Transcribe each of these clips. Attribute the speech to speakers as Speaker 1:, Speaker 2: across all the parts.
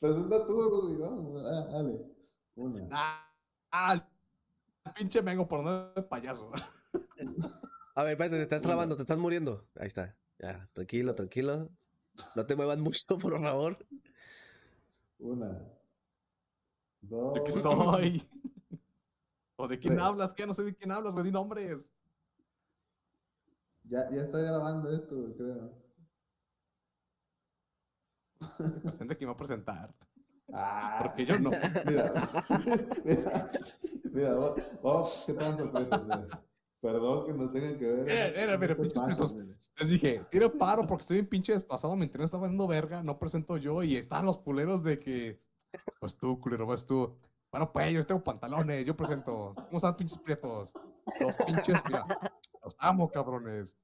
Speaker 1: Presenta tú, Rudy, vamos. Ah. Una.
Speaker 2: Ah, el pinche mengo por no payaso.
Speaker 3: A ver, espérate, te estás trabando, te estás muriendo. Ahí está. Ya, tranquilo, tranquilo. No te muevas mucho, por favor.
Speaker 1: Una. Dos.
Speaker 2: Aquí estoy. ¿O de quién
Speaker 1: Tres.
Speaker 2: hablas? Que no sé de quién hablas, güey. Di nombres.
Speaker 1: Ya, ya está grabando esto, creo.
Speaker 2: Presente que me va a presentar.
Speaker 1: Ah,
Speaker 2: Porque yo no.
Speaker 1: Mira, mira, mira, vos, vos, qué tan sorpresa, mira. Perdón que nos tengan que ver.
Speaker 2: Mira, mira, mira,
Speaker 1: estos
Speaker 2: pinches
Speaker 1: mira.
Speaker 2: Les dije, tiro paro porque estoy bien pinche despasado. Mi internet está valiendo verga. No presento yo. Y están los culeros de que. Pues tú, culero, vas tú. Bueno, pues yo tengo pantalones. Yo presento. ¿Cómo están pinches prietos? Los pinches, mira. Los amo, cabrones.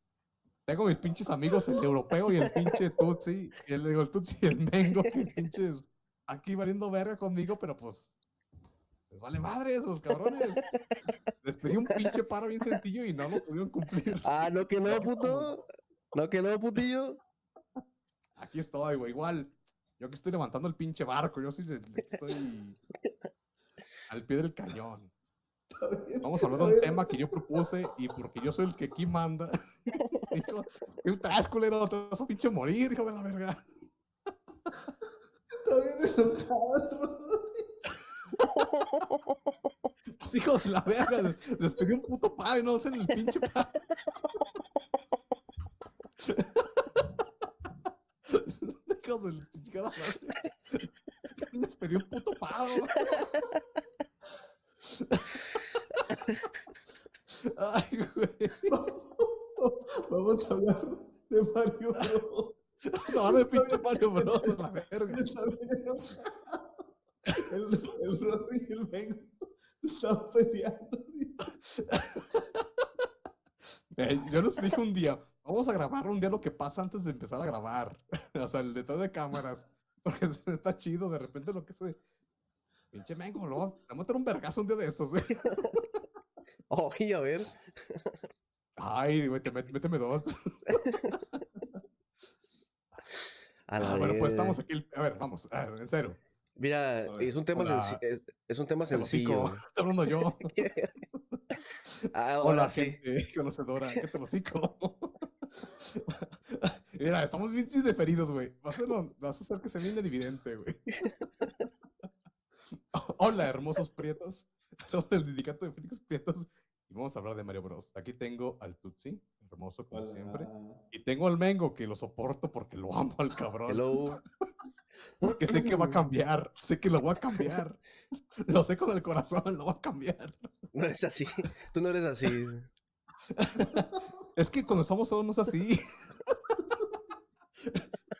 Speaker 2: Tengo mis pinches amigos, el europeo y el pinche Tutsi. Y el, digo, el Tutsi y el Mengo, que pinches. Aquí valiendo verga conmigo, pero pues. Les vale madres los cabrones. Les pedí un pinche paro bien sencillo y no lo pudieron cumplir.
Speaker 3: Ah, no que no, puto. No que no, putillo.
Speaker 2: Aquí estoy, güey. Igual, yo que estoy levantando el pinche barco, yo sí le- le estoy al pie del cañón. Vamos a hablar de un tema que yo propuse y porque yo soy el que aquí manda. Dijo, ¿qué traes, culero? Te vas a pinche morir, hijo de la verga.
Speaker 1: Está bien enojado, Rudy.
Speaker 2: Pues, hijo de la verga, les, les pedí un puto paro y no hacen el pinche paro. Hijos de la chingada madre. Les pedí un puto paro. Ay, güey.
Speaker 1: Vamos a hablar de Mario Bros.
Speaker 2: Se van de pinche Mario Bros. la verga.
Speaker 1: El, el Rudy y el Mengo se están peleando.
Speaker 2: Yo les dije un día, vamos a grabar un día lo que pasa antes de empezar a grabar. O sea, el detrás de cámaras. Porque está chido, de repente lo que se... Pinche mengo, lo vamos a meter un vergazo un día de estos, ¿eh?
Speaker 3: Oye, a ver.
Speaker 2: Ay, güey, méteme dos.
Speaker 3: A la
Speaker 2: Ah, bueno, pues estamos aquí. el- A ver, vamos, a ver, en serio.
Speaker 3: Mira,
Speaker 1: ver,
Speaker 3: es un tema,
Speaker 2: hola.
Speaker 3: es, es un tema sencillo.
Speaker 2: Estoy hablando yo.
Speaker 3: Ah,
Speaker 2: Hola,
Speaker 3: sí.
Speaker 2: gente conocedora. ¿Qué te lo? Mira, estamos bien diferidos, güey. Vas a, hacerlo- vas a hacer que se viene dividente, güey. Hola, hermosos prietos. Somos el sindicato de Félix Prietos y vamos a hablar de Mario Bros. Aquí tengo al Tutsi, hermoso como siempre. Y tengo al Mengo, que lo soporto porque lo amo al cabrón.
Speaker 3: Hello.
Speaker 2: Porque sé que va a cambiar. Sé que lo voy a cambiar. Lo sé con el corazón, lo va a cambiar.
Speaker 3: No eres así. Tú no eres así.
Speaker 2: Es que cuando estamos solos no es así.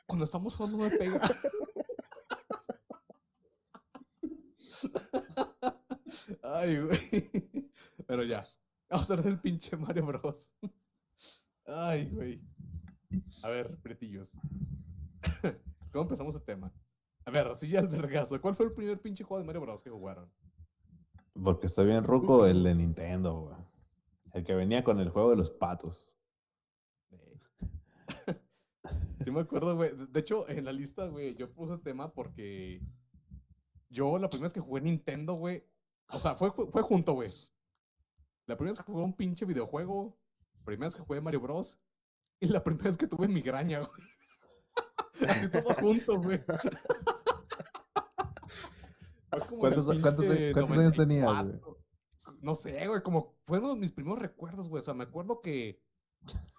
Speaker 2: Cuando estamos solos no me pega. Ay, güey. Pero ya. Vamos a hablar del pinche Mario Bros. Ay, güey. A ver, pretillos. ¿Cómo empezamos el tema? A ver, así ya el vergazo. ¿Cuál fue el primer pinche juego de Mario Bros que jugaron?
Speaker 1: Porque estoy bien ruco el de Nintendo, güey. El que venía con el juego de los patos.
Speaker 2: Sí me acuerdo, güey. De hecho, en la lista, güey, yo puse el tema porque yo la primera vez que jugué Nintendo, güey, o sea, fue, fue junto, güey. La primera vez que jugué un pinche videojuego, primera vez que jugué Mario Bros. Y la primera vez que tuve migraña, güey. Así todo junto, güey.
Speaker 1: ¿Cuántos- años tenías, güey?
Speaker 2: 94. No sé, güey, como fueron mis primeros recuerdos, güey. O sea, me acuerdo que.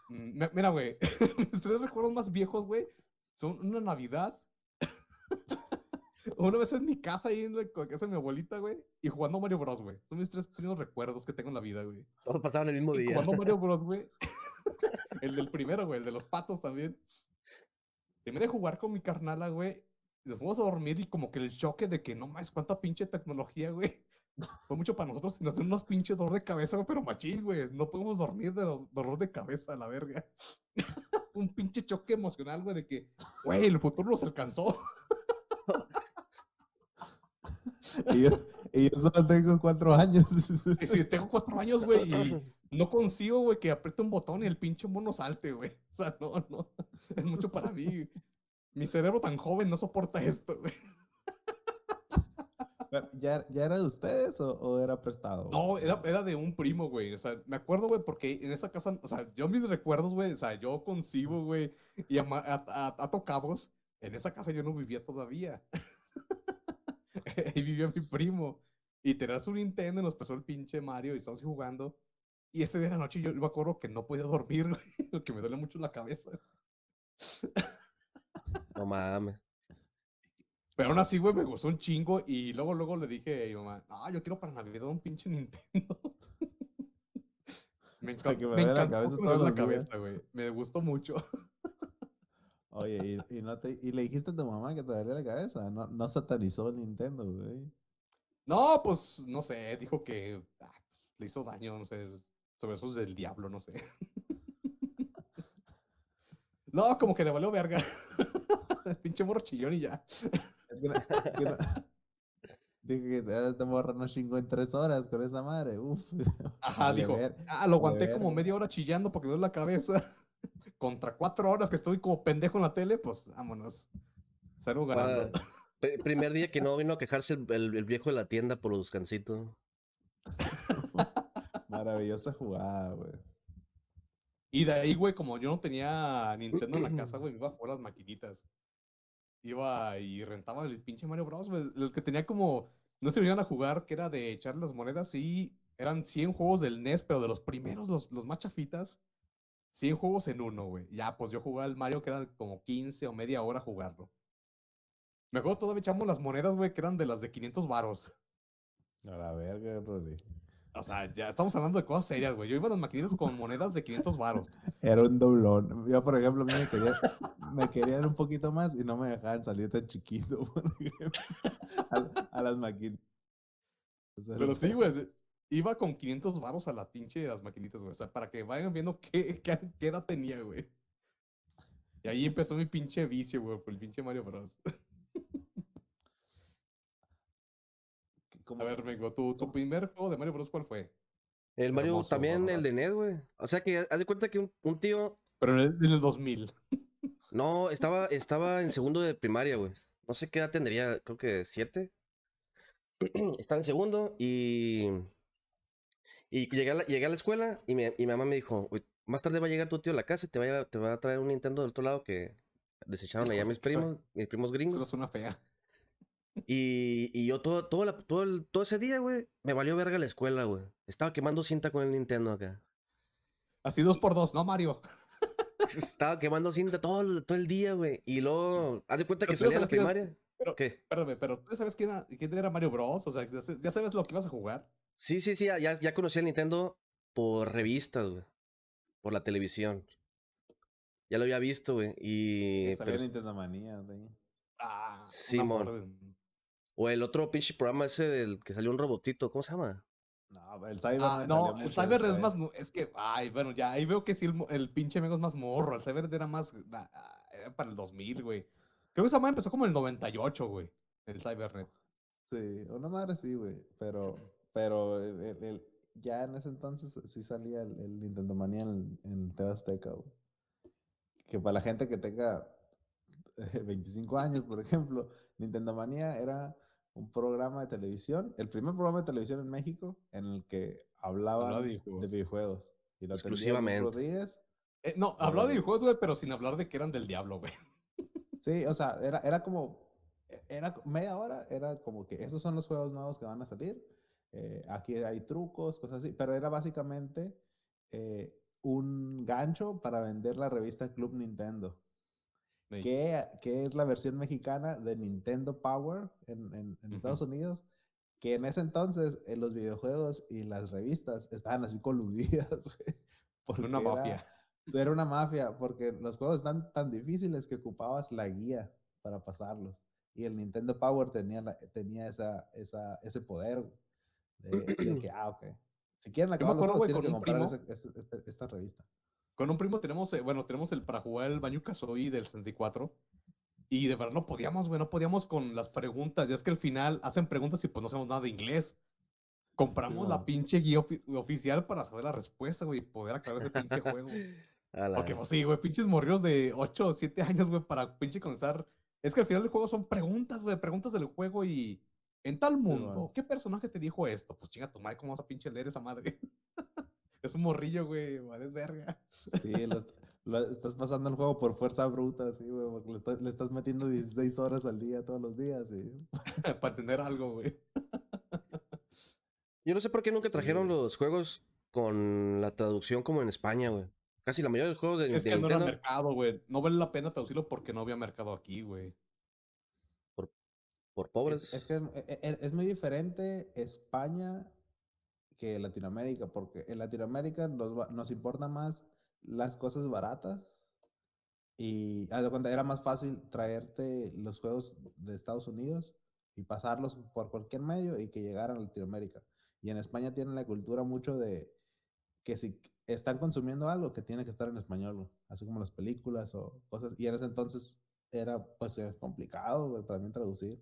Speaker 2: Mm, mi- Mira, güey, mis tres recuerdos más viejos, güey, son una Navidad. Una vez en mi casa, ahí en la casa de mi abuelita, güey, y jugando Mario Bros, güey. Son mis tres primeros recuerdos que tengo en la vida, güey.
Speaker 3: Todos pasaban el mismo
Speaker 2: Y
Speaker 3: día.
Speaker 2: jugando Mario Bros, güey. el del primero, güey, el de los patos también. Terminé de jugar con mi carnala, güey. nos fuimos a dormir y como que el choque de que no más cuánta pinche tecnología, güey. Fue mucho para nosotros y nos dio unos pinches dolor de cabeza, güey, pero machín, güey. No podemos dormir de do- dolor de cabeza, la verga. Un pinche choque emocional, güey, de que, güey, el futuro nos alcanzó.
Speaker 1: Y yo, y yo solo tengo cuatro años.
Speaker 2: Si tengo cuatro años, güey, y no consigo, güey, que apriete un botón y el pinche mono salte, güey. O sea, no, no. Es mucho para mí. Mi cerebro tan joven no soporta esto, güey.
Speaker 1: ¿Ya, ¿Ya era de ustedes o, o era prestado?
Speaker 2: No, era, era de un primo, güey. O sea, me acuerdo, güey, porque en esa casa, o sea, yo mis recuerdos, güey, o sea, yo concibo, güey, y a, a, a- ato cabos, en esa casa yo no vivía todavía. Ahí vivía mi primo. Y tenía su Nintendo y nos pasó el pinche Mario y estábamos jugando. Y ese día de la noche yo me acuerdo que no podía dormir, güey, porque me duele mucho la cabeza.
Speaker 3: No mames.
Speaker 2: Pero aún así, güey, me gustó un chingo. Y luego, luego le dije a mi mamá, ah, yo quiero para Navidad un pinche Nintendo. me encantó,
Speaker 1: que me
Speaker 2: me
Speaker 1: la
Speaker 2: encantó
Speaker 1: cabeza
Speaker 2: que la cabeza, güey. Me gustó mucho.
Speaker 1: Oye, y, y no te, y le dijiste a tu mamá que te dolía la cabeza. No, no satanizó Nintendo, güey.
Speaker 2: No, pues, no sé, dijo que ah, le hizo daño, no sé, sobre esos del diablo, no sé. No, como que le valió verga. El pinche morro chillón y ya.
Speaker 1: Es que no, es que no- Dije que "Ah, esta morra no chingó en tres horas con esa madre. Uf.
Speaker 2: Ajá,
Speaker 1: vale
Speaker 2: dijo,
Speaker 1: ver-
Speaker 2: ah, lo aguanté
Speaker 1: vale
Speaker 2: como
Speaker 1: verga".
Speaker 2: media hora chillando porque me duele la cabeza. Contra cuatro horas que estoy como pendejo en la tele, pues vámonos. Ganando.
Speaker 3: Ah, pri- primer día que no vino a quejarse el, el- el viejo de la tienda por los cancitos.
Speaker 1: Maravillosa jugada, güey.
Speaker 2: Y de ahí, güey, como yo no tenía Nintendo en la casa, güey, me iba a jugar las maquinitas. Iba y rentaba el pinche Mario Bros. güey, Los que tenía como, no se venían a jugar, que era de echar las monedas y eran 100 juegos del NES, pero de los primeros, los, los más chafitas, 100 juegos en uno, güey. Ya, pues yo jugaba el Mario que era como 15 o media hora jugarlo. Me acuerdo todavía echamos las monedas, güey, que eran de las de 500 varos.
Speaker 1: A la verga, Rory.
Speaker 2: O sea, ya estamos hablando de cosas serias, güey. Yo iba a las maquinitas con monedas de 500 varos.
Speaker 1: Era un doblón. Yo, por ejemplo, a mí me querían, me querían un poquito más y no me dejaban salir tan chiquito. por ejemplo, a, a las sea,
Speaker 2: Pero sí, güey. Iba con 500 varos a la pinche de las maquinitas, güey. O sea, para que vayan viendo qué, qué, qué edad tenía, güey. Y ahí empezó mi pinche vicio, güey, por el pinche Mario Bros. A ver, vengo, ¿tu, tu primer juego de Mario Bros. cuál fue?
Speaker 3: El Mario
Speaker 2: Hermoso,
Speaker 3: también,
Speaker 2: ¿verdad?
Speaker 3: el de NES, güey. O sea que haz de cuenta que un, un tío,
Speaker 2: Pero en el, en el 2000.
Speaker 3: no, estaba, estaba en segundo de primaria, güey. No sé qué edad tendría, creo que siete. Estaba en segundo y. Y llegué a la, llegué a la escuela y mi, y mi mamá me dijo: "Uy, Más tarde va a llegar tu tío a la casa y te va a, te va a traer un Nintendo del otro lado que desecharon allá mis primos, mis primos
Speaker 2: Eso
Speaker 3: gringos.
Speaker 2: no suena fea.
Speaker 3: Y, y yo todo, todo, la- todo, el- todo ese día, güey, me valió verga la escuela, güey. Estaba quemando cinta con el Nintendo acá.
Speaker 2: Así dos por dos, ¿no, Mario?
Speaker 3: Estaba quemando cinta todo, el- todo el día, güey. Y luego, haz de cuenta que salía de la primaria.
Speaker 2: Pero-
Speaker 3: ¿Qué?
Speaker 2: Pero ¿tú sabes quién era, quién era Mario Bros? O sea, ya sa- ya sabes lo que ibas a jugar.
Speaker 3: Sí, sí, sí, ya, ya conocí el Nintendo por revistas, güey. Por la televisión. Ya lo había visto, güey. Y.
Speaker 1: Salía
Speaker 3: pero-
Speaker 1: Nintendo Manía, güey.
Speaker 2: Ah,
Speaker 3: Simón. o el otro pinche programa ese del que salió un robotito, ¿cómo se llama?
Speaker 1: No, el Cyber
Speaker 2: Ah, no, el Cyber es más. Es que, ay, bueno, ya ahí veo que sí, el, pinche Mego es más morro. El Cyber era más. ah, Era para el 2000, güey. Creo que esa madre empezó como en el 98, güey. El Cybernet.
Speaker 1: Sí, una madre sí, güey. Pero, pero el- el- el- ya en ese entonces sí salía el, el Nintendo Manía en, en TV Azteca, güey. Que para la gente que tenga eh, 25 años, por ejemplo, Nintendo Manía era un programa de televisión, el primer programa de televisión en México en el que hablaban de
Speaker 2: videojuegos.
Speaker 1: videojuegos. Y lo
Speaker 3: Exclusivamente.
Speaker 1: Rodríguez.
Speaker 2: Eh, no, hablaba de videojuegos, güey, pero sin hablar de que eran del diablo, güey.
Speaker 1: Sí, o sea, era, era como, e- era media hora, era como que esos son los juegos nuevos que van a salir. eh, aquí hay trucos, cosas así, pero era básicamente eh, un gancho para vender la revista Club Nintendo,
Speaker 2: Sí.
Speaker 1: que, que es la versión mexicana de Nintendo Power en, en- en Estados Unidos, que en ese entonces en los videojuegos y las revistas estaban así coludidas,
Speaker 2: Una
Speaker 1: era-
Speaker 2: mafia.
Speaker 1: era una mafia, porque los juegos están tan difíciles que ocupabas la guía para pasarlos. Y el Nintendo Power tenía, la- tenía esa, esa, ese poder de, de que, ah, ok. Si quieren acabar los juegos, tienen que comprar
Speaker 2: primo-
Speaker 1: ese- este- esta revista.
Speaker 2: Con un primo tenemos, eh, bueno, tenemos el para jugar el Banjo Kazooie del 64. Y de verdad no podíamos, güey, no podíamos con las preguntas. Ya es que al final hacen preguntas y pues no sabemos nada de inglés. Compramos la
Speaker 1: man.
Speaker 2: pinche guía ofi- oficial para saber la respuesta, güey, y poder acabar ese pinche juego.
Speaker 3: A la-
Speaker 2: Porque, pues sí, güey, pinches morridos de 8 o 7 años, güey, para pinche comenzar. Es que al final del juego son preguntas, güey, preguntas del juego y. En tal mundo. ¿qué personaje te dijo esto? Pues chinga tu madre, ¿cómo vas a pinche leer esa madre? es un morrillo, güey, vale, es verga.
Speaker 1: Sí, lo est- lo- estás pasando el juego por fuerza bruta, sí, güey, porque le, estás- le estás metiendo 16 horas al día todos los días, y
Speaker 2: para entender algo, güey.
Speaker 3: Yo no sé por qué nunca
Speaker 1: Sí,
Speaker 3: trajeron los juegos con la traducción como en España, güey. Casi la mayoría de los juegos de,
Speaker 2: Es
Speaker 3: de
Speaker 2: que no era mercado, güey. No vale la pena traducirlo porque no había mercado aquí, güey.
Speaker 3: por
Speaker 1: Es,
Speaker 3: pobres.
Speaker 1: es que es, e- e- es muy diferente España que Latinoamérica, porque en Latinoamérica nos, nos importa más las cosas baratas y haz de cuenta, era más fácil traerte los juegos de Estados Unidos y pasarlos por cualquier medio y que llegaran a Latinoamérica. Y en España tienen la cultura mucho de que si están consumiendo algo que tiene que estar en español, así como las películas o cosas. Y en ese entonces era pues eh, complicado también traducir.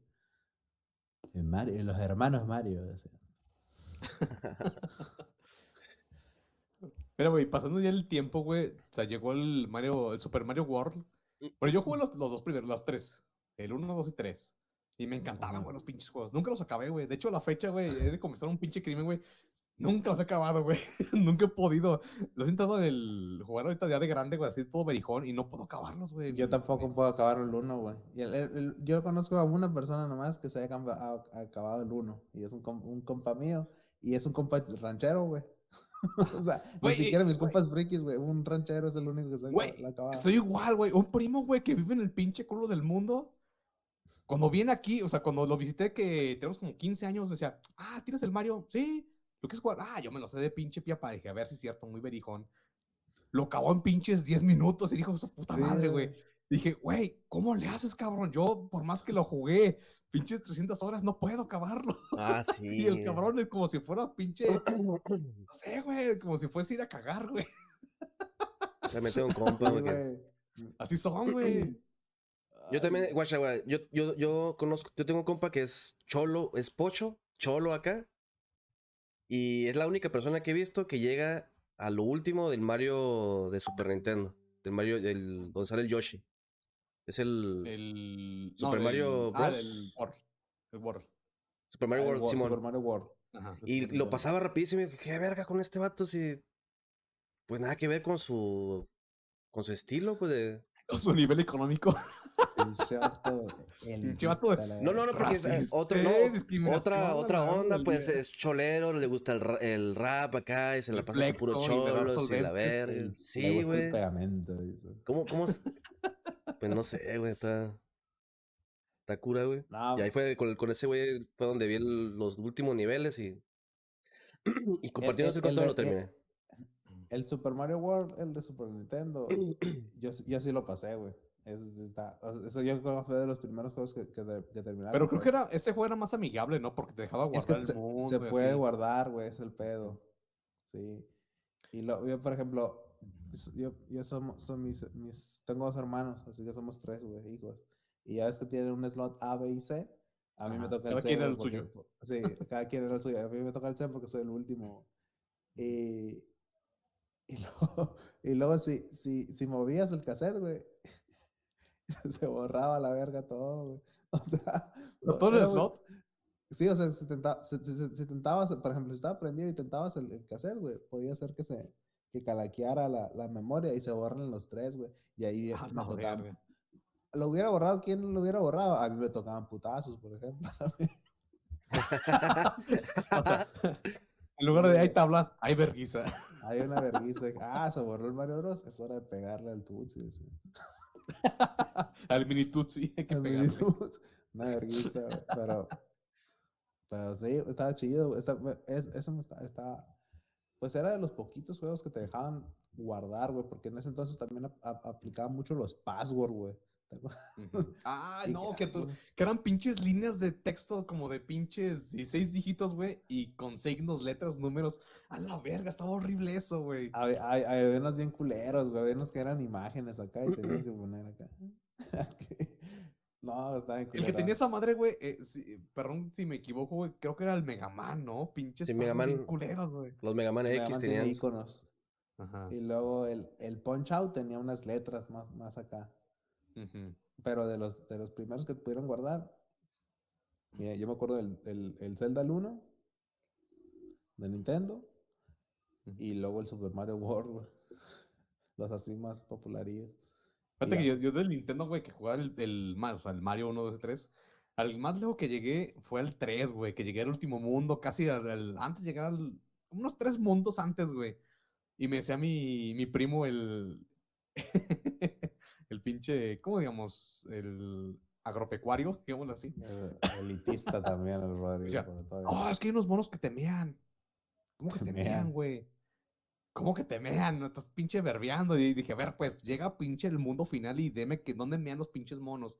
Speaker 1: El Mario, los hermanos Mario. decían.
Speaker 2: Mira, güey, pasando ya el tiempo, güey. O sea, llegó el Mario, el Super Mario World. Pero yo jugué los, los dos primeros, los tres. El 1, 2 y 3. Y me encantaban, güey, los pinches juegos. Nunca los acabé, güey. De hecho, a la fecha, güey, he de confesar un pinche crimen, güey. Nunca los he acabado, güey. Nunca he podido. Lo he intentado en el jugar ahorita ya de grande, güey, así todo berijón. Y no puedo acabarlos, güey.
Speaker 1: Yo tampoco puedo acabar el 1, güey. Yo conozco a una persona nomás que se haya acabado el 1. Y es un, un compa mío. Y es un compa ranchero, güey. o sea, ni siquiera mis compas frikis, güey. Un ranchero es el único que se la acababa.
Speaker 2: Estoy igual, güey. Un primo, güey, que vive en el pinche culo del mundo. Cuando viene aquí, o sea, cuando lo visité, que tenemos como 15 años, me decía, ah, ¿tienes el Mario? Sí. ¿Lo quieres jugar? Ah, yo me lo sé de pinche piapa. Dije, a ver si es cierto, muy berijón. Lo acabó en pinches 10 minutos y dijo, su puta madre,
Speaker 1: güey.
Speaker 2: Dije, güey, ¿cómo le haces, cabrón? Yo, por más que lo jugué, pinches 300 horas, no puedo acabarlo.
Speaker 3: Ah, sí.
Speaker 2: Y el cabrón es como si fuera pinche, no sé, güey, como si fuese ir a cagar, güey.
Speaker 3: Realmente un compa, güey.
Speaker 2: Así son, güey.
Speaker 3: Yo también, guacha, güey. Yo, yo, yo conozco, yo tengo un compa que es cholo, es pocho, cholo acá. Y es la única persona que he visto que llega a lo último del Mario de Super Nintendo. Del Mario, del, donde sale el Yoshi. Es el
Speaker 2: El
Speaker 3: Super Mario
Speaker 2: Ah,
Speaker 3: Bros.
Speaker 2: el World. El World.
Speaker 3: Super Mario
Speaker 1: Ah,
Speaker 3: World,
Speaker 1: Wo-
Speaker 3: Simón.
Speaker 1: Super Mario World.
Speaker 2: Ajá.
Speaker 3: Y
Speaker 1: Super
Speaker 3: lo pasaba rapidísimo y dije, qué verga con este vato si... Pues nada que ver con su... Con su estilo, pues de...
Speaker 2: Con su nivel económico.
Speaker 1: El
Speaker 3: No, no, no, porque es, eh, otro, no, otra, otra onda, pues es cholero, le gusta el, el rap acá y se la pasa con puro
Speaker 2: flexo y
Speaker 3: la verga.
Speaker 2: sí.
Speaker 3: Güey. ¿Cómo, cómo? Pues no sé, güey, está... Está cura, güey.
Speaker 1: No,
Speaker 3: Y ahí fue, con, con ese güey fue donde vi el- los últimos niveles y... y compartiendo
Speaker 1: el-
Speaker 3: el control
Speaker 1: el-
Speaker 3: lo terminé.
Speaker 1: El Super Mario World, el de Super Nintendo, yo, sí- yo sí lo pasé, güey. Eso, está, eso yo creo que fue de los primeros juegos que, que, que terminaron.
Speaker 2: Pero creo que era, ese juego era más amigable, ¿no? Porque te dejaba
Speaker 1: Es
Speaker 2: guardar
Speaker 1: que
Speaker 2: el
Speaker 1: se,
Speaker 2: mundo.
Speaker 1: se puede
Speaker 2: así.
Speaker 1: guardar, güey, es el pedo. Sí. Y lo, yo, por ejemplo, yo, yo somos, son mis, mis, tengo dos hermanos, así que somos tres, güey, hijos. Y ya ves que tienen un slot A, B y C. A mí me toca
Speaker 2: cada
Speaker 1: el C.
Speaker 2: quien era el
Speaker 1: porque- Sí, cada quien era el suyo. A mí me toca el C porque soy el último. Y, y luego, y luego si, si, si movías el cassette, güey, se borraba la verga todo, güey. O sea,
Speaker 2: ¿Pero todo el slot?
Speaker 1: Sí, o sea, si, tenta- si- si- tentabas, por ejemplo, si estaba prendido y tentabas el, el cassette, güey, podía ser que se que calaqueara la, la memoria y se borran los tres, güey. Y ahí
Speaker 2: Ah,
Speaker 1: me
Speaker 2: no,
Speaker 1: tocaban.
Speaker 2: verga.
Speaker 1: ¿Lo hubiera borrado? ¿Quién lo hubiera borrado? A mí me tocaban putazos, por ejemplo.
Speaker 2: O sea, en lugar de hay tabla, hay verguiza.
Speaker 1: Hay una vergüenza. Ah, se borró el Mario Bros. Es hora de pegarle al Tutsi. sí.
Speaker 2: Al mini tutsi hay que
Speaker 1: Al
Speaker 2: pegarle.
Speaker 1: Tutsi. Una vergüenza, güey, pero, pero sí, estaba chido. está- es- eso me está, está- Pues era de los poquitos juegos que te dejaban guardar, güey, porque en ese entonces también ap- ap- aplicaban mucho los passwords, güey. ¿Te acuerdas?
Speaker 2: Ah, no,
Speaker 1: que-
Speaker 2: que, tú- que eran pinches líneas de texto como de pinches 16 dígitos, güey, y con signos, letras, números. A la verga, estaba horrible eso, güey.
Speaker 1: Había, unos bien culeros, güey. Unos que eran imágenes acá y tenías que poner acá. no, está bien
Speaker 2: El que
Speaker 1: culero.
Speaker 2: tenía esa madre, güey, eh, si- perdón si me equivoco, güey, creo que era el Megaman, ¿no? Pinches
Speaker 3: Sí,
Speaker 2: bien culeros, güey.
Speaker 3: Los Mega Man
Speaker 1: Mega
Speaker 3: X
Speaker 1: Man tenía
Speaker 3: tenían.
Speaker 1: iconos.
Speaker 2: Ajá.
Speaker 1: Y luego el, el Punch Out tenía unas letras más, más acá. Pero de los, de los primeros que pudieron guardar, mira, yo me acuerdo del, del el Zelda el 1 de Nintendo
Speaker 2: Ujú.
Speaker 1: y luego el Super Mario World, güey. Los así más populares.
Speaker 2: Fíjate que yo, yo del Nintendo, güey, que jugaba el, el, o sea, el Mario 1, 2, 3. Al más lejos que llegué fue al 3, güey, que llegué al último mundo, casi al, al- antes de llegar al, unos tres mundos antes, güey. Y me decía mi, mi primo el, el pinche, ¿cómo digamos? El agropecuario, digámoslo así.
Speaker 1: El- elitista también, el Rodrigo.
Speaker 2: sea, Oh, es que hay unos monos que te mean. ¿Cómo que
Speaker 1: Te
Speaker 2: te
Speaker 1: mean.
Speaker 2: mean, güey? ¿Cómo que te mean? No estás pinche verbeando. Y dije, a ver, pues llega pinche el mundo final y deme que dónde mean los pinches monos.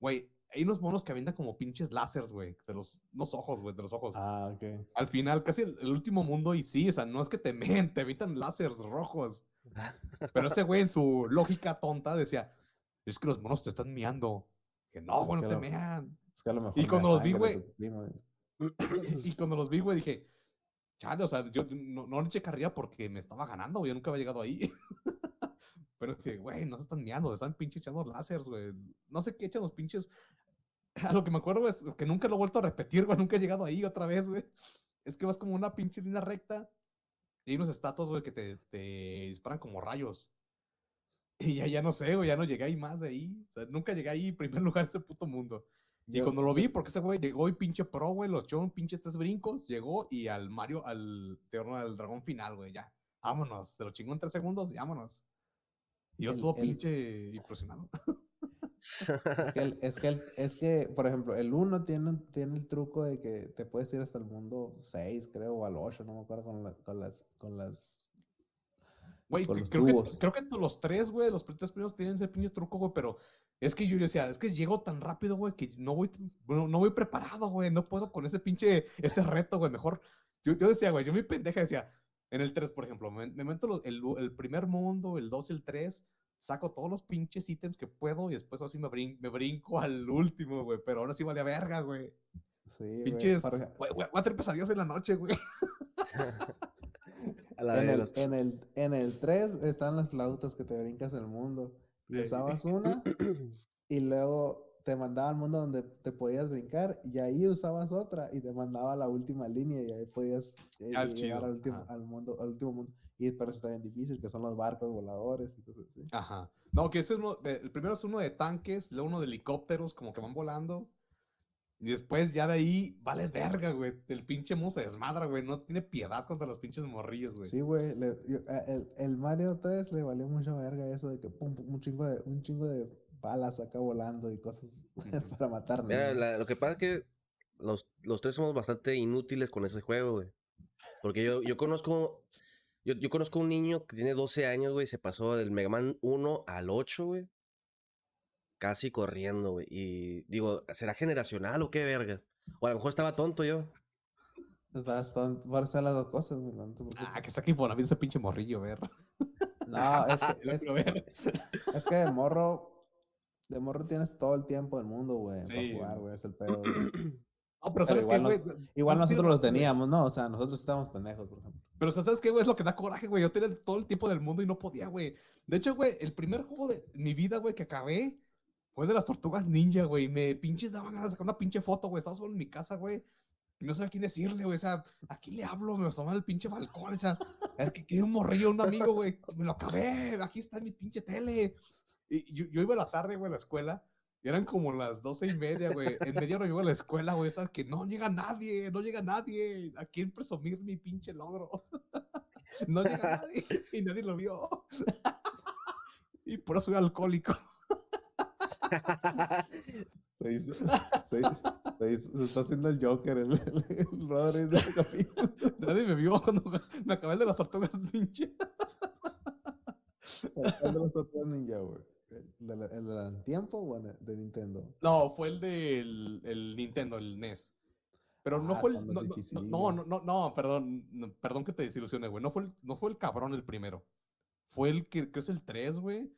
Speaker 2: Güey, hay unos monos que avientan como pinches láseres, güey. De los, los ojos, güey, de los ojos.
Speaker 1: Ah, ok.
Speaker 2: Al final, casi el, el último mundo, y sí, o sea, no es que te meen, te evitan láseres rojos. Pero ese güey, en su lógica tonta, decía, es que los monos te están meando. Que no, güey, no te
Speaker 1: lo-
Speaker 2: mean.
Speaker 1: Es que a lo mejor.
Speaker 2: Y cuando los vi, güey, y cuando los vi, güey, dije, chale, o sea, yo no, no le eché carrilla porque me estaba ganando, güey, yo nunca había llegado ahí. Pero sí, güey, no se están meando, están pinches echando láseres, güey. No sé qué echan los pinches. A lo que me acuerdo es que nunca lo he vuelto a repetir, güey, nunca he llegado ahí otra vez, güey. Es que vas como una pinche línea recta y hay unos estatuas, güey, que te, te disparan como rayos. Y ya, ya no sé, güey, ya no llegué ahí más de ahí. O sea, nunca llegué ahí en primer lugar en ese puto mundo. Y
Speaker 1: Yo-
Speaker 2: cuando lo vi, porque ese güey llegó y pinche pro, güey, lo echó en pinches tres brincos, llegó y al Mario, al, teorno al dragón final, güey, ya. Vámonos, se lo chingó en tres segundos y vámonos. Y yo
Speaker 1: El-
Speaker 2: todo
Speaker 1: el-
Speaker 2: pinche impresionado.
Speaker 1: Es que, el- es, que el- es que, por ejemplo, el 1 tiene, tiene el truco de que te puedes ir hasta el mundo 6, creo, o al 8, no me acuerdo, con, la- con las, con las...
Speaker 2: Güey,
Speaker 1: con
Speaker 2: cre-
Speaker 1: los
Speaker 2: creo que, creo que los tres, güey, los tres primeros tienen ese pinche truco, güey, pero es que yo decía, es que llego tan rápido, güey, que no voy, no, no voy preparado, güey, no puedo con ese pinche, ese reto, güey, mejor. Yo, yo decía, güey, yo mi pendeja decía, en el 3, por ejemplo, me, me meto los- el, el primer mundo, el 2 y el 3, saco todos los pinches ítems que puedo y después así me, brin- me brinco al último, güey, pero ahora sí vale a verga, güey.
Speaker 1: Sí, güey,
Speaker 2: Pinches, güey, voy a tener pesadillas en la noche, güey.
Speaker 3: A la
Speaker 1: en, el,
Speaker 3: los-
Speaker 1: en, el, en el 3 están las flautas que te brincas el mundo.
Speaker 2: Sí.
Speaker 1: usabas una y luego te mandaba al mundo donde te podías brincar y ahí usabas otra y te mandaba la última línea y ahí podías eh, llegar al último, al, mundo, al último mundo. Y pero eso está bien difícil, que son los barcos voladores y cosas así.
Speaker 2: Ajá. No, que ese es uno, de- el primero es uno de tanques, luego uno de helicópteros, como que van volando. Y después ya de ahí, vale verga, güey. El pinche mundo se desmadra, güey. No tiene piedad contra los pinches morrillos, güey.
Speaker 1: Sí, güey. le- yo- a- El, el Mario 3 le valió mucho verga eso de que pum, pum, un chingo de, un chingo de balas acá volando y cosas para matar
Speaker 3: Mira, la- lo que pasa es que los, los tres somos bastante inútiles con ese juego, güey. Porque yo, yo conozco. Yo, yo conozco un niño que tiene 12 años, güey. Se pasó del Mega Man 1 al 8, güey. Casi corriendo, güey. Y digo, ¿será generacional o qué verga? O a lo mejor estaba tonto yo.
Speaker 1: Estás ton- Por eso las dos cosas, güey.
Speaker 2: Ah, que saque Infonavit ese pinche morrillo, ver.
Speaker 1: No, es que, es, es que de morro, de morro tienes todo el tiempo del mundo, güey, para jugar, güey, es el pedo. güey.
Speaker 2: No, pero ¿sabes qué,
Speaker 1: igual
Speaker 2: güey?
Speaker 1: Igual nosotros los teníamos, ¿no? O sea, nosotros estábamos pendejos, por ejemplo.
Speaker 2: Pero ¿sabes qué, güey? Es lo que da coraje, güey. Yo tenía todo el tiempo del mundo y no podía, güey. De hecho, güey, el primer juego de mi vida, güey, que acabé fue de las tortugas ninja, güey. Me pinches daban ganas de sacar una pinche foto, güey. Estaba solo en mi casa, güey. Y no sabía quién decirle, güey. O sea, ¿a quién le hablo? Me asomaba al pinche balcón. O sea, ver, que quiere un morrillo, un amigo, güey. Me lo acabé. Aquí está mi pinche tele. Y yo, yo iba a la tarde, güey, a la escuela. Y eran como las doce y media, güey. En media hora iba a la escuela, güey. Sabes que no llega nadie, no llega nadie. ¿A quién presumir mi pinche logro? No llega nadie y nadie lo vio. Y por eso soy alcohólico.
Speaker 1: Se hizo, se, se hizo- se está haciendo el Joker, el, el, el Rodri de.
Speaker 2: Nadie me vio cuando me acabé el de las tortugas ninja.
Speaker 1: Sacando las tortugas ninja, güey. ¿El el del tiempo o el- de Nintendo?
Speaker 2: No, fue el del el Nintendo, el NES. Pero no
Speaker 1: Ah,
Speaker 2: fue el. No, no, no, no, no, perdón. perdón que te desilusione, güey. No fue, el, no fue el cabrón el primero. Fue el que, que es el 3, güey.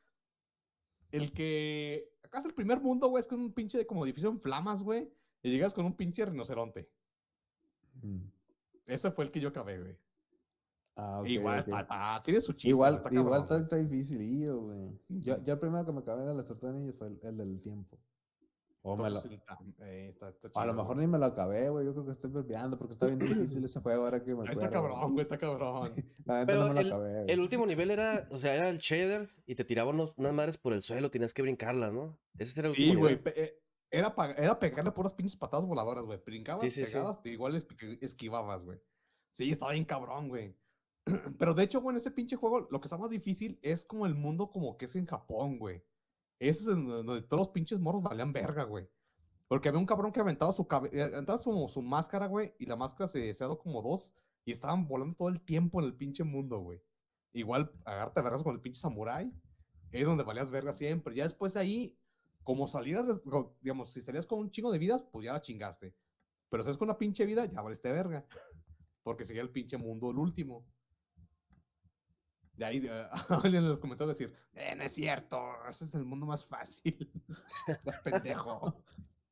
Speaker 2: El que. Acá es el primer mundo, güey. Es con un pinche como edificio en flamas, güey. Y llegas con un pinche rinoceronte.
Speaker 1: Mm.
Speaker 2: Ese fue el que yo acabé, güey.
Speaker 1: Ah,
Speaker 2: igual,
Speaker 1: ok.
Speaker 2: ah, tiene su chiste.
Speaker 1: Igual,
Speaker 2: está
Speaker 1: igual
Speaker 2: cabrón,
Speaker 1: está, dificilillo, güey. Yo, yo el primero que me acabé de las tortugas ninja fue el, el del tiempo. O me lo-
Speaker 2: eh, está- está
Speaker 1: a lo mejor
Speaker 2: güey.
Speaker 1: ni me lo acabé, güey. Yo creo que estoy perpeando porque está bien difícil ese juego ahora que me
Speaker 2: Ahí
Speaker 1: acuerdo.
Speaker 2: Está cabrón, güey, está cabrón.
Speaker 1: La
Speaker 3: Pero
Speaker 1: no me lo
Speaker 3: el,
Speaker 1: acabé.
Speaker 3: el último nivel era, o sea, era el shader y te tiraban unas madres por el suelo, tenías que brincarlas, ¿no? Ese era el
Speaker 2: Sí, güey. pe- eh, Era, era pegarle puras pinches patadas voladoras, güey. Brincabas,
Speaker 3: Sí, sí, sí.
Speaker 2: pegabas, pero igual es- esquivabas, güey. Sí, estaba bien cabrón, güey. Pero de hecho, güey, en ese pinche juego, lo que está más difícil es como el mundo como que es en Japón, güey. Ese es donde todos los pinches morros valían verga, güey. Porque había un cabrón que aventaba su cabeza, aventaba su, máscara, güey, y la máscara se se dado como dos, y estaban volando todo el tiempo en el pinche mundo, güey. Igual, agarrarte a vergas con el pinche samurái, es donde valías verga siempre. Ya después de ahí, como salías, digamos, si salías con un chingo de vidas, pues ya la chingaste. Pero si es con una pinche vida, ya valiste verga. Porque seguía el pinche mundo el último. De ahí, eh, alguien en los comentarios decir, eh, no es cierto, ese es el mundo más fácil. Más pendejo.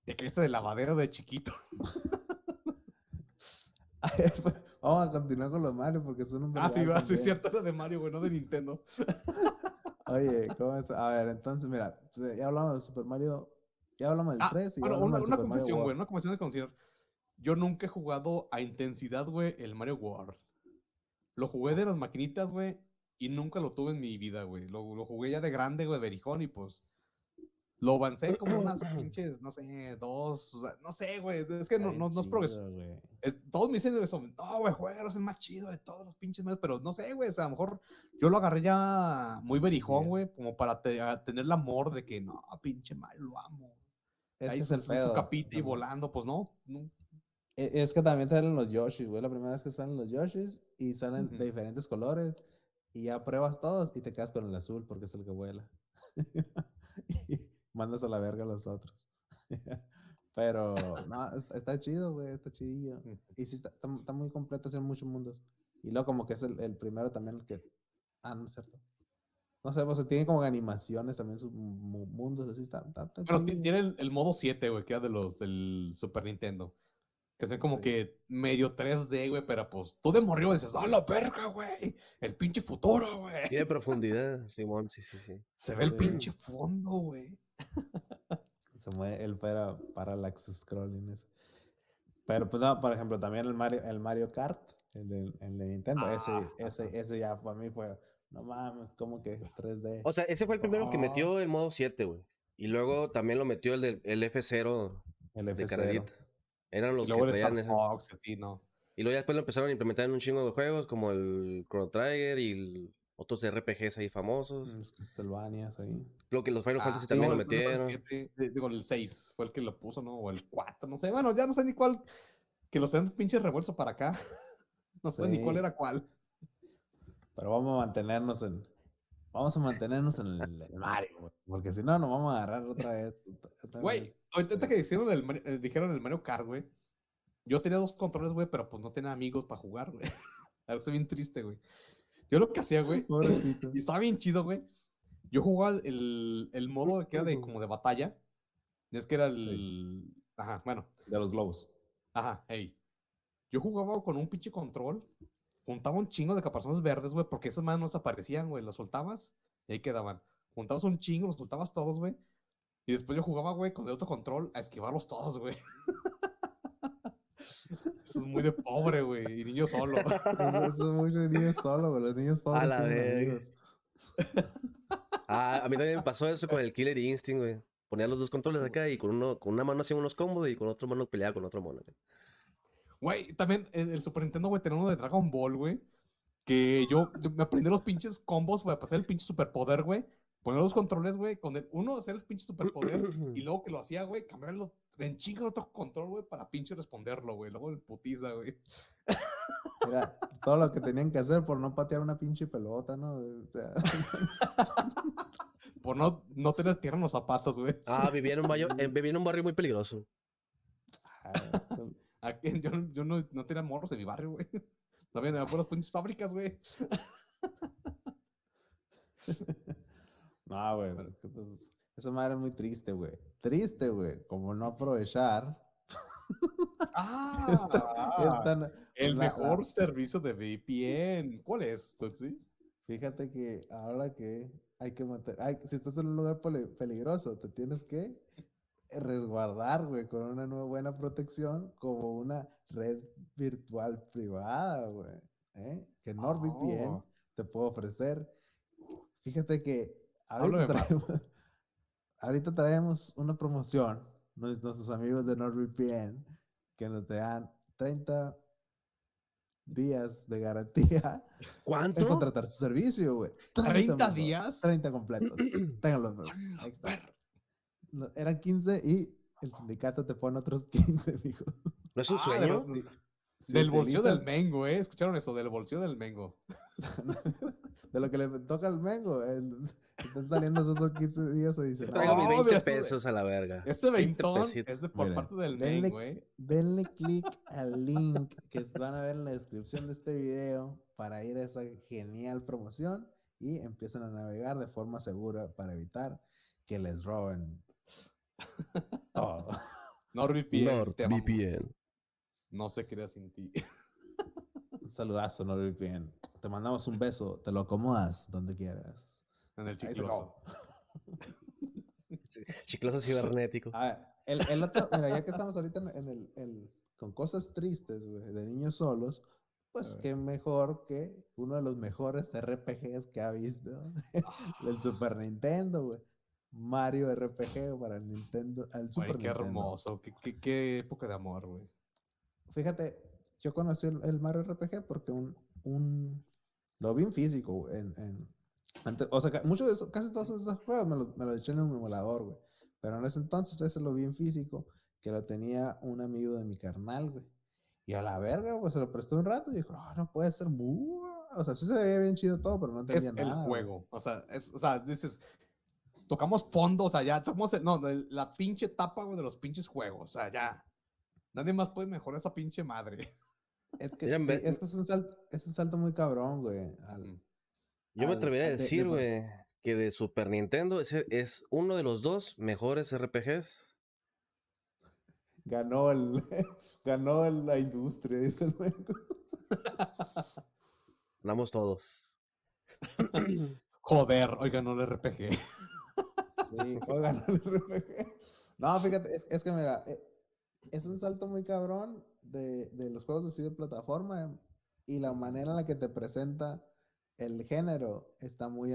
Speaker 2: Te caíste de lavadero de chiquito.
Speaker 1: Vamos a continuar con los Mario porque son un
Speaker 2: Ah, sí, va, sí, cierto, era de Mario, güey, no de Nintendo.
Speaker 1: Oye, ¿cómo es? A ver, entonces, mira, ya hablamos de Super Mario, ya hablamos del
Speaker 2: Ah,
Speaker 1: 3 y
Speaker 2: bueno, una, una confesión, güey, una confesión de conciencia. Yo nunca he jugado a intensidad, güey, el Mario World. Lo jugué de las maquinitas, güey, y nunca lo tuve en mi vida, güey. Lo, lo jugué ya de grande, güey, berijón, y pues lo avancé como unas pinches, no sé, dos, o sea, no sé, güey, es, que no, no, no es progres-
Speaker 1: chido, güey.
Speaker 2: es- todos me dicen eso, no, güey, juega, es el más chido de todos los pinches Marios", pero no sé, güey, o sea, a lo mejor yo lo agarré ya muy berijón, güey, como para te- tener el amor de que, no, pinche Mario, lo amo.
Speaker 1: Es
Speaker 2: Ahí
Speaker 1: es el
Speaker 2: su- capita y volando, pues no, no.
Speaker 1: E- Es que también salen los Yoshis, güey. La primera vez que salen los Yoshis y salen
Speaker 2: Ujú.
Speaker 1: de diferentes colores y ya pruebas todos y te quedas con el azul porque es el que vuela. y mandas a la verga a los otros. Pero, no, está, está chido, güey, está chidillo. Y sí, está, está, está muy completo, son muchos mundos. Y luego como que es el, el primero también el que... Ah, no es cierto. No sé, pues tiene como animaciones también sus mu- mundos, así está, está, está chidillo.
Speaker 2: tiene el, el modo 7, güey, que era de los del Super Nintendo. Que son como
Speaker 1: Sí.
Speaker 2: que medio 3D, güey, pero pues tú de morrido dices, ¡ah, la verga, güey! El pinche futuro, güey.
Speaker 3: Tiene profundidad, Simón, sí, sí, sí.
Speaker 2: Se ve el pinche fondo, güey.
Speaker 1: Se mueve él para, para el scrolling eso. Pero pues no, por ejemplo, también el Mario, el Mario Kart, el de, el de Nintendo, ese,
Speaker 2: Ah,
Speaker 1: ese, ese ya para mí fue, no mames, como que 3D.
Speaker 3: O sea, ese fue el primero que
Speaker 2: Ah.
Speaker 3: metió el modo 7, güey. Y luego también lo metió el del el F0
Speaker 1: el
Speaker 3: de
Speaker 1: F0.
Speaker 3: Eran los que
Speaker 2: luego
Speaker 3: traían ese.
Speaker 2: Fox, así, ¿no?
Speaker 3: Y luego ya después lo empezaron a implementar en un chingo de juegos, como el Chrono Trigger y el- otros RPGs ahí famosos.
Speaker 1: Los Castlevanias ahí.
Speaker 3: Lo que los Final
Speaker 2: Ah,
Speaker 3: Fantasy
Speaker 2: sí,
Speaker 3: también
Speaker 2: no,
Speaker 3: lo metieron.
Speaker 2: Digo, el 6 fue el que lo puso, ¿no? O el 4, no sé. Bueno, ya no sé ni cuál. Que los den pinches revueltos para acá. No sé ni cuál era cuál.
Speaker 1: Pero vamos a mantenernos en, vamos a mantenernos en el, el Mario, güey, porque si no, nos vamos a agarrar otra vez. otra
Speaker 2: Güey,
Speaker 1: vez.
Speaker 2: ahorita que hicieron el, eh, dijeron el Mario Kart, güey. Yo tenía dos controles, güey, pero pues no tenía amigos para jugar, güey. Ahora estoy bien triste, güey. Yo lo que hacía, güey,
Speaker 1: Pobrecito.
Speaker 2: y estaba bien chido, güey. Yo jugaba el, el modo que era de como de batalla. Y es que era el. Ajá, bueno.
Speaker 1: De los globos.
Speaker 2: Ajá, hey. Yo jugaba con un pinche control. Juntaba un chingo de caparazones verdes, güey, porque esas manos desaparecían, güey. Los soltabas y ahí quedaban. Juntabas un chingo, los soltabas todos, güey. Y después yo jugaba, güey, con el otro control a esquivarlos todos, güey. Eso es muy de pobre, güey. Y niño solo.
Speaker 1: Eso, es mucho de niños solo, güey. Los niños pobres
Speaker 3: la
Speaker 1: tienen
Speaker 3: verga.
Speaker 1: amigos.
Speaker 3: Ah, a mí también me pasó eso con el Killer Instinct, güey. Ponía los dos controles acá y con uno, con una mano hacía unos combos y con otra mano peleaba con otra mano. güey.
Speaker 2: Güey, también el, el Super Nintendo, güey, tenía uno de Dragon Ball, güey. Que yo, yo me aprendí los pinches combos, güey, para hacer el pinche superpoder, güey. Poner los controles, güey, con el uno hacer el pinche superpoder y luego que lo hacía, güey, cambiarlo en chinga de otro control, güey, para pinche responderlo, güey. Luego el putiza, güey.
Speaker 1: Mira, todo lo que tenían que hacer por no patear una pinche pelota, ¿no? O sea,
Speaker 2: por no, no tener tierra en los zapatos, güey.
Speaker 3: Ah, vivía en un, barrio, eh, vivía en un barrio muy peligroso.
Speaker 1: Ah,
Speaker 2: Aquí, yo yo no, no tenía morros en mi barrio, güey. No había nada por las pinches fábricas, güey.
Speaker 1: No, güey. pues, pues, Esa madre es muy triste, güey. Triste, güey. Como no aprovechar.
Speaker 2: Ah,
Speaker 1: esta-
Speaker 2: el
Speaker 1: la- la-
Speaker 2: mejor servicio de VPN. ¿Cuál es, Tutsi?
Speaker 1: Fíjate que ahora que hay que mantener. si estás en un lugar peli- peligroso, te tienes que resguardar, güey, con una nueva buena protección, como una red virtual privada, güey. ¿eh? Que NordVPN
Speaker 2: Oh.
Speaker 1: te puede ofrecer. Fíjate que ahorita traemos, ahorita traemos una promoción, nues- nuestros amigos de NordVPN, que nos dan 30 días de garantía en
Speaker 3: ¿Cuánto?
Speaker 1: contratar su servicio, güey.
Speaker 2: 30
Speaker 1: mijo,
Speaker 2: días.
Speaker 1: 30 completos. Ténganlo. Ahí está. No, eran 15 y el sindicato te pone otros 15, mijo.
Speaker 3: ¿No es un
Speaker 2: Ah,
Speaker 3: sueño?
Speaker 2: de-
Speaker 1: Sí. Si
Speaker 2: del bolsillo del Mengo, ¿eh? ¿Escucharon eso? Del bolsillo del Mengo.
Speaker 1: de lo que le toca al Mengo. el- Están saliendo esos otros 15 días adicionales.
Speaker 3: Traigo mis
Speaker 2: No,
Speaker 3: 20
Speaker 2: mira, esto de-
Speaker 3: pesos a la verga.
Speaker 2: Ese
Speaker 3: 20
Speaker 2: veintón
Speaker 3: pesitos.
Speaker 2: es de por
Speaker 1: Mira,
Speaker 2: parte del
Speaker 1: denle-
Speaker 2: Mengo, ¿eh?
Speaker 1: Denle clic al link que van a ver en la descripción de este video para ir a esa genial promoción y empiecen a navegar de forma segura para evitar que les roben todo.
Speaker 2: NordVPN.
Speaker 3: NordVPN.
Speaker 2: No se crea sin ti.
Speaker 1: Un saludazo, NordVPN. Te mandamos un beso, te lo acomodas donde quieras.
Speaker 2: En el chicloso.
Speaker 3: Chicloso cibernético.
Speaker 1: A ver, el, el otro, mira, ya que estamos ahorita en, en el, el- con cosas tristes, güey, de niños solos, pues qué mejor que uno de los mejores RPGs que ha visto, el Super Nintendo, güey. Mario RPG para el Nintendo, al Super
Speaker 2: Ay, qué
Speaker 1: Nintendo.
Speaker 2: hermoso. Qué, qué, qué época de amor, güey.
Speaker 1: Fíjate, yo conocí el, el Mario RPG porque un, un lo vi en físico, güey, en, en- antes- o sea, muchos de esos, casi todos esos juegos me lo, me lo eché en un emulador, güey. Pero en ese entonces ese lo vi en físico, que lo tenía un amigo de mi carnal, güey. Y a la verga, pues se lo presté un rato y dijo, no, no puede ser, buah". o sea, sí se veía bien chido todo, pero no entendía
Speaker 2: Es el
Speaker 1: nada. güey.
Speaker 2: juego. O sea, es, o sea, dices, tocamos fondo, o sea, ya tocamos, el- no, el- la pinche güey, de los pinches juegos. O sea, ya. Nadie más puede mejorar esa pinche madre.
Speaker 1: Es que,
Speaker 3: Mira,
Speaker 1: sí, es, que es, un salto, es un salto muy cabrón, güey. al-.
Speaker 3: Yo me atrevería a
Speaker 1: al de- de
Speaker 3: decir, güey, que de Super Nintendo ese es uno de los dos mejores RPGs.
Speaker 1: Ganó el, ganó el- la industria, dice el güey.
Speaker 3: Ganamos todos.
Speaker 2: Joder, oigan, no el RPG.
Speaker 1: Sí, el RPG. No, fíjate, es, es que mira, eh, es un salto muy cabrón de, de los juegos así de plataforma y la manera en la que te presenta el género está muy,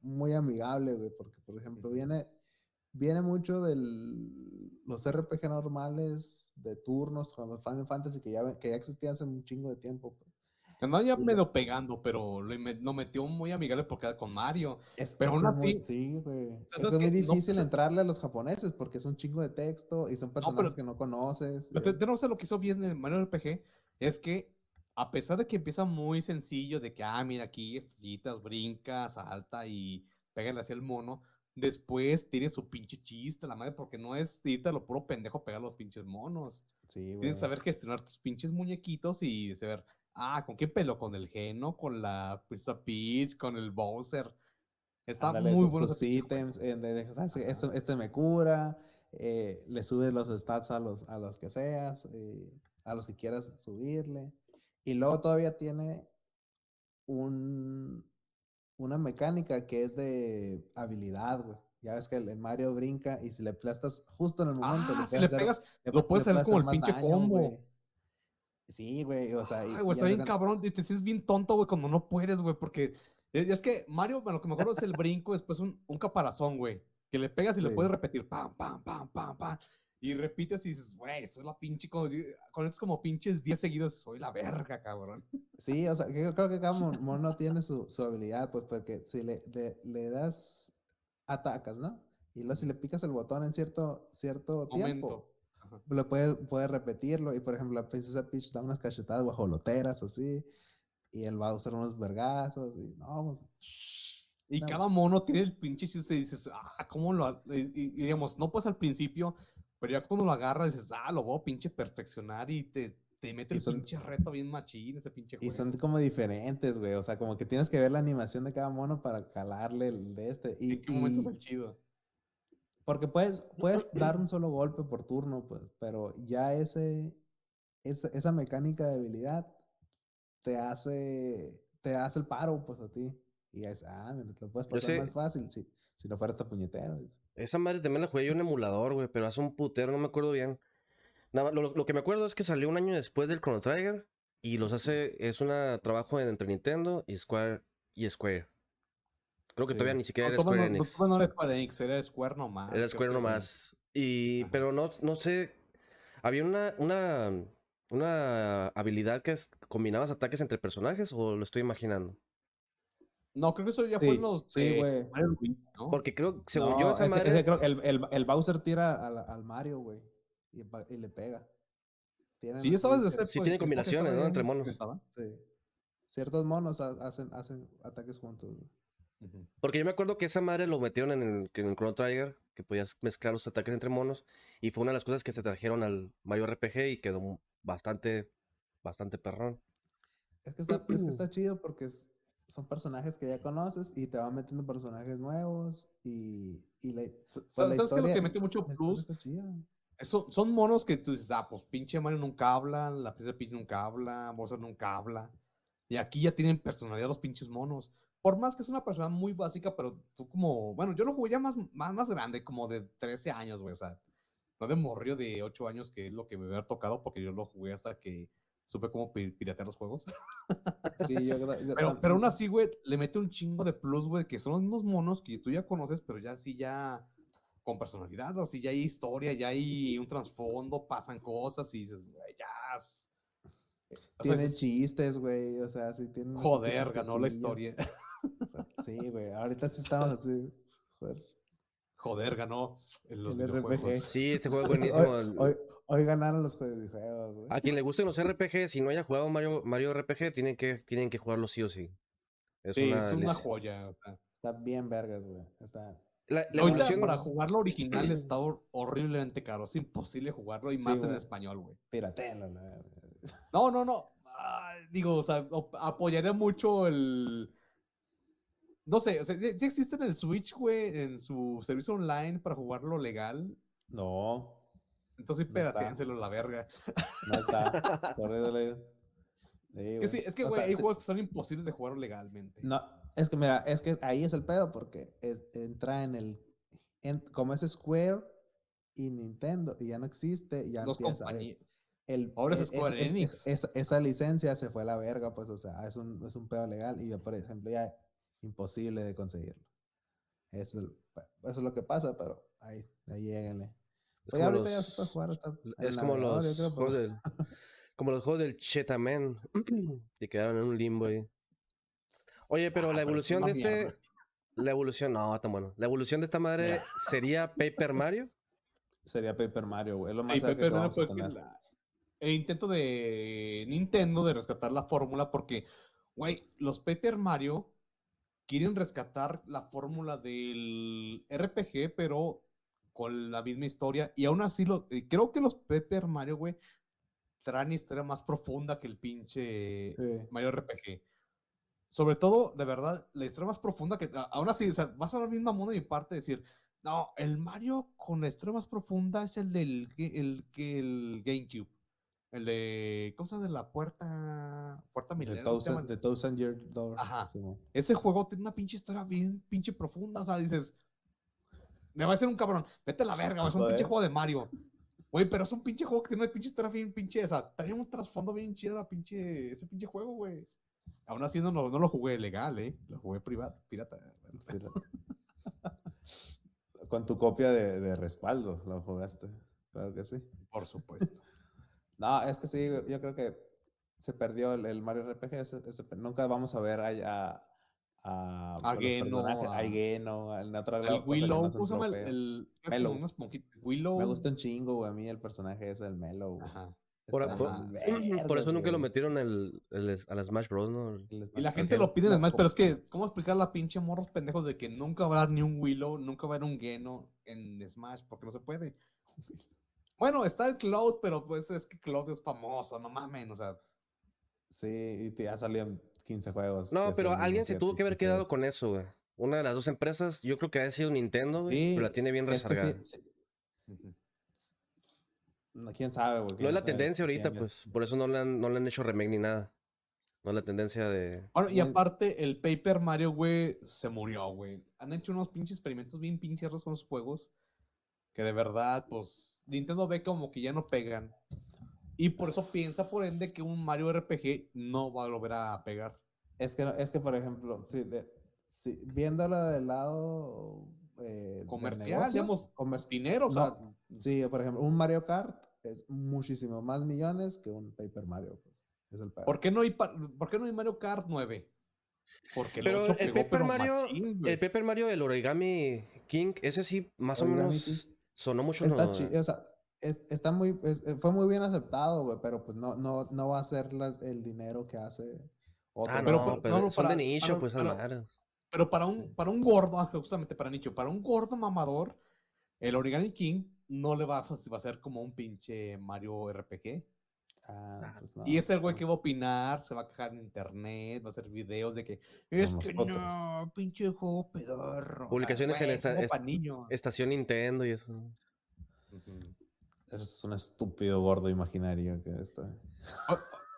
Speaker 1: muy amigable, güey, porque por ejemplo viene, viene mucho de los RPG normales de turnos como Final Fantasy que ya, que ya existían hace un chingo de tiempo.
Speaker 2: No ya medio pegando, pero lo, me- lo metió muy amigable porque era con Mario.
Speaker 1: Es,
Speaker 2: Pero aún así-
Speaker 1: sí, güey. Es,
Speaker 2: ¿sabes
Speaker 1: que es muy?
Speaker 2: No,
Speaker 1: difícil
Speaker 2: pero-
Speaker 1: entrarle a los japoneses porque es un chingo de texto y son personajes que no conoces.
Speaker 2: Pero
Speaker 1: eh.
Speaker 2: te- te- no sé lo que hizo bien en Mario RPG es que a pesar de que empieza muy sencillo, de que, ah, mira aquí, estrellitas, brinca, salta y pégale hacia el mono, después tiene su pinche chiste, la madre, porque no es irte a lo puro pendejo pegar a los pinches monos.
Speaker 1: Sí.
Speaker 2: Tienes que saber gestionar tus pinches muñequitos y saber, ah, ¿con qué pelo? ¿Con el Geno? ¿Con la Princesa Peach? ¿con el Bowser? Está
Speaker 1: Ándale,
Speaker 2: muy bueno.
Speaker 1: ítems, eh, de- de-. Esto- este me cura, eh, le subes los stats a los, a los que seas, eh, a los que quieras subirle. Y luego todavía tiene un, una mecánica que es de habilidad, güey. Ya ves que el, el Mario brinca y si le aplastas justo en el momento,
Speaker 2: Ah, si le
Speaker 1: hacer-
Speaker 2: pegas,
Speaker 1: le-
Speaker 2: lo puedes
Speaker 1: le
Speaker 2: hacer como el pinche
Speaker 1: daño,
Speaker 2: combo.
Speaker 1: güey. Sí, güey, o sea,
Speaker 2: Ay, güey, está bien cabrón. Te sientes bien tonto, güey, cuando no puedes, güey, porque es, es que Mario, bueno, lo que me acuerdo es el brinco, después un, un caparazón, güey, que le pegas y le
Speaker 1: Sí.
Speaker 2: puedes repetir, pam, pam, pam, pam, pam. Y repites y dices, güey, esto es la pinche, con, con estos como pinches 10 seguidos, soy la verga, cabrón.
Speaker 1: Sí, o sea, yo creo que cada mon- mono tiene su, su habilidad, pues porque si le, le, le das, atacas, ¿no? Y luego si le picas el botón en cierto, cierto tiempo,
Speaker 2: Momento.
Speaker 1: Lo puedes, puedes repetirlo. Y por ejemplo, la princesa Peach da unas cachetadas guajoloteras así, y él va a usar unos vergazos, y no, pues,
Speaker 2: Y
Speaker 1: No.
Speaker 2: cada mono tiene el pinche chiste y dices, ah, ¿cómo lo...? ha-?" Y, y- y digamos, no pues al principio, pero ya cuando lo agarras dices, ah, lo voy a pinche perfeccionar y te, te mete
Speaker 1: Y
Speaker 2: el
Speaker 1: son-
Speaker 2: pinche reto bien machín ese pinche
Speaker 1: Y
Speaker 2: juego.
Speaker 1: son como diferentes, güey. O sea, como que tienes que ver la animación de cada mono para calarle el de este. Y,
Speaker 2: ¿En qué momento
Speaker 1: y-
Speaker 2: son chido?
Speaker 1: Porque puedes, puedes dar un solo golpe por turno, pues, pero ya ese, esa, esa mecánica de habilidad te hace, te hace el paro, pues, a ti. Y es, ah, mira, te lo puedes pasar
Speaker 3: sé-
Speaker 1: más fácil si, si no fuera tan puñetero.
Speaker 3: Esa madre también la jugué yo en emulador, güey, pero hace un putero, no me acuerdo bien. Nada, más- lo, lo que me acuerdo es que salió un año después del Chrono Trigger y los hace, es un trabajo entre Nintendo y Square y Square. Creo que
Speaker 1: Sí.
Speaker 3: todavía ni siquiera
Speaker 2: No,
Speaker 3: era Square
Speaker 2: no, no,
Speaker 3: Enix.
Speaker 2: no era Square Enix, era Square nomás.
Speaker 3: Era Square nomás. Y,
Speaker 2: Ajá.
Speaker 3: pero no, no sé, había una, una, una habilidad que es- combinabas ataques entre personajes o lo estoy imaginando.
Speaker 2: No, creo que eso ya fue en los
Speaker 1: sí,
Speaker 2: de
Speaker 1: güey.
Speaker 3: Porque creo, según
Speaker 1: No,
Speaker 3: yo, esa
Speaker 1: ese-
Speaker 3: madre...
Speaker 1: ese creo- el, el, el Bowser tira al, al Mario, güey. Y, le pega. Tienen
Speaker 2: Sí, ya sabes de hacer.
Speaker 3: Sí
Speaker 2: pues,
Speaker 3: tiene combinaciones, ¿no? Entre monos.
Speaker 1: Sí. Ciertos monos ha- hacen, hacen ataques juntos. güey.
Speaker 3: Porque yo me acuerdo que esa madre lo metieron en el, en el Chrono Trigger, que podías mezclar los ataques entre monos, y fue una de las cosas que se trajeron al Mario RPG y quedó bastante, bastante perrón.
Speaker 1: Es que está, es que está chido porque es- son personajes que ya conoces y te van metiendo personajes nuevos y, y la,
Speaker 2: S-
Speaker 1: pues, la
Speaker 2: ¿Sabes qué es lo que
Speaker 1: historia-
Speaker 2: mete mucho
Speaker 1: historia
Speaker 2: plus? Eso- son monos que tú dices, ah, pues pinche Mario nunca habla, la princesa Peach nunca habla, Bowser nunca habla. Y aquí ya tienen personalidad los pinches monos. Por más que es una persona muy básica, pero tú como, bueno, yo lo jugué ya más, más, más grande, como de 13 años, güey, o sea, no de morrio de 8 años, que es lo que me hubiera tocado, porque yo lo jugué hasta que supe cómo pi- piratear los juegos.
Speaker 1: Sí, yo,
Speaker 2: Pero,
Speaker 1: tam-
Speaker 2: pero aún así, güey, le mete un chingo de plus, güey, que son los mismos monos que tú ya conoces, pero ya sí, ya con personalidad, así, ya hay historia, ya hay un trasfondo, pasan cosas y dices, güey, ya. Sea,
Speaker 1: tiene
Speaker 2: es-
Speaker 1: chistes, güey. O sea, sí tiene.
Speaker 2: joder, ganó la historia.
Speaker 1: Sí, güey. Ahorita sí estamos así. Joder.
Speaker 2: Joder, ganó en los
Speaker 1: El
Speaker 2: videojuegos.
Speaker 1: RPG.
Speaker 3: Sí, este juego es buenísimo.
Speaker 1: Hoy, hoy, hoy ganaron los videojuegos, güey.
Speaker 3: A quien le gusten los RPG, si no haya jugado Mario, Mario RPG, tienen que, tienen que jugarlo sí o sí. Es
Speaker 2: Sí,
Speaker 3: una,
Speaker 2: es una
Speaker 3: les-
Speaker 2: joya.
Speaker 1: Está bien vergas, güey. Está.
Speaker 3: La, la
Speaker 2: Ahorita
Speaker 3: evolución,
Speaker 2: para jugarlo original está hor- horriblemente caro. Es imposible jugarlo y
Speaker 1: Sí,
Speaker 2: más en español, güey.
Speaker 1: Piratéalo, la verga.
Speaker 2: No, no, no. Ay, digo, o sea, apoyaría mucho el. No sé, o sea, sí existe en el Switch, güey, en su servicio online para jugarlo legal.
Speaker 1: No,
Speaker 2: Entonces,
Speaker 1: No
Speaker 2: a la verga.
Speaker 1: no está. Sí,
Speaker 2: Que sí, es que,
Speaker 1: O
Speaker 2: güey,
Speaker 1: sea,
Speaker 2: hay
Speaker 1: sí-
Speaker 2: juegos que son imposibles de jugar legalmente.
Speaker 1: No, es que mira, es que ahí es el pedo porque es- entra en el. en- como es Square y Nintendo y ya no existe, y ya
Speaker 2: Dos
Speaker 1: empieza.
Speaker 2: compañías.
Speaker 1: El,
Speaker 2: Ahora es
Speaker 1: es-
Speaker 2: Square
Speaker 1: es- es-
Speaker 2: Enix.
Speaker 1: esa- esa licencia se fue a la verga, pues, o sea, es un, es un pedo legal y, por ejemplo, ya imposible de conseguirlo. Eso, es eso es lo que pasa, pero ahí, ahí lleguenle.
Speaker 3: es
Speaker 1: Pues ya ahorita ya se
Speaker 3: los-
Speaker 1: puede jugar hasta
Speaker 3: es como los
Speaker 1: creo,
Speaker 3: juegos del, como los juegos del Chetaman, que quedaron en un limbo ahí. Oye, pero
Speaker 2: Ah,
Speaker 3: la
Speaker 2: pero es
Speaker 3: evolución de este,
Speaker 2: mierda.
Speaker 3: la evolución, no, tan bueno. La evolución de esta madre sería Paper Mario.
Speaker 1: Sería Paper Mario, güey. Es lo más
Speaker 2: Sí,
Speaker 1: que
Speaker 2: Paper Mario
Speaker 1: vamos a
Speaker 2: fue que
Speaker 1: tener.
Speaker 2: la- el intento de Nintendo de rescatar la fórmula porque, güey, los Paper Mario quieren rescatar la fórmula del RPG, pero con la misma historia. Y aún así, lo, creo que los Paper Mario, güey, traen historia más profunda que el pinche
Speaker 1: Sí.
Speaker 2: Mario RPG. Sobre todo, de verdad, la historia más profunda que aún así, o sea, vas a la misma mundo y parte de decir, no, el Mario con la historia más profunda es el del el, que- el GameCube. El de, ¿cómo se llama? De la puerta, puerta milenaria. ¿cómo se llama?
Speaker 1: Thousand, the Thousand Year Door.
Speaker 2: Ajá. Ese juego tiene una pinche historia bien pinche profunda, o sea, dices, me va a ser un cabrón, vete a la verga, güey, es un pinche juego de Mario. Güey, pero es un pinche juego que tiene una pinche historia bien pinche, o sea, trae un trasfondo bien chido la pinche, ese pinche juego, güey. Aún así no, lo- no lo jugué legal, eh, lo jugué privado, pirata.
Speaker 1: Con tu copia de, de respaldo lo jugaste. Claro que sí.
Speaker 2: Por supuesto.
Speaker 1: No, es que sí, yo creo que se perdió el, el Mario RPG. ese- ese pe- nunca vamos a ver a. A,
Speaker 2: A
Speaker 1: pues,
Speaker 2: Geno,
Speaker 1: a Geno, cosa que
Speaker 2: Willow,
Speaker 1: no es un
Speaker 2: ¿cómo se llama? El, el. Willow.
Speaker 1: Me gusta un chingo, güey, a mí el personaje es el Melo, güey.
Speaker 2: Ajá.
Speaker 3: Por, eso nunca lo metieron el, el- a la Smash Bros,
Speaker 2: Y la gente lo pide en Smash, pero es que, ¿cómo explicar la pinche morros pendejos de que nunca va a haber ni un Willow, nunca va a haber un Geno en Smash? Porque no se puede. Bueno, está el Cloud, pero pues es que Cloud es famoso, no mames, o sea.
Speaker 1: Sí, y te- ya salían 15 juegos.
Speaker 3: No, pero alguien se tuvo que haber quedado con eso, güey. Una de las dos empresas, yo creo que ha sido Nintendo, güey, pero la
Speaker 1: Sí,
Speaker 3: tiene bien
Speaker 1: sí,
Speaker 3: rezagada.
Speaker 1: sí. No, ¿Quién sabe, güey?
Speaker 3: No es la tendencia ahorita,
Speaker 1: es-
Speaker 3: pues. Por eso no le han, no le han hecho remake ni nada. No es la tendencia de.
Speaker 2: Bueno, y aparte, el Paper Mario, güey, se murió, güey. Han hecho unos pinches experimentos bien pinches con los juegos. Que de verdad, pues, Nintendo ve como que ya no pegan. Y por eso piensa, por ende, que un Mario RPG no va a volver a pegar.
Speaker 1: Es que, es que por ejemplo, si, si- viéndolo del lado eh,
Speaker 2: Comercial,
Speaker 1: negocio,
Speaker 2: digamos,
Speaker 1: comer-
Speaker 2: Dinero, o sea,
Speaker 1: No, Sí, por ejemplo, un Mario Kart es muchísimo más millones que un Paper Mario. Pues. Es el.
Speaker 2: ¿por qué no hay, ¿por qué no hay Mario Kart 9? Porque el
Speaker 3: Pero
Speaker 2: 8
Speaker 3: el
Speaker 2: pegó,
Speaker 3: Paper
Speaker 2: pero
Speaker 3: Mario,
Speaker 2: machín,
Speaker 3: el Paper Mario, el Origami King, ese sí, más o
Speaker 1: Origami
Speaker 3: menos
Speaker 1: King.
Speaker 3: Sonó mucho.
Speaker 1: Está chi- o sea, es- está muy, es- eh, fue muy bien aceptado, güey, pero pues no, no, no va a ser las, el dinero que hace otro.
Speaker 3: Ah,
Speaker 2: Pero-
Speaker 3: no,
Speaker 2: pero-
Speaker 3: pero,
Speaker 2: no, no,
Speaker 3: son de
Speaker 2: para-
Speaker 3: nicho,
Speaker 2: para-
Speaker 3: pues,
Speaker 2: para-. Pero para un, para un gordo, ah, justamente para nicho, para un gordo mamador, el Origami King no le va a, va a ser como un pinche Mario RPG.
Speaker 1: Ah, pues no,
Speaker 2: y es el güey que va a opinar, se va a quejar en internet, va a hacer videos de que es que no, pinche juego pedorro. o sea,
Speaker 3: Publicaciones en esta- est-
Speaker 2: niños.
Speaker 3: Estación Nintendo y eso.
Speaker 2: Ujú.
Speaker 1: Eres un estúpido gordo imaginario que está.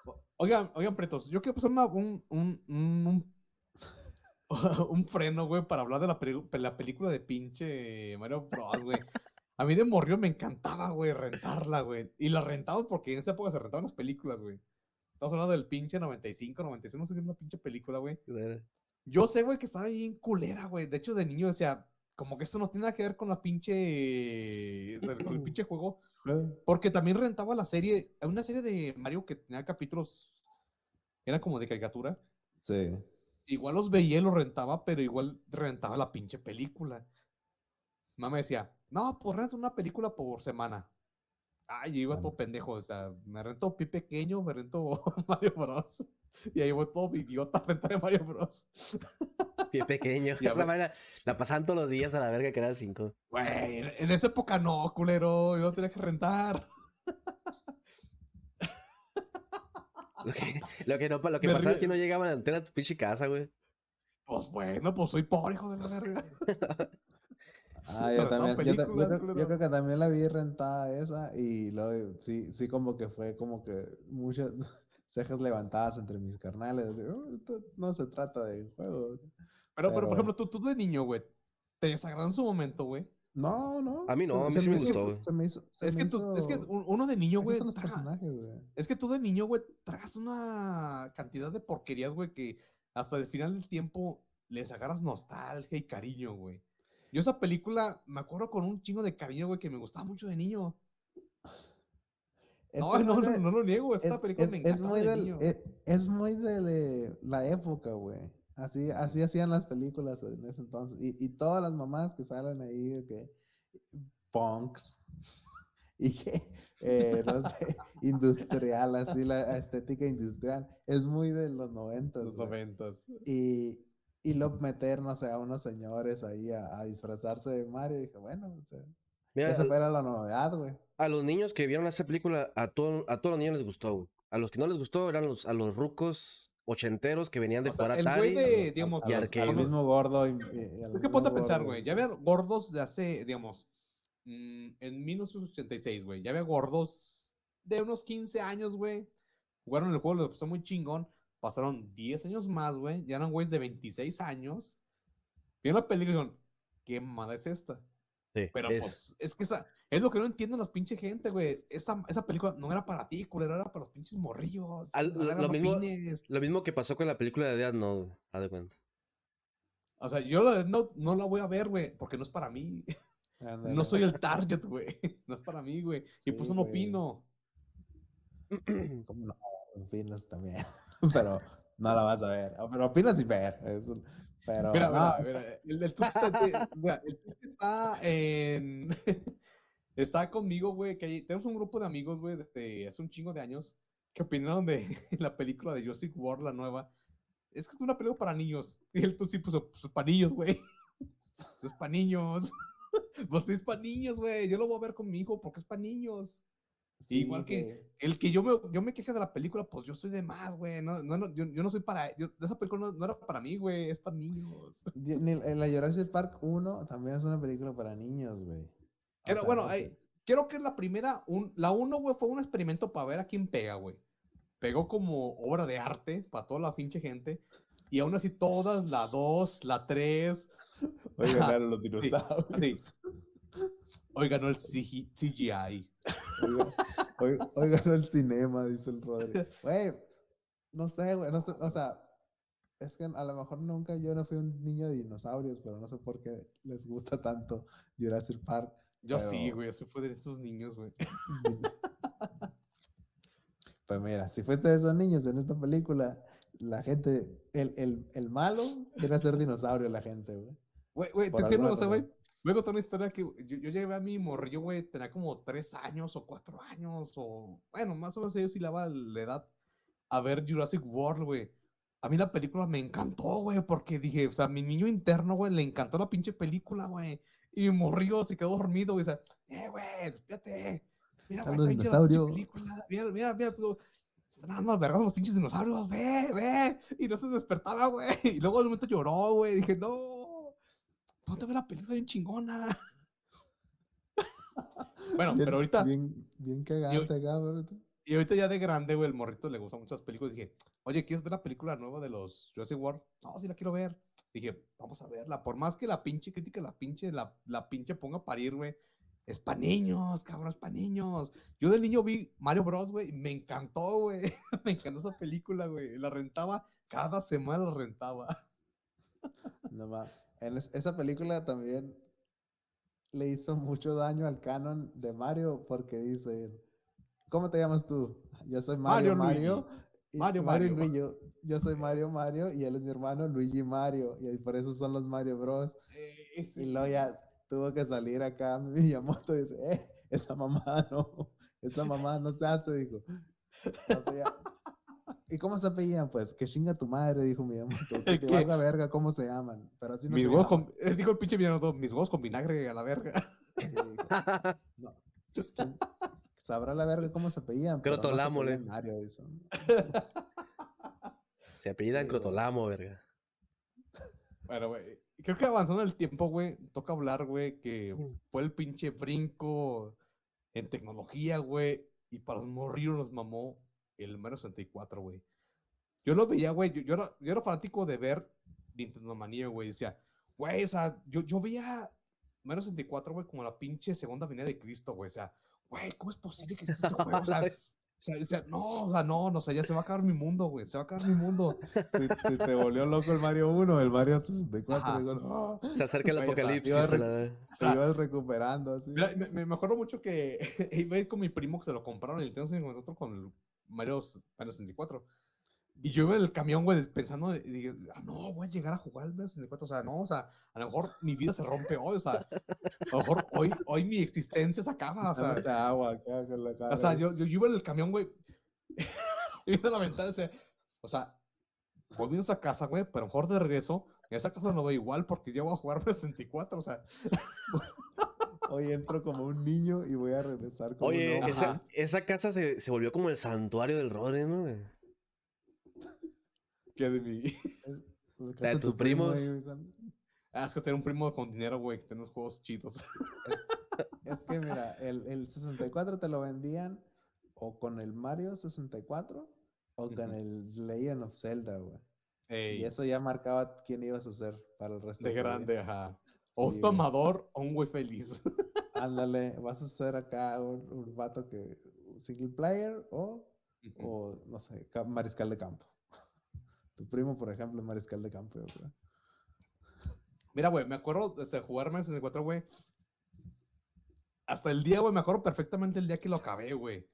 Speaker 2: O- Oigan, oigan, pretos, yo quiero pasar una- un, un, un, un- freno, güey, para hablar de la, la película de pinche Mario Bros, güey. A mí de morrió me encantaba, güey, rentarla, güey. Y la rentamos porque en esa época se rentaban las películas, güey. Estamos hablando del pinche 95, 96, no sé qué es una pinche película, güey. Yo sé, güey, que estaba ahí en culera, güey. De hecho, de niño decía, como que esto no tiene nada que ver con la pinche. con el pinche juego. Porque también rentaba la serie. Una serie de Mario que tenía capítulos. Era como de caricatura.
Speaker 1: Sí.
Speaker 2: Igual los veía y los rentaba, pero igual rentaba la pinche película. Mamá decía, no, pues rento una película por semana. Ay, yo iba
Speaker 1: Bueno.
Speaker 2: todo pendejo. O sea, me rento Pi pequeño, me rento Mario Bros. Y ahí voy todo idiota a rentar Mario Bros.
Speaker 3: Pie pequeño. Esa madre la pasaban todos los días a la verga que era 5.
Speaker 2: Güey, en- en esa época no, culero. Yo no tenía que rentar.
Speaker 3: Lo que, lo que, no, lo que
Speaker 2: Me
Speaker 3: pasaba es que no llegaban a entrar a tu pinche casa, güey.
Speaker 2: Pues bueno, pues soy pobre, hijo de la verga.
Speaker 1: Ah, yo también. yo, creo, yo
Speaker 2: culero.
Speaker 1: creo que también la vi rentada esa y luego sí, sí como que fue como que muchas cejas levantadas entre mis carnales. así, "Oh, esto no se trata de juego.
Speaker 2: Pero, pero,
Speaker 1: Pero-
Speaker 2: por ejemplo, tú, tú de niño, güey, te desagradó en su momento, güey.
Speaker 1: No, no.
Speaker 3: A mí no, a mí
Speaker 1: se
Speaker 3: sí me gustó, güey.
Speaker 1: Se me hizo. se
Speaker 2: Es
Speaker 1: me
Speaker 2: que, tú, es que uno de niño,
Speaker 1: me
Speaker 2: güey, traga-
Speaker 1: personajes, güey.
Speaker 2: es que tú de niño, güey, tragas una cantidad de porquerías, güey, que hasta el final del tiempo les agarras nostalgia y cariño, güey. Yo esa película me acuerdo con un chingo de cariño, güey, que me gustaba mucho de niño.
Speaker 1: Es
Speaker 2: no,
Speaker 1: es
Speaker 2: no, no, no lo niego, esta
Speaker 1: es,
Speaker 2: película
Speaker 1: es-
Speaker 2: me
Speaker 1: es
Speaker 2: encantaba
Speaker 1: muy
Speaker 2: de
Speaker 1: del-
Speaker 2: niño.
Speaker 1: es, es muy de la época, güey. Así, así hacían las películas en ese entonces. Y, y todas las mamás que salen ahí, que punks. Y que, eh, no sé, industrial, así la estética industrial. Es muy de los noventas.
Speaker 2: los noventas.
Speaker 1: Y, y luego meter, no sé, a unos señores ahí a, a disfrazarse de Mario. Y dije, bueno, o sea,
Speaker 3: Mira,
Speaker 1: esa era la novedad, güey.
Speaker 3: a los niños que vieron esa película, a, todo, a todos los niños les gustó, güey. A los que no les gustó eran los, a los rucos ochenteros que venían de
Speaker 2: O sea, el güey de, digamos,
Speaker 3: y
Speaker 1: al mismo gordo. y- y- al mismo
Speaker 2: ponte a pensar, güey. Ya había gordos de hace, digamos, mm, en 1986, güey. Ya había gordos de unos 15 años, güey. Jugaron el juego, lo pasó muy chingón. Pasaron 10 años más, güey. Ya eran güeyes de 26 años. Vieron la película y dijeron, ¿qué mamada es esta?
Speaker 3: Sí,
Speaker 2: Pero
Speaker 3: es-
Speaker 2: pues, es que esa, es lo que no entienden las pinches gente, güey. Esa, esa película no era para ti, culero, era para los pinches morrillos.
Speaker 3: Al-
Speaker 2: no
Speaker 3: lo- mismo-
Speaker 2: opines.
Speaker 3: Lo mismo que pasó con la película de Death Note, güey, haz de cuenta.
Speaker 2: O sea, yo la de no, no la voy a ver, güey, porque no es para mí. No soy el target, güey. No es para mí, güey. y pues no opino.
Speaker 1: ¿Cómo no? Opinas también. pero no la vas a ver. Ah, Pero opinas sin ver. eso- Pero
Speaker 2: Mira,
Speaker 1: no,
Speaker 2: mira, mira, El, el está, mira, el está en. Está conmigo, güey, que tenemos un grupo de amigos, güey, de hace un chingo de años, que opinaron de la película de Jurassic World, la nueva. Es que es una película para niños. Y él tú sí puso, pues para niños, güey. Es para niños. Pues es para niños, güey. Yo lo voy a ver con mi hijo porque es para niños. Igual que- El que yo me, yo me queje de la película, pues yo estoy de más, güey. No, no, no, yo, yo no soy para. yo- esa película no, no era para mí, güey. Es para niños.
Speaker 1: En la Jurassic Park 1 también es una película para niños, güey. O
Speaker 2: Pero
Speaker 1: sea,
Speaker 2: bueno,
Speaker 1: no
Speaker 2: hay- creo que la primera, un, la uno, güey, fue un experimento para ver a quién pega, güey. Pegó como obra de arte para toda la pinche gente. Y aún así todas, la 2, la 3,
Speaker 1: Hoy ganaron los dinosaurios.
Speaker 2: así. Hoy ganó el CG CGI.
Speaker 1: Hoy ganó el cinema, dice el Rodri. Güey, no sé, güey, no sé, o sea, es que a lo mejor nunca yo no fui un niño de dinosaurios, pero no sé por qué les gusta tanto Jurassic Park.
Speaker 2: Yo sí, güey, eso fue de esos niños, güey.
Speaker 1: Pues mira, si fuiste de esos niños en esta película, la gente, el, el, el malo quiere ser dinosaurio, la gente, güey.
Speaker 2: Güey, güey, te entiendo,
Speaker 1: alguna
Speaker 2: o sea, güey. A contar una historia que yo, yo llevé a mi morrillo, güey, tenía como tres años o cuatro años, o bueno, más o menos yo sí la la edad, a ver Jurassic World, güey. A mí la película me encantó, güey, porque dije, o sea, mi niño interno, güey, le encantó la pinche película, güey. Y mi morrillo se quedó dormido, güey, o sea, eh, güey, despídate. Mira,
Speaker 1: Están
Speaker 2: güey, pinche película. Mira, mira, mira, pues, están dando vergas los pinches dinosaurios, ve, ve. Y no se despertaba, güey. Y luego de momento lloró, güey. Dije, no, ponte a ver la película bien chingona. bueno,
Speaker 1: Bien-
Speaker 2: pero ahorita,
Speaker 1: Bien, bien cagante acá, bro.
Speaker 2: y ahorita ya de grande, güey, el morrito le gustan muchas películas. Dije, oye, ¿quieres ver la película nueva de los Jurassic World? No, sí la quiero ver. Dije, vamos a verla. Por más que la pinche crítica, la pinche, la, la pinche ponga a parir, güey. Es para niños, cabrón, es para niños. Yo de niño vi Mario Bros, güey, y me encantó, güey. me encantó esa película, güey. La rentaba, cada semana la rentaba.
Speaker 1: No ma- En es- esa película también le hizo mucho daño al canon de Mario porque dice, ¿cómo te llamas tú? Yo soy Mario
Speaker 2: Mario
Speaker 1: Mario. y
Speaker 2: Mario
Speaker 1: y
Speaker 2: Mario.
Speaker 1: Luigi. Yo, yo soy Mario Mario y él es mi hermano Luigi Mario. Y por eso son los Mario Bros.
Speaker 2: Eh,
Speaker 1: Y luego ya tuvo que salir acá Miyamoto y dice, eh, esa mamá no, esa mamá no se hace, dijo. O sea, ¿Y cómo se apellían? Pues que chinga tu madre, dijo Miyamoto. Que te valga verga cómo se llaman. Pero así no
Speaker 2: mis
Speaker 1: se
Speaker 2: huevos
Speaker 1: llaman.
Speaker 2: con, eh, dijo el pinche Miyamoto, mis huevos con vinagre a la verga.
Speaker 1: Sí, no. ¿Quién Sabrá la verga cómo se apellían. no
Speaker 3: Crotolamo, le-
Speaker 1: apellían Mario, dice.
Speaker 3: Se apellidan
Speaker 1: Sí, güey.
Speaker 3: Crotolamo, verga.
Speaker 2: Bueno, güey. Creo que avanzando el tiempo, güey, toca hablar, güey, que fue el pinche brinco en tecnología, güey. Y para los morrillos nos mamó el Mario 64, güey. Yo lo veía, güey. Yo, yo era, yo era fanático de ver Nintendo Manía, güey. Decía, güey, o sea, yo, yo veía Mario 64, güey, como la pinche segunda venida de Cristo, güey. O sea, güey, ¿cómo es posible que exista ese juego? O sea, o sea, decía, no, o sea, no, no, o sea, ya se va a acabar mi mundo, güey. Se va a acabar mi mundo.
Speaker 1: Si, si te volvió loco el Mario 1, el Mario 64,
Speaker 2: Ajá.
Speaker 1: digo, no.
Speaker 3: Se acerca el
Speaker 2: Güey, o sea,
Speaker 3: apocalipsis.
Speaker 1: a re-
Speaker 3: la-
Speaker 2: O sea,
Speaker 1: ibas recuperando así.
Speaker 2: Mira, me, me- me acuerdo mucho que iba a ir con mi primo que se lo compraron en el Nintendo 64 con el Mario, Mario 64. Y yo iba en el camión, güey, pensando, y ah, no, voy a llegar a jugar al Mario 64. O sea, no, o sea, a lo mejor mi vida se rompe hoy, o sea, a lo mejor hoy, hoy mi existencia se acaba, o sea,
Speaker 1: agua acá con la cara.
Speaker 2: o sea, yo, yo, iba en el camión, güey, y viendo la ventana, o sea, voy a esa casa, güey, pero a lo mejor de regreso, en esa casa no veo igual porque yo voy a jugar Mario 64, o sea,
Speaker 1: Hoy entro como un niño y voy a regresar como
Speaker 3: Oye,
Speaker 1: un hombre.
Speaker 3: esa, esa casa se, se volvió como el santuario del Rodri, ¿no? güey?
Speaker 2: que de.
Speaker 1: La
Speaker 3: de
Speaker 1: casa de
Speaker 3: tus
Speaker 1: tu primo
Speaker 3: primos.
Speaker 1: cuando-
Speaker 2: Ah, es que tener un primo con dinero, güey, que tiene unos juegos chidos.
Speaker 1: Es que mira, el, el 64 te lo vendían o con el Mario 64 o con el Legend of Zelda, güey. Y eso ya marcaba quién ibas a ser para el resto
Speaker 2: de
Speaker 1: vida.
Speaker 2: grande, ajá. O un
Speaker 1: güey.
Speaker 2: tomador o un güey feliz.
Speaker 1: Ándale, vas a ser acá un, un vato que single player o, o no sé, ca- mariscal de campo. Tu primo, por ejemplo, es mariscal de campo.
Speaker 2: Mira, güey, me acuerdo de jugar Mario 64, güey. Hasta el día, güey, me acuerdo perfectamente el día que lo acabé, güey.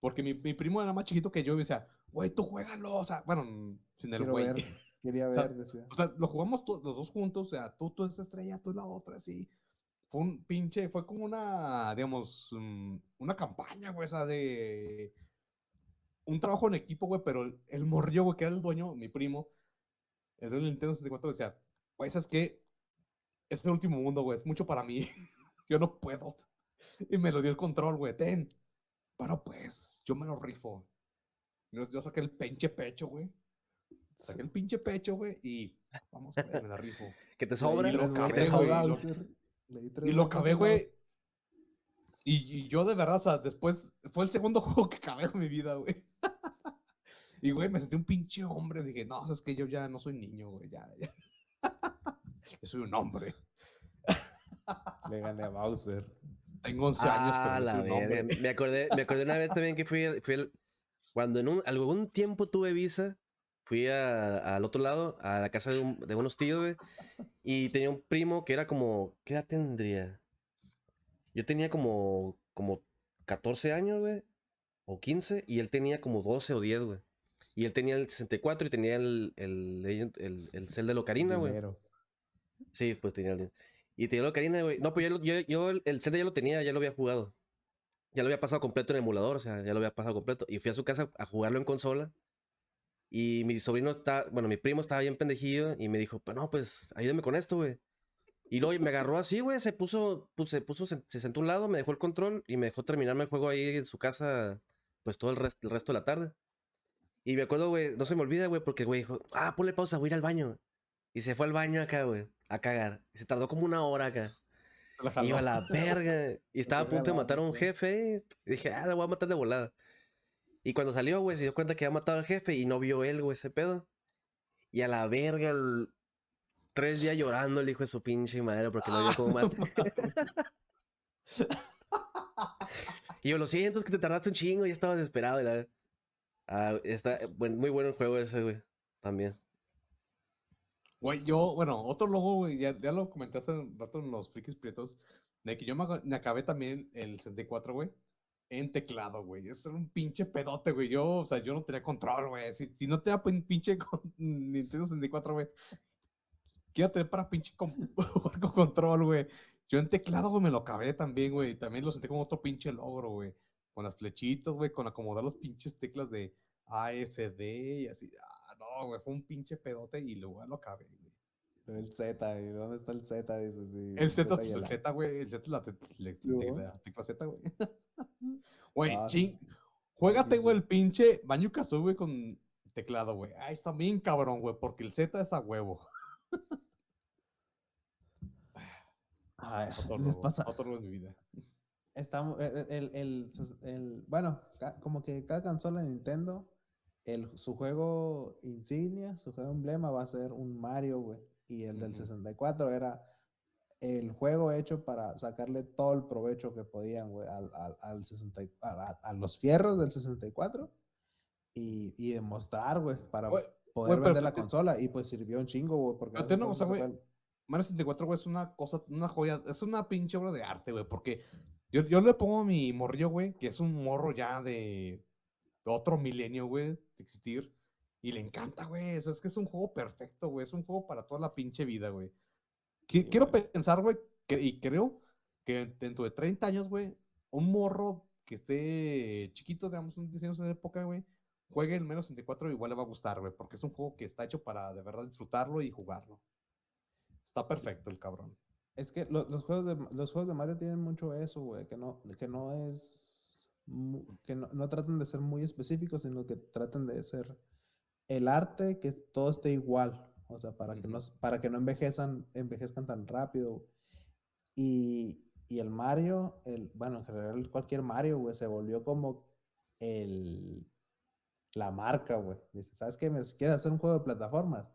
Speaker 2: Porque mi, mi primo era más chiquito que yo y me decía, güey, tú juégalo. O sea, bueno, sin el
Speaker 1: Quiero
Speaker 2: güey.
Speaker 1: ver, quería
Speaker 2: O sea,
Speaker 1: ver, decía.
Speaker 2: O sea, lo jugamos los dos juntos, o sea, tú, tú esa estrella, tú la otra, así. fue un pinche, fue como una, digamos, mm, una campaña, güey, esa de un trabajo en equipo, güey, pero el, el morrillo, güey, que era el dueño, mi primo, el dueño del Nintendo 64 decía, güey, ¿sabes qué? Es el último mundo, güey, es mucho para mí. Yo no puedo. Y me lo dio el control, güey, ten. Pero pues, yo me lo rifo. Yo, yo saqué el pinche pecho, güey. Saqué el pinche pecho, güey, y vamos, güey, me la rifo.
Speaker 3: Que te sobra,
Speaker 2: lo
Speaker 3: que te
Speaker 1: bombas
Speaker 2: güey,
Speaker 1: a
Speaker 2: lo-
Speaker 1: Bowser, le di tres
Speaker 2: Y lo acabé, güey. Y, y yo de verdad, o sea, después fue el segundo juego que acabé en mi vida, güey. Y, güey, me sentí un pinche hombre. Dije, no, es que yo ya no soy niño, güey. Ya, ya. Yo soy un hombre.
Speaker 1: Le gané a Bowser.
Speaker 2: Tengo 11 años,
Speaker 3: Ah,
Speaker 2: pero
Speaker 3: la
Speaker 2: hombre.
Speaker 3: Me acordé, me acordé una vez también que fui, fui el- cuando en un, algún tiempo tuve visa, fui a- al otro lado, a la casa de, un- de unos tíos, güey, y tenía un primo que era como, ¿qué edad tendría? Yo tenía como, como 14 años, güey, o 15, y él tenía como 12 o 10, güey. Y él tenía el 64 y tenía el, el, el, el cel de Locarina, güey. Sí, pues tenía el Y tenía la Ocarina, güey. No, pues yo, yo, yo el, el Zelda ya lo tenía, ya lo había jugado. Ya lo había pasado completo en emulador, o sea, ya lo había pasado completo. Y fui a su casa a jugarlo en consola. Y mi sobrino está, bueno, mi primo estaba bien pendejillo y me dijo, pues no, pues ayúdame con esto, güey. Y luego me agarró así, güey, se puso, pues, se puso, se, se sentó a un lado, me dejó el control y me dejó terminarme el juego ahí en su casa, pues todo el, rest- el resto de la tarde. Y me acuerdo, güey, no se me olvida, güey, porque, güey, dijo, ah, ponle pausa, voy a ir al baño. Y se fue al baño acá, güey, a cagar. Y se tardó como una hora acá. Iba a la verga. Y estaba a punto de matar a un jefe. Y dije, ah, la voy a matar de volada. Y cuando salió, güey, se dio cuenta que había matado al jefe y no vio él, güey, ese pedo. Y a la verga, el- tres días llorando el hijo de su pinche madre porque no vio cómo matar. y yo, lo siento, es que te tardaste un chingo, ya estaba desesperado. y la- Ah, está buen- muy bueno el juego ese, güey. También.
Speaker 2: Güey, yo, bueno, otro logo, güey, ya, ya lo comenté hace un rato en los frikis prietos, de que yo me, me acabé también el 64, güey, en teclado, güey. Es un pinche pedote, güey. Yo, o sea, yo no tenía control, güey. Si, si no te da pin- pinche Nintendo 64, güey, ¿qué iba a tener para pinche con, con control, güey? Yo en teclado, güey, me lo acabé también, güey. También lo sentí como otro pinche logro, güey. Con las flechitas, güey, con acomodar los pinches teclas de ASD y así. Ah, no, güey, fue un pinche pedote y luego lo acabé, güey.
Speaker 1: El Z, ¿y dónde está el Z? Dice, sí,
Speaker 2: El Z,
Speaker 1: y
Speaker 2: pues el. Z, güey. El Z es la, tecla Z, güey. Güey,
Speaker 1: Ah,
Speaker 2: ching. Juégate, güey, el pinche Banjo Kazooie, güey, con teclado, güey. Ahí está bien cabrón, güey, porque el Z es a huevo.
Speaker 1: Ay,
Speaker 2: Otro
Speaker 1: les pasa-
Speaker 2: otro de mi vida.
Speaker 1: Estamos, el, el, el- sus- el- bueno, como que cada consola de Nintendo, el, su juego insignia, su juego emblema va a ser un Mario, güey. Y el del
Speaker 2: Ujú.
Speaker 1: 64 era el juego hecho para sacarle todo el provecho que podían, güey, al, al, al 60 y- a, a- los fierros del 64 y, y demostrar, güey, para poder vender la
Speaker 2: te-
Speaker 1: consola. Y pues sirvió un chingo, güey, porque...
Speaker 2: Pero una cosa,
Speaker 1: entonces
Speaker 2: güey, Mario 64, güey, es una cosa, una joya, es una pinche obra de arte, güey, porque yo, yo le pongo a mi morrillo, güey, que es un morro ya de otro milenio, güey, de existir, y le encanta, güey, o sea, es que es un juego perfecto, güey, es un juego para toda la pinche vida, güey.
Speaker 1: Sí,
Speaker 2: Quiero
Speaker 1: güey.
Speaker 2: pensar, güey, que- y creo que dentro de 30 años, güey, un morro que esté chiquito, digamos, un 10 años de época, güey, juegue el Mario 64 igual le va a gustar, güey, porque es un juego que está hecho para de verdad disfrutarlo y jugarlo. Está perfecto el cabrón.
Speaker 1: Es que lo- los, juegos de, los juegos de Mario tienen mucho eso, güey, que no, que no es, que no, no tratan de ser muy específicos, sino que tratan de ser el arte, que todo esté igual, o sea, para que no,
Speaker 2: Ujú.
Speaker 1: s- para que no envejezan, envejezcan tan rápido. Y, y el Mario, el, bueno, en general cualquier Mario, güey, se volvió como el, la marca, güey. Dice, ¿sabes qué? Si quieres hacer un juego de plataformas,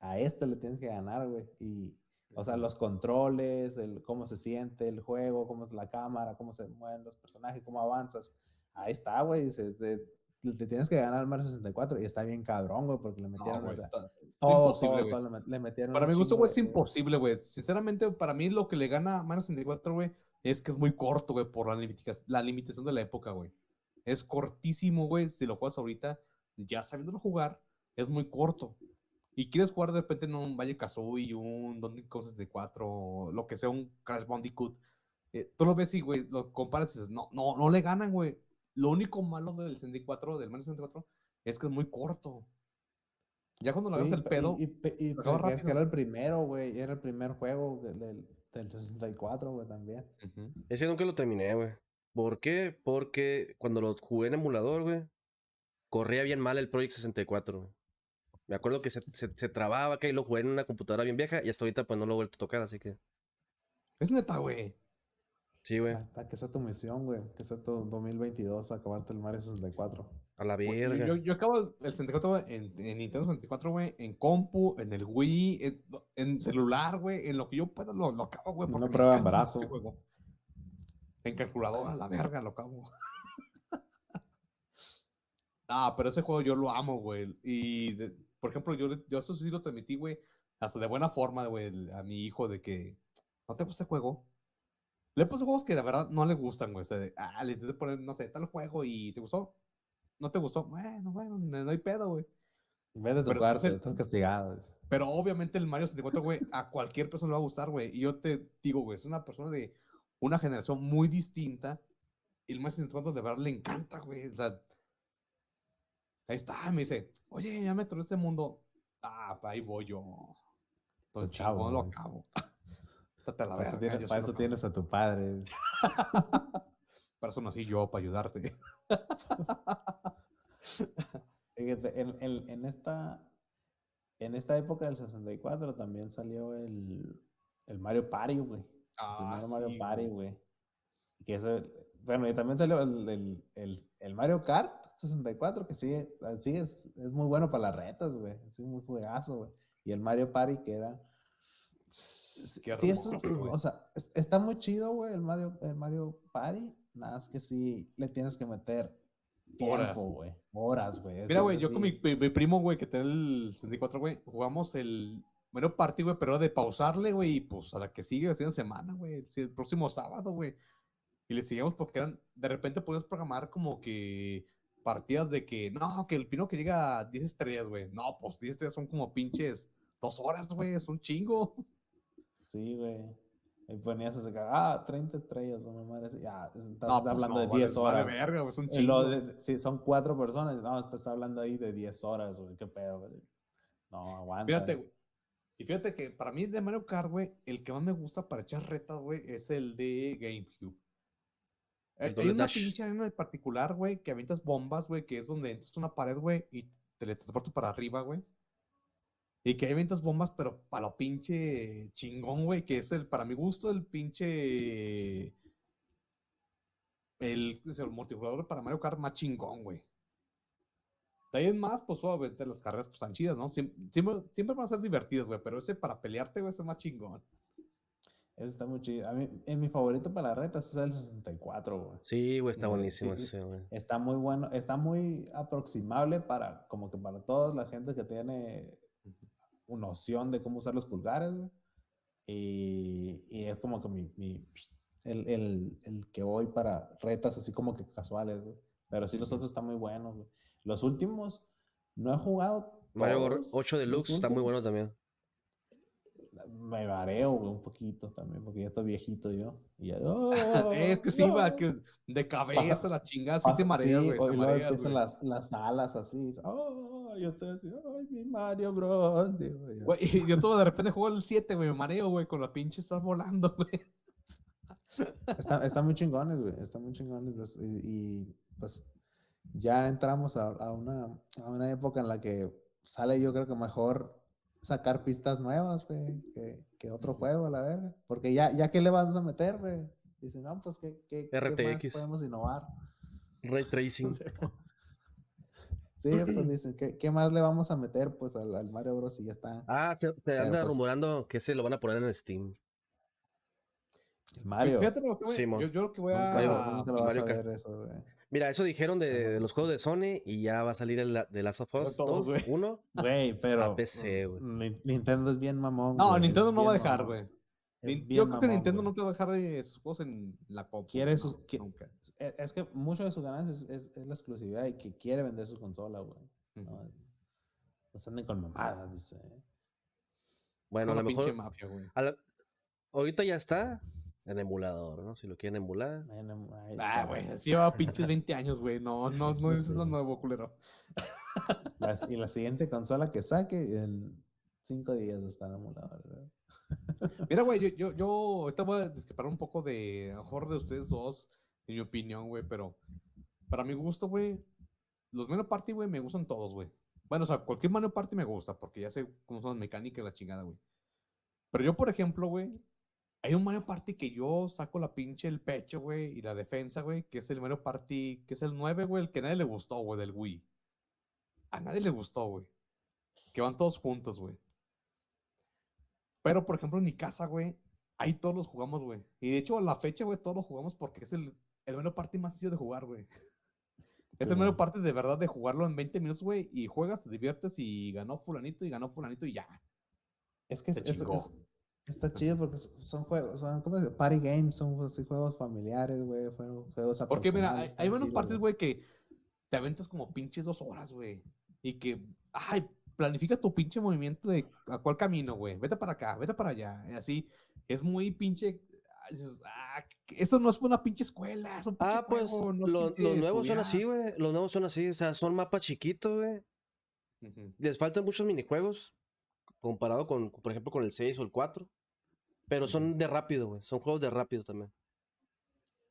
Speaker 1: a este le tienes que ganar, güey. Y, o sea, los controles, el cómo se siente el juego, cómo es la cámara, cómo se mueven los personajes, cómo avanzas. Ahí está, güey. dice, Te, te tienes que ganar al Mario 64 y está bien cabrón, güey, porque le
Speaker 2: No,
Speaker 1: metieron
Speaker 2: güey,
Speaker 1: o sea,
Speaker 2: está- es
Speaker 1: todo, le, met- le metieron
Speaker 2: Para mi gusto, güey, es imposible, güey. Sinceramente, para mí lo que le gana a Mario 64, güey, es que es muy corto, güey, por la, limitica- la limitación de la época, güey. Es cortísimo, güey. Si lo juegas ahorita, ya sabiéndolo jugar, es muy corto. y quieres jugar de repente en un Valle Kazooie, un Donkey Kong 64, lo que sea, un Crash Bandicoot, eh, tú lo ves y, güey, lo comparas y dices, no, no, no le ganan, güey. Lo único malo del 64, del Mario 64, es que es muy corto. Ya cuando le
Speaker 1: Sí,
Speaker 2: agarras el
Speaker 1: pe-
Speaker 2: pedo,
Speaker 1: Y, y y es que era el primero, güey. Era el primer juego de- del, del 64, güey, también.
Speaker 2: Ujú.
Speaker 3: Ese nunca lo terminé, güey. ¿Por qué? Porque cuando lo jugué en emulador, güey, corría bien mal el Project 64. güey. Me acuerdo que se, se, se trababa acá y lo jugué en una computadora bien vieja y hasta ahorita pues no lo he vuelto a tocar, así que
Speaker 2: es neta, güey.
Speaker 3: Sí, güey.
Speaker 1: Hasta que sea tu misión, güey. Que sea tu 2022, acabarte el Mario 64.
Speaker 3: A la verga.
Speaker 2: Yo, yo acabo el 64 en, en Nintendo 64, güey, en compu, en el Wii, en, en celular, güey, en lo que yo pueda lo, lo acabo, güey.
Speaker 1: Una prueba embarazo.
Speaker 2: ese juego. En calculadora, la verga, lo acabo. ah, pero ese juego yo lo amo, güey. Y, de- por ejemplo, yo, yo eso sí lo transmití, güey, hasta de buena forma, güey, a mi hijo de que, ¿no te gusta el juego? Le puse juegos que de verdad no le gustan, güey. O sea, de, ah, le intenté poner, no sé, tal juego y ¿te gustó? ¿No te gustó? Bueno, bueno, no no hay pedo, güey.
Speaker 1: Vete a tu
Speaker 2: Pero
Speaker 1: cuarto,
Speaker 2: entonces-
Speaker 1: estás castigado.
Speaker 2: Pero obviamente el Mario 64, güey, a cualquier persona le va a gustar, güey. Y yo te digo, güey, es una persona de una generación muy distinta. Y el Mario 64 de verdad le encanta, güey. O sea, ahí está, me dice, oye, ya me entró este mundo. Ah, ahí voy yo. Entonces,
Speaker 1: chavo,
Speaker 2: chavo, lo acabo.
Speaker 1: Para eso, tienes, para eso a tu padre.
Speaker 2: Para eso nací yo, para ayudarte.
Speaker 1: En, en- en esta, en esta época del 64 también salió el, el Mario Party, güey. El
Speaker 2: Ah,
Speaker 1: primer Mario Party,
Speaker 2: güey.
Speaker 1: Que eso, bueno, y también salió el, el, el, el Mario Kart 64, que sí, sí es, es muy bueno para las retas, güey. Es un muy juegazo, güey. Y el Mario Party que era... Sí,
Speaker 2: Qué
Speaker 1: sí, eso- o sea, es- está muy chido, güey, el Mario, el Mario Party. Nada más que sí le tienes que meter
Speaker 2: Horas.
Speaker 1: güey. Horas, güey.
Speaker 2: Mira, güey, yo con
Speaker 1: sí.
Speaker 2: mi, mi- mi primo, güey, que tiene el 64, güey, jugamos el Mario Party, güey, pero de pausarle, güey, y pues a la que sigue, la siguiente semana, güey, el próximo sábado, güey. Y le seguíamos porque eran, de repente podías programar como que partidas de que, no, que el pino que llega a 10 estrellas, güey. No, pues 10 estrellas son como pinches dos horas, güey, es un chingo.
Speaker 1: Sí, güey. Y ponías así, ah, 30 estrellas, una madre así. Ya, estás
Speaker 2: No, pues,
Speaker 1: hablando
Speaker 2: no,
Speaker 1: de
Speaker 2: vale-
Speaker 1: 10
Speaker 2: vale
Speaker 1: horas.
Speaker 2: verga, güey, es un chingo.
Speaker 1: de- si son cuatro personas, no, estás hablando ahí de 10 horas, güey. Qué pedo, güey. No, aguanta.
Speaker 2: Fíjate,
Speaker 1: güey.
Speaker 2: Y fíjate que para mí de Mario Kart, güey, el que más me gusta para echar retas, güey, es el de GameCube.
Speaker 3: El
Speaker 2: Hay una pinche arena en particular, güey, que avientas bombas, güey, que es donde entras una pared, güey, y te teletransportas para arriba, güey. Y que ahí avientas bombas, pero para lo pinche chingón, güey, que es el, para mi gusto, el pinche. El, el multijugador para Mario Kart más chingón, güey. De ahí en más, pues obviamente las carreras pues están chidas, ¿no? Siem- Siempre, siempre van a ser divertidas, güey, pero ese para pelearte, güey, ese es más chingón.
Speaker 1: Eso está muy chido. A mí, en mi favorito para retas es el 64, güey.
Speaker 3: Sí, güey, está
Speaker 1: Eh,
Speaker 3: buenísimo
Speaker 1: sí,
Speaker 3: ese, güey.
Speaker 1: Está muy bueno, está muy aproximable para, como que para toda la gente que tiene noción de cómo usar los pulgares, güey. Y, y es como que mi, mi- el, el, el que voy para retas así como que casuales, güey. Pero sí, los otros están muy buenos, güey. Los últimos, no he jugado.
Speaker 3: Mario
Speaker 1: todos
Speaker 3: 8
Speaker 1: los
Speaker 3: Deluxe está muy bueno también.
Speaker 1: Me mareo, güey, un poquito también, porque ya estoy viejito yo. Y ya,
Speaker 2: es que sí,
Speaker 1: ¡Oh,
Speaker 2: va,
Speaker 1: no!
Speaker 2: que de cabeza
Speaker 1: Pasa-
Speaker 2: la chingada, sí te mareas,
Speaker 1: sí,
Speaker 2: güey. te mareas, güey.
Speaker 1: las, las alas así. Oh, yo te decía, ay, mi Mario Bros. digo.
Speaker 2: Güey, y yo todo de repente juego el 7, güey, me mareo, güey, con la pinche estás volando, güey.
Speaker 1: Está- Están muy chingones, güey. Están muy chingones. los- y, y, pues ya entramos a, a una, a una época en la que sale, yo creo que mejor sacar pistas nuevas, güey, que, que otro juego, a la verga. Porque ya, ya ¿qué le vas a meter, güey? Dicen, no, pues, ¿qué, qué, qué más
Speaker 3: RTX.
Speaker 1: podemos innovar?
Speaker 3: Ray Tracing.
Speaker 1: Sí, pues dicen, ¿qué, qué más le vamos a meter, pues, al, al Mario Bros. Y ya está.
Speaker 3: Ah, se, se anda
Speaker 1: pues-
Speaker 3: rumorando que se lo van a poner en Steam.
Speaker 1: El Mario.
Speaker 2: Fíjate lo que voy,
Speaker 3: Simón.
Speaker 2: yo, yo lo que voy
Speaker 3: Mario-
Speaker 2: a...
Speaker 1: nunca lo vas
Speaker 3: Mario
Speaker 1: a
Speaker 3: Kart.
Speaker 1: ver eso, güey.
Speaker 3: Mira, eso dijeron de, de los juegos de Sony y ya va a salir el de Last of Us
Speaker 2: todos,
Speaker 3: 2,
Speaker 2: güey.
Speaker 3: 1
Speaker 1: Güey, pero.
Speaker 3: a PC, güey.
Speaker 1: Ni- Nintendo es bien mamón.
Speaker 2: No, Nintendo no va a dejar, güey.
Speaker 1: Es
Speaker 2: Yo creo que
Speaker 1: mamón,
Speaker 2: Nintendo
Speaker 1: güey.
Speaker 2: nunca va a dejar eh, sus juegos en la compu.
Speaker 1: Quiere
Speaker 2: no,
Speaker 1: sus- qui-
Speaker 2: nunca.
Speaker 1: Es, es que mucho de su ganancia es, es- es la exclusividad y que quiere vender su consola, güey. ¿no? No se anden con mamadas, dice.
Speaker 3: Bueno, a lo mejor.
Speaker 2: mafia, güey.
Speaker 3: a la- ahorita ya está en emulador, ¿no? Si lo quieren emular.
Speaker 1: Ay, no, ay,
Speaker 2: Ah, güey, así lleva pinches 20 años, güey. No, no,
Speaker 1: Sí,
Speaker 2: no es
Speaker 1: sí.
Speaker 2: lo nuevo, culero.
Speaker 1: La- y la siguiente consola que saque, en cinco días está en emulador. ¿verdad?
Speaker 2: Mira, güey, yo, yo, yo ahorita voy a discrepar un poco de, a mejor de ustedes dos, en mi opinión, güey, pero para mi gusto, güey, los Mario Party, güey, me gustan todos, güey. Bueno, o sea, cualquier Mario Party me gusta, porque ya sé cómo son las mecánicas y la chingada, güey. Pero yo, por ejemplo, güey, hay un Mario Party que yo saco la pinche el pecho, güey, y la defensa, güey, que es el Mario Party, que es el 9, güey, el que a nadie le gustó, güey, del Wii. A nadie le gustó, güey. Que van todos juntos, güey. Pero, por ejemplo, en mi casa, güey, ahí todos los jugamos, güey. Y de hecho, a la fecha, güey, todos los jugamos porque es el, el Mario Party más sencillo de jugar, güey. Es el
Speaker 1: Simón.
Speaker 2: Party de verdad de jugarlo en 20 minutos, güey, y juegas, te diviertes y ganó fulanito y ganó fulanito y ya.
Speaker 1: Es que es- es- está chido porque son juegos, son ¿cómo se dice? party games, son así juegos familiares, güey, juegos, juegos
Speaker 2: Porque, mira, hay, hay parties, güey, que te aventas como pinches dos horas, güey. Y que, ay, planifica tu pinche movimiento de a cuál camino, güey. Vete para acá, vete para allá. Y así, es muy pinche. ah, ah, eso no es una pinche escuela, es un pinche
Speaker 3: Ah, pues
Speaker 2: juego, no es
Speaker 3: lo-
Speaker 2: pinche
Speaker 3: los nuevos son
Speaker 2: estudiar".
Speaker 3: así, güey. Los nuevos son así. O sea, son mapas chiquitos, güey. Les faltan muchos minijuegos comparado con, por ejemplo, con el 6 o el 4. Pero son de rápido, güey. Son juegos de rápido también.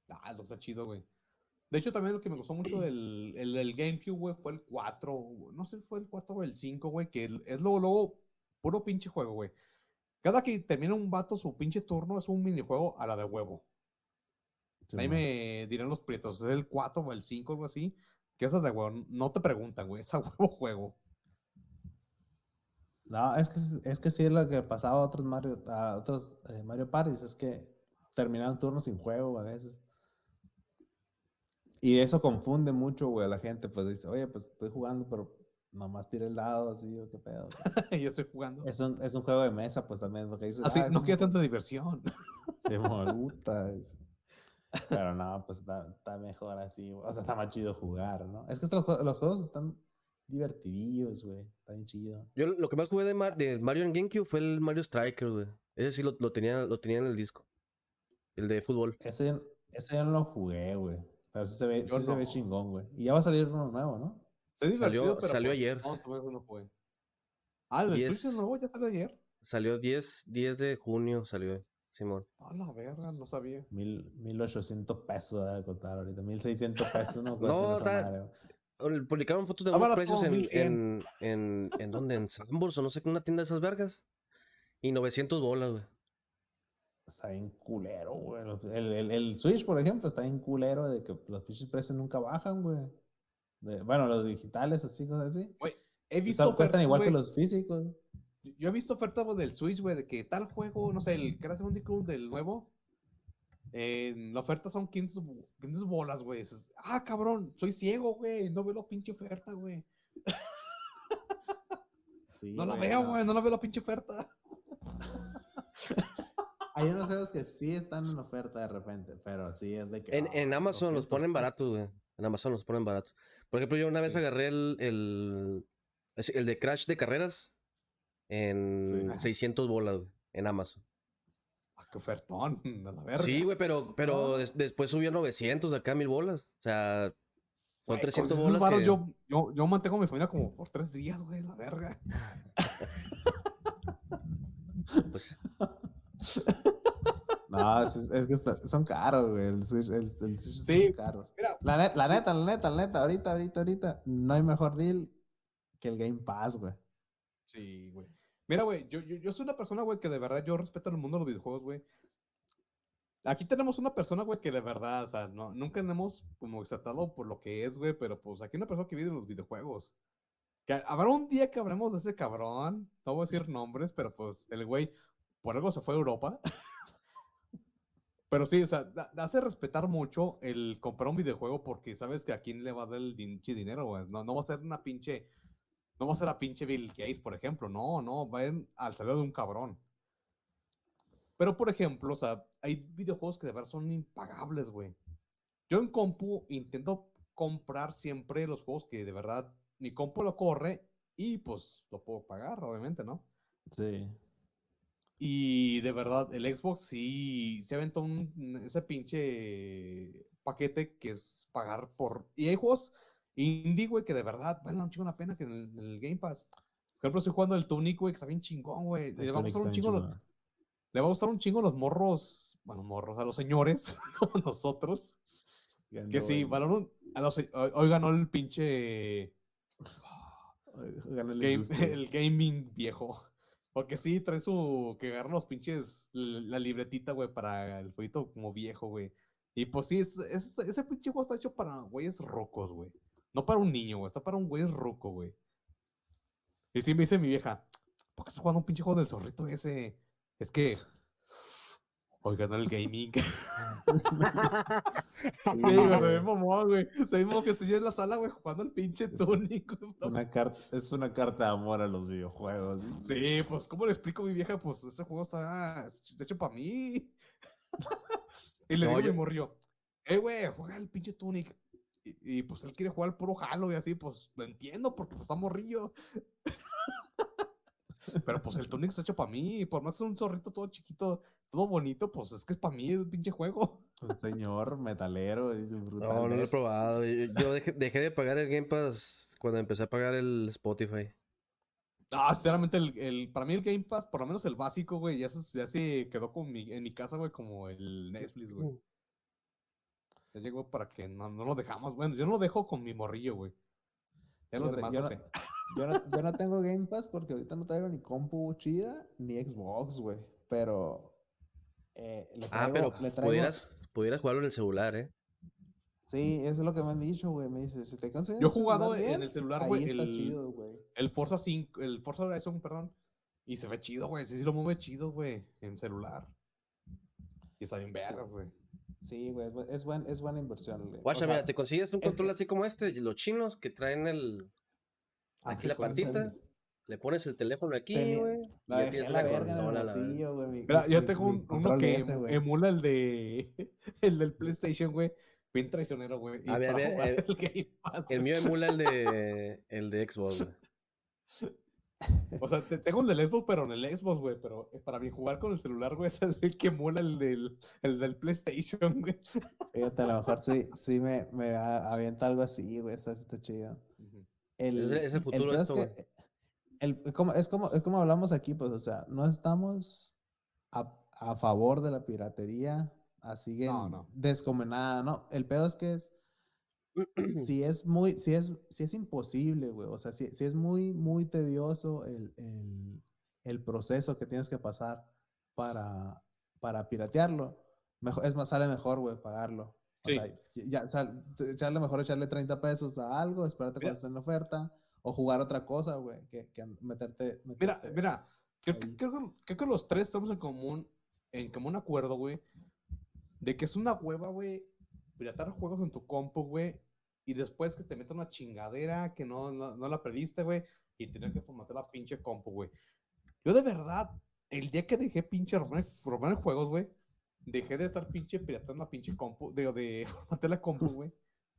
Speaker 2: Ah, eso está chido, güey. De hecho, también lo que me gustó mucho del, el, del GameCube, güey, fue el 4. No sé si fue el 4 o el 5, güey, que el- es luego, luego, puro pinche juego, güey. Cada que termina un vato su pinche turno es un minijuego a la de huevo. Ahí me dirán los prietos, es el 4 o el 5, algo así. Que esas de huevo, no te preguntan, güey, es a huevo juego.
Speaker 1: No, es que, es- que sí es lo que pasaba a otros Mario, a otros eh, Mario Parties, es que terminaban turnos sin juego a veces. Y eso confunde mucho, güey, a la gente, pues dice, oye, pues estoy jugando, pero nomás tiré el dado así, o qué pedo.
Speaker 2: y yo estoy jugando.
Speaker 1: Es un, es un juego de mesa, pues también, porque dices,
Speaker 2: Así,
Speaker 1: "Ah,
Speaker 2: no
Speaker 1: ¿cómo
Speaker 2: quiero
Speaker 1: que-
Speaker 2: tanta diversión.
Speaker 1: Se me gusta eso. Pero no, pues está, está mejor así, güey. o sea, está más chido jugar, ¿no? Es que estos los juegos están divertidillos, güey, está bien chido.
Speaker 3: Yo lo que más jugué de, Mar- de Mario en GameCube fue el Mario Striker, güey. Ese sí lo, lo tenía, lo tenía en el disco. El de fútbol.
Speaker 1: Ese, ese ya no lo jugué, güey. Pero sí se ve, sí se ve chingón, güey. Y ya va a salir uno nuevo, ¿no?
Speaker 3: Salió-
Speaker 2: divertido, pero
Speaker 3: salió
Speaker 2: pues,
Speaker 3: ayer.
Speaker 2: No, todavía no fue. Ah, el Switch es nuevo, ya salió ayer.
Speaker 3: Salió 10, 10 de junio, salió Simón.
Speaker 2: A la verga, no sabía.
Speaker 1: Mil, 1800 pesos de contar ahorita. 1600 pesos, ¿no?
Speaker 3: No. Ol- Publicaron fotos de unos
Speaker 2: barato,
Speaker 3: precios en,
Speaker 2: 1100.
Speaker 3: en, en, en dónde, en Sambors o no sé, una tienda de esas vergas. Y 900 bolas, güey.
Speaker 1: Está bien culero, güey. El, el, el Switch, por ejemplo, está bien culero de que los pinches precios nunca bajan, güey. De- bueno, los digitales, así, cosas así.
Speaker 2: He visto
Speaker 1: Están- cuestan
Speaker 2: ofertas,
Speaker 1: igual que
Speaker 2: güey.
Speaker 1: los físicos.
Speaker 2: Yo- he visto ofertas güey, del Switch, güey, de que tal juego, no sé, el Crash Bandicoot del nuevo, en la oferta son 500, bo- 500 bolas, güey. Ah, cabrón, soy ciego, güey, no veo la pinche oferta, güey.
Speaker 1: Sí,
Speaker 2: No la
Speaker 1: güey,
Speaker 2: veo, güey, no la veo la pinche oferta.
Speaker 1: Hay unos juegos que sí están en oferta de repente, pero sí es de que.
Speaker 3: En,
Speaker 1: ah,
Speaker 3: en Amazon los
Speaker 1: 200
Speaker 3: ponen baratos, güey. En Amazon los ponen baratos. Por ejemplo, yo una vez
Speaker 2: Sí.
Speaker 3: agarré el, el, de Crash de carreras en
Speaker 1: Sí.
Speaker 3: 600 bolas, güey. En Amazon.
Speaker 2: Ah, qué ofertón, a la verga.
Speaker 3: Sí, güey, pero, pero des- después subió a 900 de acá mil bolas. O sea, son
Speaker 2: Güey, con
Speaker 3: 300
Speaker 2: esos
Speaker 3: bolas. que-
Speaker 2: yo, yo, yo mantengo a mi familia como por tres días, güey, la verga.
Speaker 3: pues,
Speaker 1: No, es, es que está- son caros, güey. El Switch, el, el Switch
Speaker 2: Sí.
Speaker 1: son caros.
Speaker 2: Mira.
Speaker 1: La, net- la neta, la neta, la neta, ahorita, ahorita, ahorita, no hay mejor deal que el Game Pass, güey.
Speaker 2: Sí, güey. Mira, güey, yo, yo, yo soy una persona, güey, que de verdad yo respeto el mundo de los videojuegos, güey. Aquí tenemos una persona, güey, que de verdad, o sea, no, nunca hemos como exaltado por lo que es, güey, pero pues aquí hay una persona que vive de los videojuegos. Que habrá un día que hablemos de ese cabrón, no voy a decir nombres, pero pues el güey por algo se fue a Europa. Pero sí, o sea, hace respetar mucho el comprar un videojuego porque sabes que a quién le va a dar el pinche dinero, güey. No, no va a ser una pinche no va a ser a pinche Bill Gates, por ejemplo. No, no, va a ir al salario de un cabrón. Pero, por ejemplo, o sea, hay videojuegos que de verdad son impagables, güey. Yo en compu intento comprar siempre los juegos que de verdad mi compu lo corre y pues lo puedo pagar, obviamente, ¿no?
Speaker 1: Sí.
Speaker 2: Y de verdad, el Xbox sí se aventó un, ese pinche paquete que es pagar por... Y hay juegos indie, güey, que de verdad valen un chingo la pena que en el, en el Game Pass. Por ejemplo, estoy jugando el Tunic, güey, que está bien chingón, güey. Le va a gustar un chingo los, le va a gustar un chingo los morros, bueno, morros, a los señores, como nosotros. Que sí, valoran a los, hoy, ganó el pinche
Speaker 1: Ganó el
Speaker 2: game-
Speaker 1: industria.
Speaker 2: el gaming viejo. Porque sí, trae su. que agarra los pinches. La libretita, güey, para el jueguito como viejo, güey. Y pues sí, es- ese pinche juego está hecho para güeyes rocos, güey. No para un niño, güey. Está para un güey roco, güey. Y sí me dice mi vieja, ¿por qué estás jugando un pinche juego del zorrito ese? Es que. Hoy ganó el gaming. Sí, güey, se ve mamón, güey. Se ve mamón que estoy yo en la sala, güey, jugando el pinche.
Speaker 1: Una carta, es una carta de amor a los videojuegos.
Speaker 2: Sí, pues, ¿cómo le explico a mi vieja? Pues ese juego está de hecho para mí. y le
Speaker 3: No,
Speaker 2: digo a
Speaker 3: yo-
Speaker 2: mi morrillo, eh, güey, juega el pinche Tunic. Y, y, pues él quiere jugar el puro Halo y así, pues lo entiendo porque pues está morrillo. Pero pues el Tunic está hecho para mí. Por más que es un zorrito todo chiquito, todo bonito, pues es que es para mí el pinche juego.
Speaker 1: Un señor metalero. y brutal.
Speaker 3: No, no lo he probado. Yo, yo dejé, dejé de pagar el Game Pass cuando empecé a pagar el Spotify.
Speaker 2: Ah, sinceramente, el, el- para mí el Game Pass, por lo menos el básico, güey, ya se, ya se quedó con mi, en mi casa, güey, como el Netflix, güey. Ya llegó para que no, no lo dejamos. Bueno, yo no lo dejo con mi morrillo, güey. Ya los
Speaker 1: Fíjate,
Speaker 2: demás
Speaker 1: yo
Speaker 2: no
Speaker 1: no-
Speaker 2: sé.
Speaker 1: Yo no, yo no tengo Game Pass porque ahorita no traigo ni compu chida ni Xbox, güey. Pero. Eh, le
Speaker 3: Ah, pero
Speaker 1: le traigo-
Speaker 3: pudieras, pudieras jugarlo en el celular, ¿eh?
Speaker 1: Sí, eso es lo que me han dicho, güey. Me dice, si te consigues
Speaker 2: Yo he jugado en
Speaker 1: bien,
Speaker 2: el celular, güey, el-
Speaker 1: chido, güey.
Speaker 2: El Forza 5, el Forza Horizon, perdón. Y se ve chido, güey. Sí, sí lo mueve chido, güey, en celular. Y está bien vergas, güey.
Speaker 1: Sí, güey. Es, buen, es buena inversión, güey. O
Speaker 3: Guacha,
Speaker 1: sea,
Speaker 3: mira, te consigues un control así como este, los chinos que traen el,
Speaker 2: Ah,
Speaker 3: aquí la patita, le pones el teléfono aquí, güey. y
Speaker 1: La a la
Speaker 3: la
Speaker 1: el
Speaker 3: consola,
Speaker 1: bolsillo,
Speaker 2: Mira,
Speaker 1: mi-
Speaker 2: yo tengo un- uno que
Speaker 1: ese,
Speaker 2: em-
Speaker 1: güey.
Speaker 2: emula el de el del PlayStation, güey. Bien traicionero, güey. Y
Speaker 3: A ver, a ver, eh,
Speaker 2: el
Speaker 3: El
Speaker 2: güey.
Speaker 3: mío emula el de, el de Xbox, güey.
Speaker 2: O sea, te- tengo el del Xbox, pero en el Xbox, güey. Pero eh, para mí jugar con el celular, güey, es el que emula el del, el del PlayStation, güey.
Speaker 1: Fíjate, a lo mejor sí, sí me, me avienta algo así, güey. Está, está chido. El,
Speaker 3: Es el- es el futuro
Speaker 1: pedo
Speaker 3: esto,
Speaker 1: que-
Speaker 3: güey.
Speaker 1: El- es como, es, como, es como hablamos aquí, pues, o sea, no estamos a, a favor de la piratería, así que
Speaker 2: No, no.
Speaker 1: descomunada, ¿no? El pedo es que es, si es muy, si es, si es imposible, güey, o sea, si, si es muy, muy tedioso el, el, el proceso que tienes que pasar para, para piratearlo, mejor, es más, sale mejor, güey, pagarlo. O
Speaker 2: Sí.
Speaker 1: sea, ya, sal- echarle mejor echarle 30 pesos a algo, esperarte cuando esté en oferta, o jugar otra cosa, güey, que, que meterte,
Speaker 2: Mira,
Speaker 1: meterte-
Speaker 2: mira. Creo que,
Speaker 1: ahí.
Speaker 2: creo, que, creo que los tres estamos en común, en común acuerdo, güey. De que es una hueva, güey. Piratar juegos en tu compu, güey. Y después que te metan una chingadera que no, no, no la pediste, güey. Y tener que formatear la pinche compu, güey. Yo de verdad, el día que dejé pinche robar juegos, güey. Dejé de estar pinche piratando la pinche compu. De, de formatear la compu, güey.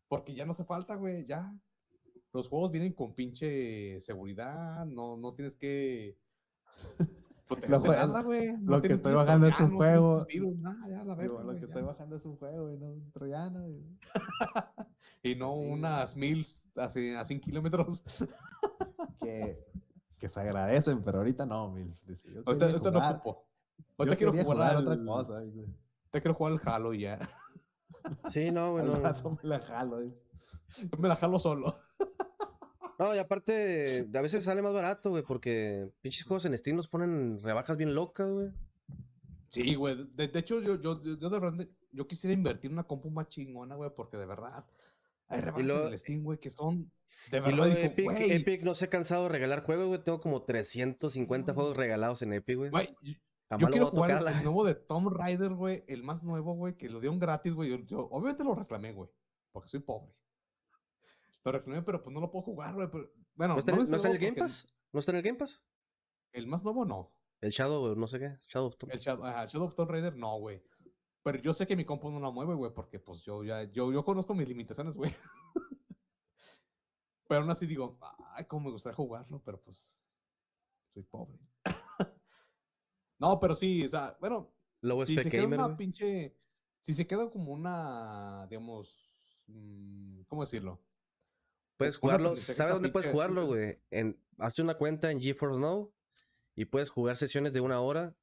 Speaker 2: Porque ya no hace falta, güey. Ya. Los juegos vienen con pinche seguridad. No, no tienes que. protegerte
Speaker 1: jue-
Speaker 2: nada, güey. No
Speaker 1: lo que estoy bajando es un juego.
Speaker 2: tienes virus, nada, ya, la
Speaker 1: Sí,
Speaker 2: verga,
Speaker 1: bueno, lo que
Speaker 2: ya.
Speaker 1: estoy bajando es un juego y no un troyano. y-
Speaker 2: Y no
Speaker 1: Sí,
Speaker 2: unas mil a, cien- a 100 kilómetros.
Speaker 1: que, que se agradecen, pero ahorita no, mil. Dice, yo
Speaker 2: Ahorita, ahorita no
Speaker 1: jugar-
Speaker 2: ocupo.
Speaker 1: yo
Speaker 2: Ahorita quiero
Speaker 1: quería
Speaker 2: jugar,
Speaker 1: otra cosa. dice.
Speaker 2: Ahorita quiero jugar al Halo y ya.
Speaker 3: Sí, no, güey,
Speaker 1: Al rato me la jalo. dice.
Speaker 2: Yo me la jalo solo.
Speaker 3: No, y aparte, a veces sale más barato, güey, porque pinches juegos en Steam los ponen rebajas bien locas, güey.
Speaker 2: Sí, güey. De, de hecho, yo, yo, yo, de verdad, yo quisiera invertir una compu más chingona, güey, porque de verdad hay rebajas en el Steam, güey, que son de
Speaker 3: Y
Speaker 2: verdad.
Speaker 3: Epic, no se ha cansado de regalar juegos, güey. Tengo como 350 juegos regalados en Epic, güey.
Speaker 2: yo- quiero jugar el,
Speaker 3: la-
Speaker 2: nuevo de Tomb Raider, güey, el más nuevo, güey, que lo dieron gratis, güey. Yo, yo obviamente lo reclamé, güey, porque soy pobre. Lo reclamé, pero pues no lo puedo jugar, güey. pero- Bueno,
Speaker 3: ¿No está,
Speaker 2: no
Speaker 3: en-
Speaker 2: me
Speaker 3: no está en el Game
Speaker 2: porque
Speaker 3: Pass? ¿No está en el Game Pass?
Speaker 2: El más nuevo no.
Speaker 3: El Shadow, no sé qué. Shadow of Tomb-
Speaker 2: El Shadow, ajá, Shadow of Tomb Raider, no, güey. Pero yo sé que mi compu no la mueve, güey, porque pues yo ya, yo, yo conozco mis limitaciones, güey. Pero aún así digo, ay, cómo me gustaría jugarlo, pero pues soy pobre. no, pero sí, o sea, bueno, si se queda
Speaker 3: gamer,
Speaker 2: una pinche, si se queda como una, digamos, mm, ¿cómo decirlo?
Speaker 3: Puedes jugarlo, ¿sabes dónde puedes jugarlo, güey? En, hazte una cuenta en GeForce Now y puedes jugar sesiones de una hora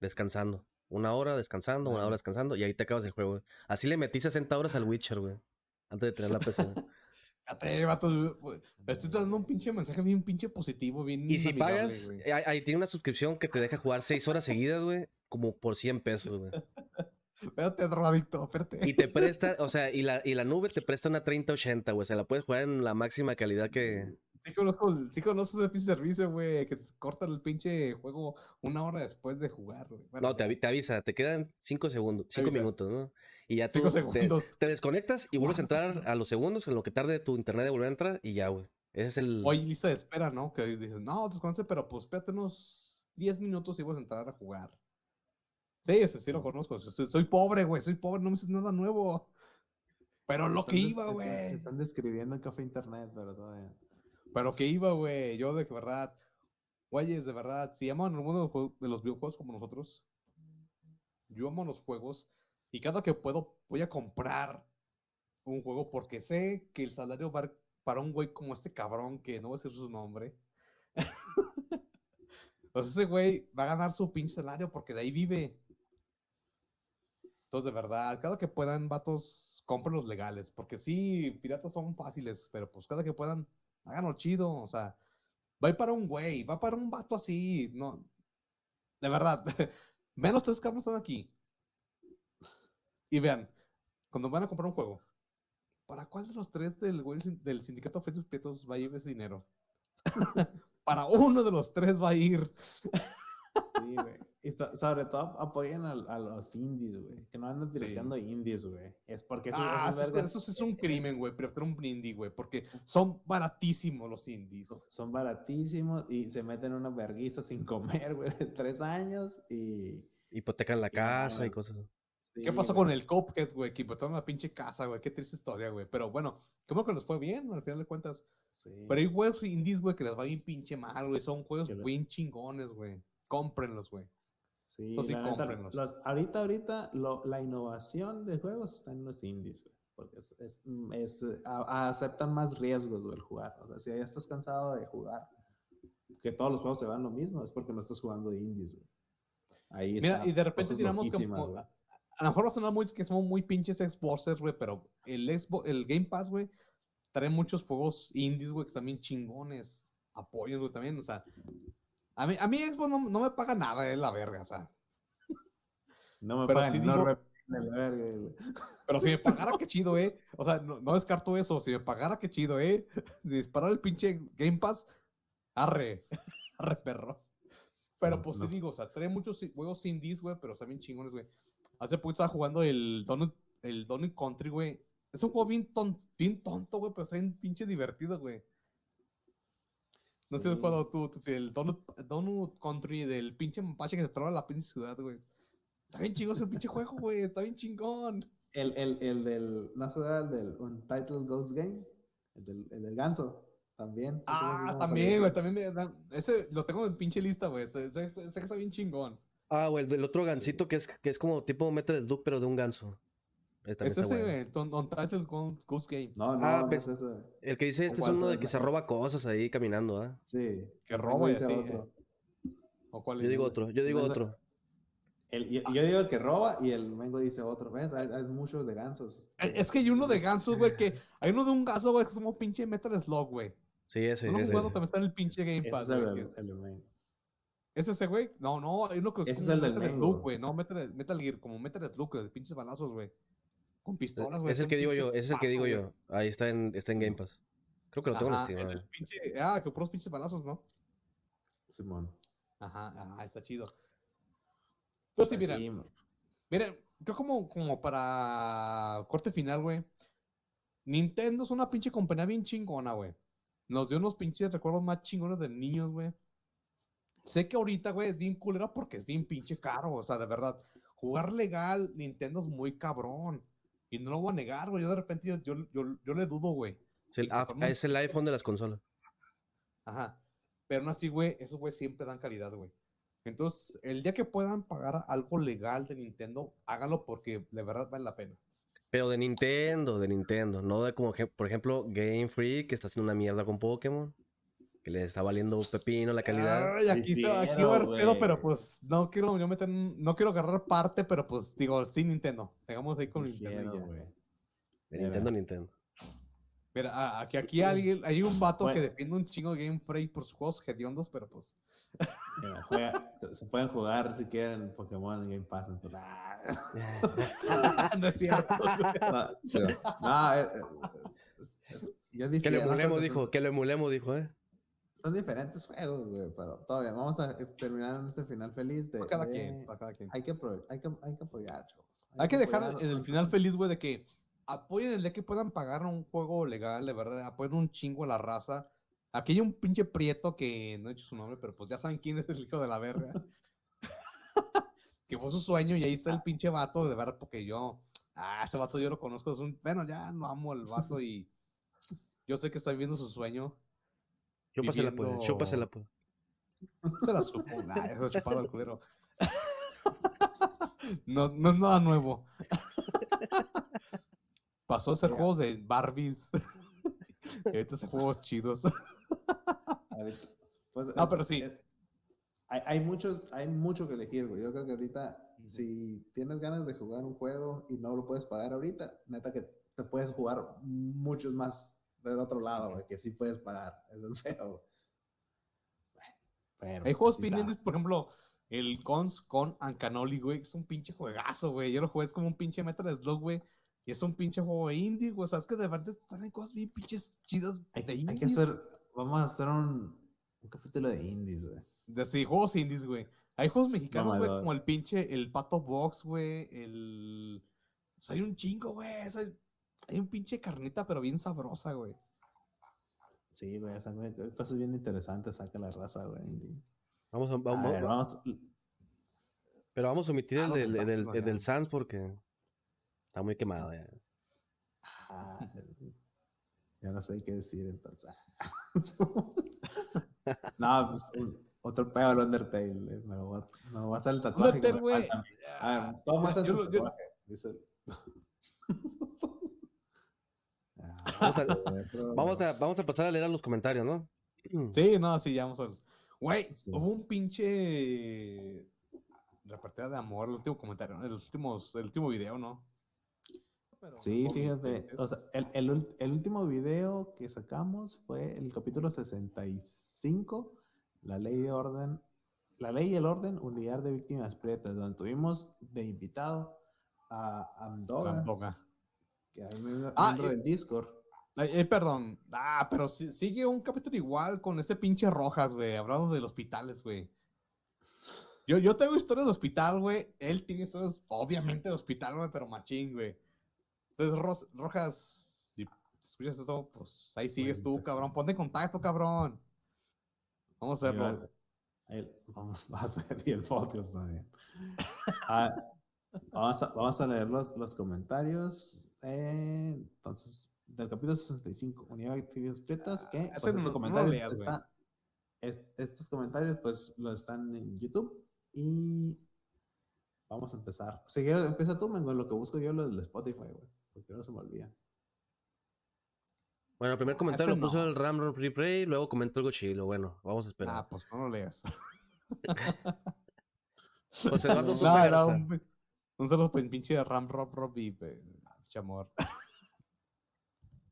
Speaker 3: descansando. Una hora descansando, una hora descansando y ahí te acabas el juego. güey. Así le metí 60 horas al Witcher, güey. Antes de tener la PC.
Speaker 2: Estoy dando un pinche mensaje bien pinche positivo, bien
Speaker 3: Y si
Speaker 2: amigable,
Speaker 3: pagas, ahí, ahí tiene una suscripción que te deja jugar 6 horas seguidas, güey. Como por 100 pesos, güey.
Speaker 2: Espérate, drogadicto, espérate.
Speaker 3: Y te presta, o sea, y la, y la nube te presta una 3080, güey. O sea, la puedes jugar en la máxima calidad que.
Speaker 2: Sí conozco, sí conozco ese pinche servicio, güey, que te corta el pinche juego una hora después de jugar, güey. Bueno,
Speaker 3: No, te, avi- te avisa, te quedan 5 segundos, 5
Speaker 2: avisa.
Speaker 3: minutos, ¿no? Y ya tú
Speaker 2: Cinco
Speaker 3: te,
Speaker 2: segundos.
Speaker 3: te desconectas y vuelves a entrar a los segundos en lo que tarde tu internet de volver a entrar y ya, güey. Ese es el.
Speaker 2: Hoy lista de espera, ¿no? Que dices, no, desconoce, pero pues espérate unos 10 minutos y vas a entrar a jugar. Sí, eso sí lo conozco. Soy, soy pobre, güey, soy pobre, no me haces nada nuevo. Pero lo que
Speaker 1: Están
Speaker 2: iba, güey.
Speaker 1: Están describiendo en café internet, pero todavía.
Speaker 2: Pero que iba, güey. Yo de que verdad. Güeyes, de verdad. Si aman el mundo de los videojuegos como nosotros. Yo amo los juegos. Y cada que puedo voy a comprar un juego porque sé que el salario va para un güey como este cabrón que no voy a decir su nombre. pues ese güey va a ganar su pinche salario porque de ahí vive. Entonces, de verdad, cada que puedan, vatos, compren los legales. Porque sí, piratas son fáciles, pero pues cada que puedan, háganlo chido. O sea, va para un güey, va para un vato así. No, de verdad. Vean los tres que están aquí. Y vean, cuando van a comprar un juego, ¿para cuál de los tres del, güey del sindicato de Felices Prietos va a ir ese dinero? para uno de los tres va a ir.
Speaker 1: Sí, güey. Y so- sobre todo apoyen a, los indies, güey. Que no andan
Speaker 2: Sí.
Speaker 1: pirateando indies, güey. Es porque esos,
Speaker 2: ah,
Speaker 1: esos
Speaker 2: eso, es-
Speaker 1: vergas
Speaker 2: eso sí es un
Speaker 1: es-
Speaker 2: crimen, güey, pero un indie, güey, porque son baratísimos los indies.
Speaker 1: son- baratísimos y se meten una verguiza sin comer, güey. Tres años y.
Speaker 3: Hipotecan la
Speaker 1: Y no
Speaker 3: casa y cosas.
Speaker 2: ¿Qué
Speaker 1: sí,
Speaker 2: pasó
Speaker 1: güey.
Speaker 2: con el Cuphead, güey? Que botaron la pinche casa, güey. Qué triste historia, güey. Pero bueno, ¿cómo que les fue bien, al final de cuentas?
Speaker 1: Sí.
Speaker 2: Pero hay juegos indies, güey, que les va bien pinche mal, güey. Son juegos bien chingones, güey. Cómprenlos, güey.
Speaker 1: Sí,
Speaker 2: Eso sí,
Speaker 1: la neta,
Speaker 2: cómprenlos.
Speaker 1: los- ahorita, ahorita, lo- la innovación de juegos está en los indies, güey. Porque es, es- es, a- a- aceptan más riesgos, güey, el jugar. O sea, si ya estás cansado de jugar, que todos los juegos se van lo mismo, es porque no estás jugando indies, güey. Ahí
Speaker 2: Mira,
Speaker 1: está,
Speaker 2: y de repente tiramos como. A lo mejor va a sonar muy que somos muy pinches Xboxers, güey, pero el, Xbox, el Game Pass, güey, trae muchos juegos indies, güey, que bien chingones. Apoyen, güey, también, o sea. A mí, a mí Xbox no, no me paga nada, es la verga, o sea.
Speaker 1: No me
Speaker 2: Pero
Speaker 1: pagan,
Speaker 2: sí
Speaker 1: no
Speaker 2: digo-
Speaker 1: verga.
Speaker 2: Pero si me pagara, qué chido, ¿eh? O sea, no, no descarto eso. Si me pagara, qué chido, ¿eh? Si disparara el pinche Game Pass, arre. Arre, perro. Pero
Speaker 1: Sí,
Speaker 2: pues
Speaker 1: no-
Speaker 2: sí digo, o sea, trae muchos juegos indies, güey, pero están bien chingones, güey. Hace poco estaba jugando el Donut, el Donut Country, güey. Es un juego bien, ton- bien tonto, güey, pero está bien pinche divertido, güey. No sé si jugado tú, tú, sí, el Donut, Donut Country del pinche mapache que se traba la pinche ciudad, güey. Está bien chingón ese pinche juego, güey. Está bien chingón.
Speaker 1: El, el, el del, ¿no el del Untitled Ghost Game? El del, el del ganso, también.
Speaker 2: Ah, también, güey, también me dan- Ese lo tengo en pinche lista, güey. Ese, ese- ese que está bien chingón.
Speaker 3: Ah, güey, el del otro gancito que es, que es como tipo Metal Slug, pero de un ganso. Ese también
Speaker 2: Es ese, Title Go- Goose Game.
Speaker 1: No, no,
Speaker 3: Ah,
Speaker 1: no
Speaker 3: pues-
Speaker 1: es ese.
Speaker 3: El que dice este es uno de que se roba cosas ahí caminando, ¿ah?
Speaker 1: Sí.
Speaker 2: Que
Speaker 1: el
Speaker 2: roba y así,
Speaker 1: otro.
Speaker 2: ¿O cuál
Speaker 3: Yo
Speaker 2: es?
Speaker 3: digo otro, yo digo otro.
Speaker 1: El- yo digo que roba y el Mengo dice otro. ¿Ves? Hay, hay muchos de gansos.
Speaker 2: Eh, Es que hay uno de gansos, güey, que hay uno de un ganso, güey, que es como pinche Metal Slug, güey.
Speaker 3: Sí, ese,
Speaker 2: Uno
Speaker 3: ese, ese.
Speaker 2: también está en el pinche Game
Speaker 1: Ese
Speaker 2: Pass,
Speaker 1: es el,
Speaker 2: güey.
Speaker 1: el main.
Speaker 2: ¿Es ese, güey? No, no, hay uno que
Speaker 1: Ese es
Speaker 2: como
Speaker 1: el del
Speaker 2: Metal. Slug, güey. No, Metal, Metal Gear, como Metal Slug, de pinches balazos, güey. Con pistolas, güey.
Speaker 3: Es el que digo yo, es el que digo yo. Ahí está en, está en Game Pass. Creo que lo tengo
Speaker 2: Ajá,
Speaker 3: en Steam.
Speaker 2: el
Speaker 3: ah.
Speaker 2: pinche- ah, que puros pinches balazos, ¿no?
Speaker 1: Simón.
Speaker 2: Ajá, ah, está chido. Entonces, sí, mira,
Speaker 1: Así, mo-
Speaker 2: Miren, creo como, como para corte final, güey. Nintendo es una pinche compañía bien chingona, güey. Nos dio unos pinches recuerdos más chingones de niños, güey. Sé que ahorita, güey, es bien culera porque es bien pinche caro. O sea, de verdad, jugar legal, Nintendo es muy cabrón. Y no lo voy a negar, güey. Yo de repente, yo, yo, yo, yo le dudo, güey.
Speaker 3: Es el, es el iPhone de las consolas.
Speaker 2: Ajá. Pero aún así, güey, esos güey siempre dan calidad, güey. Entonces, el día que puedan pagar algo legal de Nintendo, háganlo porque de verdad vale la pena.
Speaker 3: Pero de Nintendo, de Nintendo. No de como, por ejemplo, Game Freak, que está haciendo una mierda con Pokémon. Que le está valiendo pepino la calidad.
Speaker 2: Ay, aquí, se- aquí va el pedo, pero pues no quiero yo meter, no quiero agarrar parte, pero pues digo, sí Nintendo. Dejamos ahí con Nintendo.
Speaker 1: Difiero,
Speaker 2: ya.
Speaker 1: güey.
Speaker 3: De Nintendo, Nintendo.
Speaker 2: Mira, aquí, aquí alguien, hay un vato que defiende un chingo de Game Freak por sus juegos hediondos, pero pues.
Speaker 1: Mira, juega- se pueden jugar si quieren Pokémon en Game Pass. entonces, ah.
Speaker 2: no es cierto.
Speaker 1: No, no, es- es- es- yo
Speaker 3: Que lo emulemos, dijo. Que lo emulemos, dijo, ¿eh?
Speaker 1: Son diferentes juegos, güey, pero todavía vamos a terminar en este final feliz de...
Speaker 2: Para cada
Speaker 1: de-
Speaker 2: quien, para cada quien.
Speaker 1: Hay que, hay, que, hay que apoyar, chavos.
Speaker 2: Hay que dejar
Speaker 1: apoyar
Speaker 2: en el final feliz, güey, de que apoyen el día que puedan pagar un juego legal, de verdad, apoyen un chingo a la raza. Aquí hay un pinche prieto que no he dicho su nombre, pero pues ya saben quién es el hijo de la verga. que fue su sueño y ahí está el pinche vato, de verdad, porque yo, ah, ese vato yo lo conozco, es un, bueno, ya no amo al vato y yo sé que está viviendo su sueño.
Speaker 3: Chúpasela, pues.
Speaker 2: Viviendo-
Speaker 3: Chúpasela, pues.
Speaker 2: Se la supo, nah, eso chupado el culero. no, no es nada nuevo. Pasó a hacer
Speaker 1: Mira.
Speaker 2: juegos de Barbies. y ahorita hace juegos chidos.
Speaker 1: Pues,
Speaker 2: No, pero sí.
Speaker 1: eh, Hay, hay muchos, hay mucho que elegir, güey. Yo creo que ahorita, si tienes ganas de jugar un juego y no lo puedes pagar ahorita, neta que te puedes jugar muchos más del otro lado, güey, que sí puedes pagar. Es el feo. Pero,
Speaker 2: Hay
Speaker 1: pues,
Speaker 2: juegos pendientes, por ejemplo, el Cons con Ancanoli, güey, es un pinche juegazo, güey. Yo lo jugué es como un pinche Metal Slug, güey. Y es un pinche juego indie, güey. O sea, es que de verdad están hay cosas bien pinches chidas
Speaker 1: Hay,
Speaker 2: de
Speaker 1: hay
Speaker 2: indies.
Speaker 1: que hacer, vamos a hacer un, un capítulo de indies, güey.
Speaker 2: De sí, juegos indies, güey. Hay juegos mexicanos, güey,
Speaker 1: Mamador.
Speaker 2: como el pinche, el Pato Box, güey, el... O sea, hay un chingo, güey. o sea, hay un pinche carnita, pero bien sabrosa, güey.
Speaker 1: Sí, güey, o sea, güey, cosas bien interesantes saca la raza, güey.
Speaker 3: Vamos a,
Speaker 1: A
Speaker 3: vamos,
Speaker 1: ver, vamos,
Speaker 3: Pero vamos a omitir
Speaker 2: Ah,
Speaker 3: el del, el
Speaker 2: ¿no?
Speaker 3: el del Sans porque está muy quemado ya.
Speaker 1: Ah, ya no sé qué decir entonces. no, pues otro pedo el Undertale. eh, Me lo voy a, me lo voy a hacer el tatuaje.
Speaker 2: Undertale, güey.
Speaker 1: A ver,
Speaker 2: yo yo-.
Speaker 1: Ah,
Speaker 3: Vamos a- Vamos a, vamos a pasar a leer a los comentarios, ¿no?
Speaker 2: Sí, no, sí, ya vamos a ver. Güey,
Speaker 1: Sí.
Speaker 2: hubo un pinche repartida de amor, el último comentario, ¿no? el, últimos, el último video, ¿no? Pero
Speaker 1: Sí, fíjate. O sea, el, el el último video que sacamos fue el capítulo 65, la ley de orden, la ley y el orden, unidad de víctimas prietas, donde tuvimos de invitado a Amdoga. Que es miembro
Speaker 2: Ah,
Speaker 1: del Discord.
Speaker 2: Eh, perdón. Ah, pero sigue un capítulo igual con ese pinche Rojas, güey, hablando de los hospitales, güey. Yo, yo tengo historias de hospital, güey. Él tiene historias, obviamente, de hospital, güey, pero machín, güey. Entonces, Rojas, si escuchas esto, pues ahí sigues tú, cabrón. Ponte en contacto, cabrón. Vamos a hacerlo.
Speaker 1: Ahí vamos a hacer y el podcast también. Ah, vamos, a, vamos a leer los, los comentarios. Eh, entonces, del capítulo 65, Unidad de Actividades Prietas, que
Speaker 2: ese
Speaker 1: pues,
Speaker 2: no-
Speaker 1: este
Speaker 2: no lo
Speaker 1: comentario
Speaker 2: leas, güey.
Speaker 1: está- es- estos comentarios pues lo están en YouTube y vamos a empezar. Si quieres, empieza tú, Mengo, en lo que busco yo lo del Spotify, güey, porque no se me olvida.
Speaker 3: Bueno, el primer comentario
Speaker 2: ese
Speaker 3: lo puso
Speaker 2: no.
Speaker 3: el Ram Replay, luego comentó algo chilo. Bueno, vamos a esperar.
Speaker 2: Ah, pues no lo leas.
Speaker 3: José Eduardo
Speaker 2: No,
Speaker 3: Sosa
Speaker 2: era
Speaker 3: Garza.
Speaker 2: un, un saludo para el pinche Ram Rob Rob y pe- pinche amor.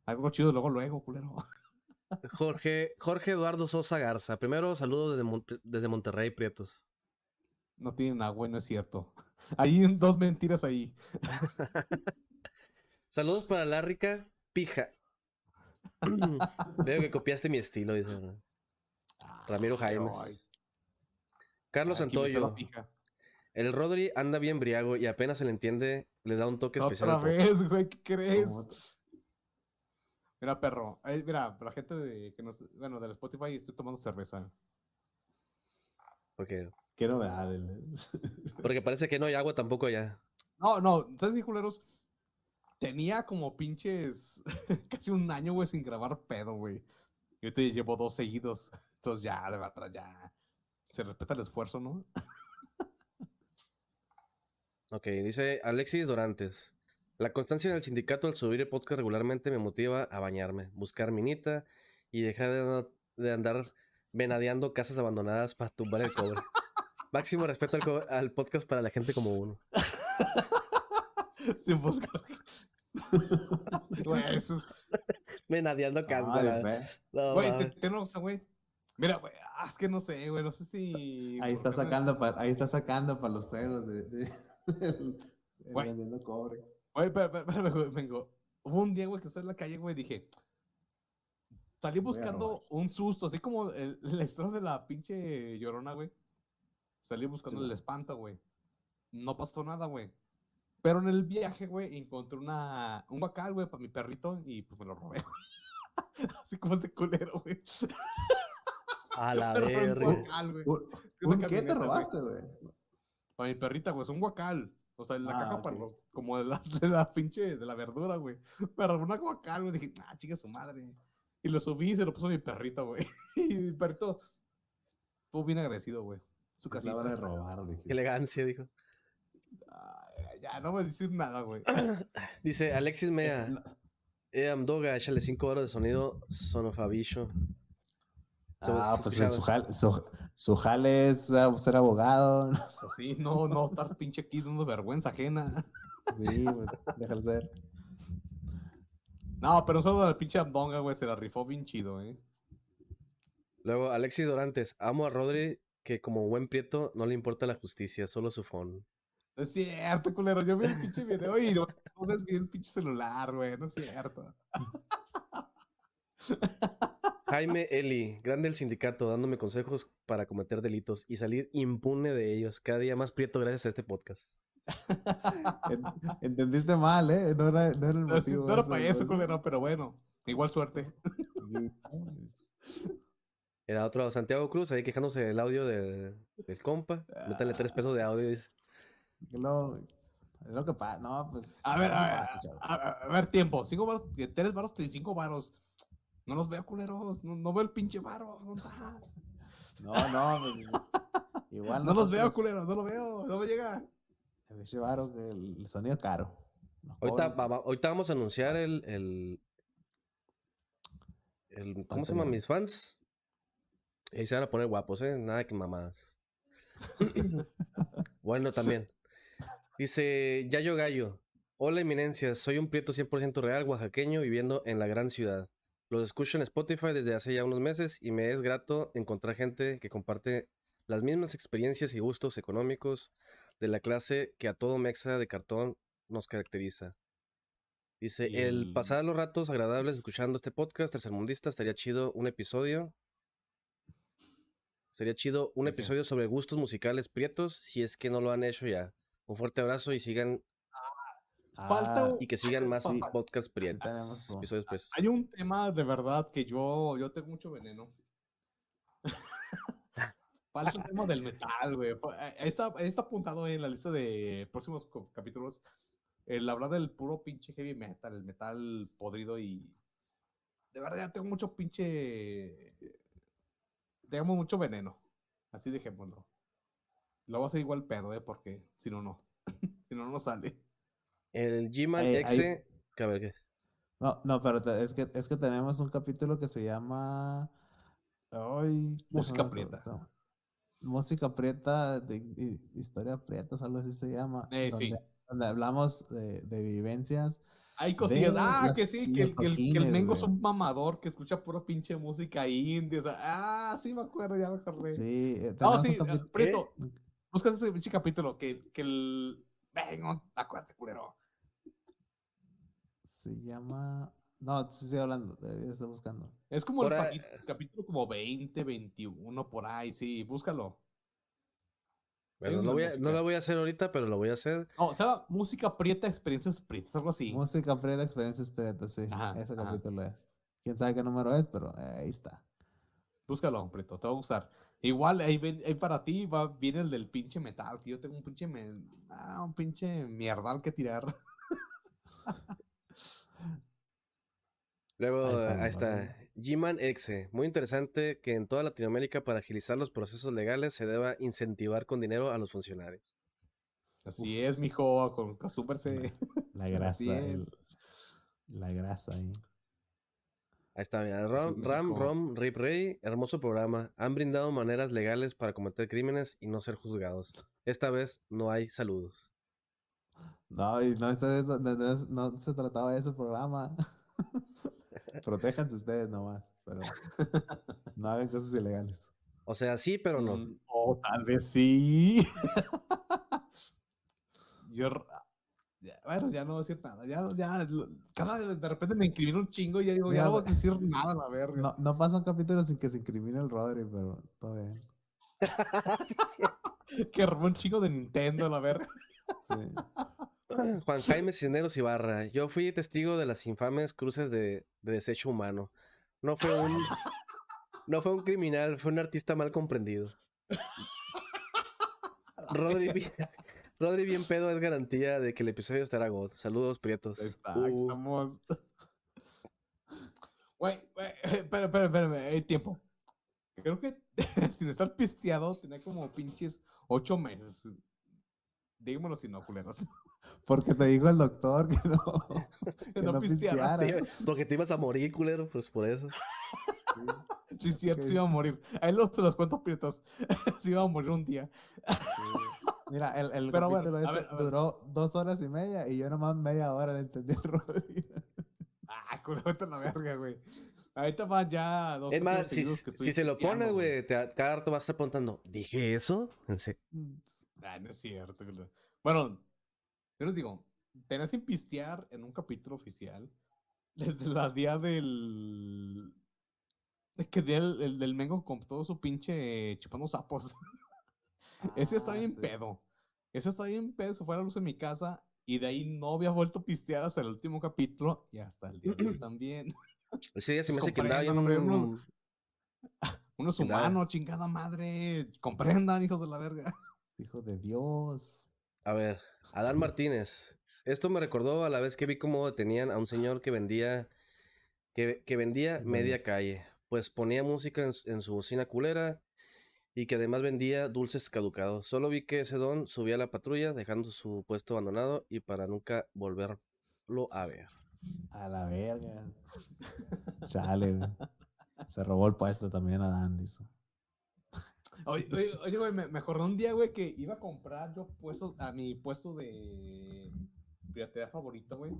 Speaker 2: Algo chido luego, luego, culero.
Speaker 3: Jorge, Jorge Eduardo Sosa Garza. Primero, saludos desde, desde Monterrey, Prietos.
Speaker 2: No tienen agua, no es cierto. Hay dos mentiras ahí.
Speaker 3: Saludos para la rica pija. Veo que copiaste mi estilo, dice Ramiro
Speaker 2: Ay,
Speaker 3: Jaimes.
Speaker 2: ay.
Speaker 3: Carlos
Speaker 2: Aquí
Speaker 3: Santoyo.
Speaker 2: pija.
Speaker 3: El Rodri anda bien briago y apenas se le entiende, le da un toque especial.
Speaker 2: Otra vez, güey, ¿qué crees? Mira, perro. eh, mira, la gente de, que nos, bueno, del Spotify estoy tomando cerveza.
Speaker 3: Porque,
Speaker 1: Qué novedades.
Speaker 3: porque parece que no hay agua tampoco allá.
Speaker 2: No, no, ¿sabes qué, culeros? Tenía como pinches casi un año, güey, sin grabar pedo, güey. Yo te llevo dos seguidos. Entonces ya, de verdad, ya. Se respeta el esfuerzo, ¿no?
Speaker 3: Ok, dice Alexis Dorantes. La constancia en el sindicato al subir el podcast regularmente me motiva a bañarme, buscar minita y dejar de, andar- de andar venadeando casas abandonadas para tumbar el cobre. Máximo respeto al, co- al podcast para la gente como uno.
Speaker 2: Sin buscar. Güey, eso es-
Speaker 3: Venadeando casas.
Speaker 1: Ve.
Speaker 3: No,
Speaker 2: Güey, te- una cosa, güey. Mira, güey, ah, es que no sé, güey, no sé si...
Speaker 1: Ahí está
Speaker 2: ¿por qué no
Speaker 1: sacando para ahí está sacando para los juegos de, de- el- el
Speaker 2: Güey.
Speaker 1: vendiendo cobre.
Speaker 2: Güey, vengo. Hubo un día, güey, que estaba en la calle, güey, dije. Salí buscando un susto, así como el, la historia de la pinche llorona, güey. Salí buscando
Speaker 1: Sí,
Speaker 2: el espanto, güey. No pasó nada, güey. Pero en el viaje, güey, encontré una, un guacal, güey, para mi perrito y pues me lo robé. Así como este culero, güey.
Speaker 3: A la
Speaker 2: un
Speaker 3: verga.
Speaker 1: Un-
Speaker 2: una
Speaker 1: ¿Un qué te robaste, güey?
Speaker 2: Para mi perrita, güey, es un guacal. O sea, la
Speaker 1: Ah,
Speaker 2: caja para los, como de la, de la pinche, de la verdura, güey. Me robó una guacal, güey. Dije, ah, chica su madre. Y lo subí y se lo puso a mi perrito, güey. Y mi perrito estuvo bien agradecido, güey. Su
Speaker 1: Es la hora de
Speaker 2: casita.
Speaker 1: robar, dije.
Speaker 3: Qué elegancia, dijo.
Speaker 2: Ay, ya, no voy a decir nada, güey.
Speaker 3: Dice Alexis Mea. Eh, Amdoga, échale 5 horas de sonido sonofabicho.
Speaker 1: Ah, pues su jale, su, su jale es ah, ser abogado.
Speaker 2: Pues sí, no, no estar pinche aquí dando vergüenza ajena.
Speaker 1: Sí, pues, déjalo ser.
Speaker 2: No, pero un saludo al pinche Abdonga, güey. Se la rifó bien chido, eh.
Speaker 3: Luego, Alexis Dorantes. Amo a Rodri que como buen prieto no le importa la justicia, solo su phone.
Speaker 2: No es cierto, culero. Yo vi el pinche video y no, no ves bien el pinche celular, güey. No es cierto.
Speaker 3: Jaime Eli, grande el sindicato, dándome consejos para cometer delitos y salir impune de ellos. Cada día más prieto gracias a este podcast.
Speaker 1: En- Entendiste mal, ¿eh? No era, no era el motivo.
Speaker 2: no era para eso, culero, pero bueno. Igual suerte.
Speaker 3: Era otro Santiago Cruz ahí quejándose del audio de- del compa. Métale tres pesos de audio. dice.
Speaker 1: Que lo- es lo que pasa. No, pues.
Speaker 2: A ver, a ver, a, ver, tiempo. Cinco varos, tres varos, y cinco varos. No los veo, culeros. No, no veo el pinche varo. ¿dónde está?
Speaker 1: No, no, pues, Igual
Speaker 2: No los veo,
Speaker 1: nosotros-
Speaker 2: culeros. No lo veo. No me llega.
Speaker 1: El pinche varo, que el, el sonido caro.
Speaker 3: Ahorita, va- va- ahorita vamos a anunciar el. el, el- ¿Cómo se llaman
Speaker 1: Patreon.
Speaker 3: mis fans? Ahí se van a poner guapos, ¿eh? Nada que mamadas. bueno, también. Dice Yayo Gallo. Hola, eminencias. Soy un prieto 100% real, oaxaqueño, viviendo en la gran ciudad. Los escucho en Spotify desde hace ya unos meses y me es grato encontrar gente que comparte las mismas experiencias y gustos económicos de la clase que a todo mexa de cartón nos caracteriza. Dice, el
Speaker 2: el-
Speaker 3: pasar los ratos agradables escuchando este podcast tercermundista estaría chido un episodio. Sería chido un episodio sobre gustos musicales prietos, si es que no lo han hecho ya. Un fuerte abrazo y sigan
Speaker 2: falta
Speaker 1: Ah,
Speaker 3: y que sigan más
Speaker 2: Sí.
Speaker 3: podcasts Episodios prietos.
Speaker 2: Hay un tema de verdad que yo, yo tengo mucho veneno. Falta el tema del metal, güey. Eh, Está, está apuntado en la lista de próximos capítulos. El hablar del puro pinche heavy metal, el metal podrido y. De verdad, ya tengo mucho pinche. Tengo mucho veneno. Así dejémoslo. Lo voy a hacer igual pedo, ¿eh? Porque si no, no. si no, no sale.
Speaker 3: El a ver, ¿qué?
Speaker 1: No, no, pero te- es que, es que tenemos un capítulo que se llama. Ay,
Speaker 2: Música prieta.
Speaker 1: Música prieta, de, hi- historia prieta, algo así se llama.
Speaker 2: Eh, sí.
Speaker 1: donde, donde hablamos de, de vivencias.
Speaker 2: Hay cosillas.
Speaker 1: de
Speaker 2: Ah,
Speaker 1: las-
Speaker 2: que sí, que, el- que el, que el Mengo es un mamador que escucha pura pinche música indie. O sea, ah, sí me acuerdo, ya me acordé.
Speaker 1: Sí, eh,
Speaker 2: No, sí, eh, Prieto, busca ese pinche capítulo que, que el. Venga, acuérdate, culero.
Speaker 1: Se llama. No, sí estoy hablando, estoy buscando.
Speaker 2: Es como
Speaker 3: Por
Speaker 2: el
Speaker 3: ahí-
Speaker 2: capítulo como 20, 21, por ahí, sí, búscalo. Sí,
Speaker 3: Bueno,
Speaker 2: una
Speaker 3: lo voy a- no lo voy a hacer ahorita, pero lo voy a hacer.
Speaker 2: No, se llama Música Prieta, Experiencias Prietas, algo así.
Speaker 1: Música prieta, experiencias prietas, sí.
Speaker 2: Ajá,
Speaker 1: ese
Speaker 2: ajá.
Speaker 1: capítulo es. Quién sabe qué número es, pero eh, ahí está.
Speaker 2: Búscalo, Prieto, te va a gustar. Igual ahí, ven- ahí para ti va, viene el del pinche metal, que yo tengo un pinche, me- ah, un pinche mierdal que tirar.
Speaker 3: Luego,
Speaker 1: Ahí
Speaker 3: ahí
Speaker 1: está.
Speaker 3: G-Man Exe. Muy interesante que en toda Latinoamérica para agilizar los procesos legales se deba incentivar con dinero a los funcionarios.
Speaker 2: Así es, mijo, con acostúmbrese.
Speaker 1: La grasa. el-
Speaker 2: es.
Speaker 1: la grasa ahí.
Speaker 3: Ahí está, mira. Ram,
Speaker 2: es,
Speaker 3: Ram. Rom, Rip Rey, hermoso programa. Han brindado maneras legales para cometer crímenes y no ser juzgados. Esta vez no hay saludos.
Speaker 1: No, y no, no, no no se trataba de ese programa. Protéjanse ustedes nomás, pero no hagan cosas ilegales.
Speaker 3: O sea, sí, pero no.
Speaker 2: Mm, O tal vez sí. Yo. ya, bueno, ya no voy a decir nada. Ya, ya. Cada de repente me incrimino un chingo y ya digo, ya no voy a decir nada a la verga.
Speaker 1: No, no pasa un capítulo sin que se incrimine el Rodri, pero todo bien.
Speaker 2: Que robó un chingo de Nintendo a la verga.
Speaker 1: Sí.
Speaker 3: Juan Jaime Cisneros Ibarra. Yo fui testigo de las infames cruces de, de desecho humano. No fue un. No fue un criminal, fue un artista mal comprendido. Rodri, bi- Rodri bien pedo es garantía de que el episodio estará God. Saludos, prietos.
Speaker 2: Está,
Speaker 3: Uh,
Speaker 2: estamos. Güey, espera, espérame, hay tiempo. Creo que sin estar pisteado tenía como pinches ocho meses. Dígamelo si no, culeros.
Speaker 1: Porque te dijo el doctor que no, que
Speaker 2: No
Speaker 1: no
Speaker 2: pisteara,
Speaker 1: pisteara.
Speaker 3: sí, porque te ibas a morir, culero, pues por eso.
Speaker 2: Sí, es cierto,
Speaker 1: Ok.
Speaker 2: se iba a morir. Ahí los, se los cuento prietos. se iba a morir un día.
Speaker 1: Mira, el, el
Speaker 2: Pero bueno,
Speaker 1: capítulo
Speaker 2: a
Speaker 1: ese
Speaker 2: ver, a ver.
Speaker 1: duró dos horas y media y yo nomás media hora le entendí al Rodri.
Speaker 2: Ah, culero, vete la verga, güey. Ahorita van ya dos
Speaker 3: Es más, si,
Speaker 2: que
Speaker 3: si te lo pones, güey, te, cada rato vas a estar preguntando, ¿dije eso? En serio.
Speaker 2: Ah, no es cierto. culero. Bueno, yo les digo, tenés sin pistear en un capítulo oficial desde la día del. Es que día el, el del Mengo con todo su pinche chupando sapos. Ese está
Speaker 1: Ah,
Speaker 2: bien
Speaker 1: sí.
Speaker 2: pedo. Ese está bien pedo. Se fue a la luz en mi casa y de ahí no había vuelto a pistear hasta el último capítulo y hasta el día de hoy también.
Speaker 3: Ese día se me hace que andaba bien.
Speaker 2: uno- Uno es humano, chingada madre. Comprendan, hijos de la verga.
Speaker 1: Hijo de Dios.
Speaker 3: A ver, Adán Martínez. Esto me recordó a la vez que vi cómo detenían a un señor que vendía que, que vendía media calle. Pues ponía música en, su- en su bocina culera y que además vendía dulces caducados. Solo vi que ese don subía a la patrulla dejando su puesto abandonado y para nunca volverlo a ver.
Speaker 1: A la verga. Chale. Se robó el puesto también a Dandis.
Speaker 2: Oye, oye, güey, me, me acordé un día, güey, que iba a comprar yo puestos a mi puesto de piratería favorito, güey.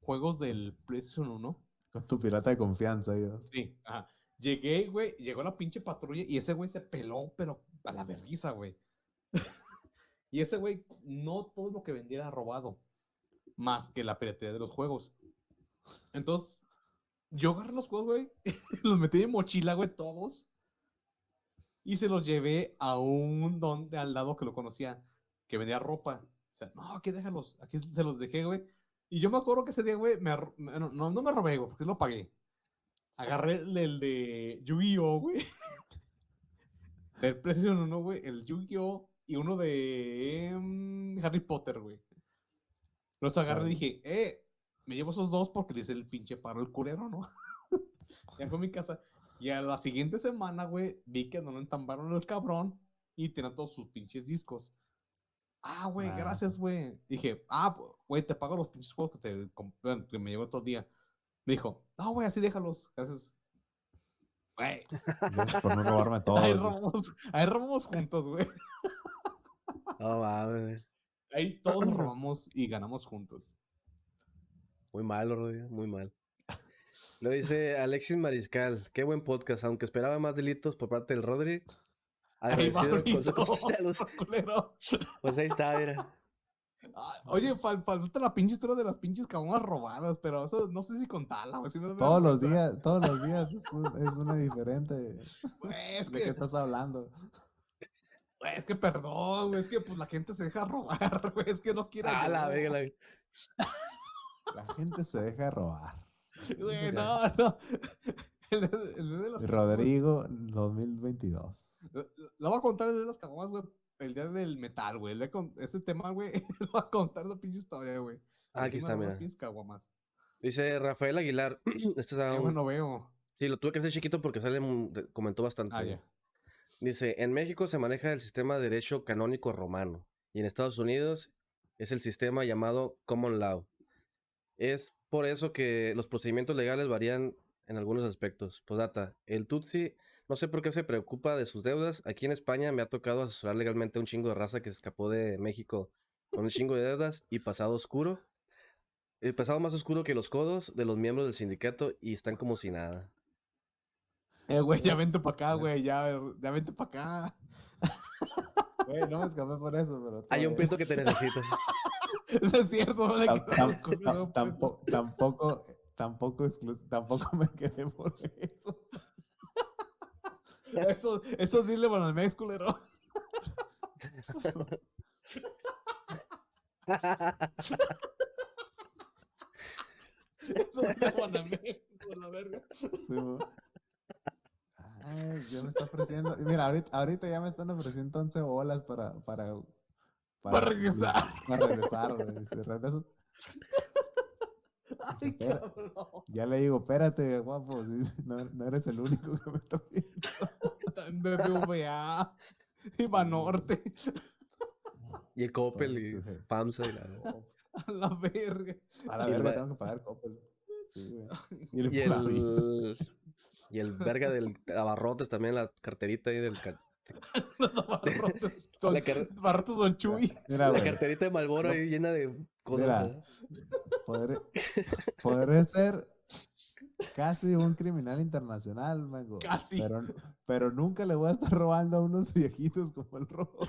Speaker 2: Juegos del PlayStation 1.
Speaker 1: Con tu pirata de confianza, yo.
Speaker 2: Sí, ajá. Llegué, güey, llegó la pinche patrulla y ese güey se peló, pero a la vergüenza, güey. y ese güey, no todo lo que vendía era robado, más que la piratería de los juegos. Entonces, yo agarré los juegos, güey, los metí en mi mochila, güey, todos. Y se los llevé a un don de al lado que lo conocía, que vendía ropa. O sea, no, aquí déjalos, aquí se los dejé, güey. Y yo me acuerdo que ese día, güey, me, no, no, me robé, güey, porque lo pagué. Agarré el, el de Yu-Gi-Oh, güey. Del PlayStation 1, güey, el Yu-Gi-Oh y uno de em, Harry Potter, güey. Los agarré y dije, eh, me llevo esos dos porque le hice el pinche paro el culero, ¿no? ya fue a mi casa. Y a la siguiente semana, güey, vi que no lo entambaron el cabrón y tenía todos sus pinches discos. Ah, güey,
Speaker 1: Ah.
Speaker 2: gracias, güey. Dije, ah, güey, te pago los pinches juegos que, te, que me llevo todo el día. Me dijo, no, güey, así déjalos. Gracias. Güey,
Speaker 1: por no robarme todo.
Speaker 2: ahí robamos, ahí robamos juntos, güey.
Speaker 3: No mames.
Speaker 2: Ahí todos robamos y ganamos juntos.
Speaker 3: Muy malo, Rodrigo, muy mal. Lo dice Alexis Mariscal. Qué buen podcast, aunque esperaba más delitos por parte del Rodri. Agradecido con su. Pues ahí está, mira.
Speaker 2: Ah, Oye, fal- falta la pinche historia de las pinches caguamas robadas, pero eso no sé si contarla, me da
Speaker 1: Todos los días, todos los días es, un- es una diferente. ¿De qué
Speaker 2: que,
Speaker 1: estás hablando?
Speaker 2: es que perdón, güey, es que pues la gente se deja robar, güey, es que no quiere.
Speaker 3: Ah, la la-
Speaker 1: La gente se deja robar.
Speaker 2: Güey, no, no. El, de- el de las caguamas,
Speaker 1: Rodrigo 2022.
Speaker 2: Lo voy a contar el de las caguamas, güey. El día del metal, güey. Ese tema, güey. Lo voy a contar esa pinche historia, güey.
Speaker 3: Ah, aquí está, mira.
Speaker 2: caguamas.
Speaker 3: Dice Rafael Aguilar. Esto está un-
Speaker 2: bueno veo.
Speaker 3: Sí, lo tuve que hacer chiquito porque sale, comentó bastante.
Speaker 2: Ah, ya.
Speaker 3: Dice, en México se maneja el sistema de derecho canónico romano y en Estados Unidos es el sistema llamado common law. Es por eso que los procedimientos legales varían en algunos aspectos. Postdata, el Tutsi no sé por qué se preocupa de sus deudas. Aquí en España me ha tocado asesorar legalmente a un chingo de raza que se escapó de México con un chingo de deudas y pasado oscuro. El pasado más oscuro que los codos de los miembros del sindicato y están como si nada.
Speaker 2: Eh, güey, ya vente para acá, güey, ya, ya vente para acá.
Speaker 1: Güey, no me escapé por eso, pero.
Speaker 3: Hay un prieto que te necesita.
Speaker 2: No es cierto, no le
Speaker 1: tampoco, tampoco, exclus- tampoco me quedé por eso.
Speaker 2: Eso, eso dile Banamex, culero. Eso dile Banamex, por la verga.
Speaker 1: Sí. Ay, ya me está ofreciendo. Mira, ahorita, ahorita ya me están ofreciendo 11 bolas para. Para,
Speaker 2: Para regresar.
Speaker 1: Para regresar, güey. Si regreso,
Speaker 2: Ay,
Speaker 1: Espera.
Speaker 2: cabrón.
Speaker 1: ya le digo, espérate, guapo. no, no eres el único que me está viendo.
Speaker 2: También BBVA. Y Banorte.
Speaker 3: Y el Coppel y. FAMSA y la...
Speaker 2: A la verga.
Speaker 1: A la verga tengo que pagar Coppel. Sí, güey. Y el,
Speaker 3: Y el, y el verga del abarrotes también, la carterita ahí del... ca-
Speaker 2: Los abarrotes son,
Speaker 3: La car-
Speaker 2: abarrotes son chuy.
Speaker 1: Mira,
Speaker 3: La
Speaker 1: güey,
Speaker 3: carterita de Malboro
Speaker 1: No.
Speaker 3: ahí llena de cosas.
Speaker 1: Mira. podré, podré ser casi un criminal internacional, mango.
Speaker 2: Casi.
Speaker 1: Pero, pero nunca le voy a estar robando a unos viejitos como el robo.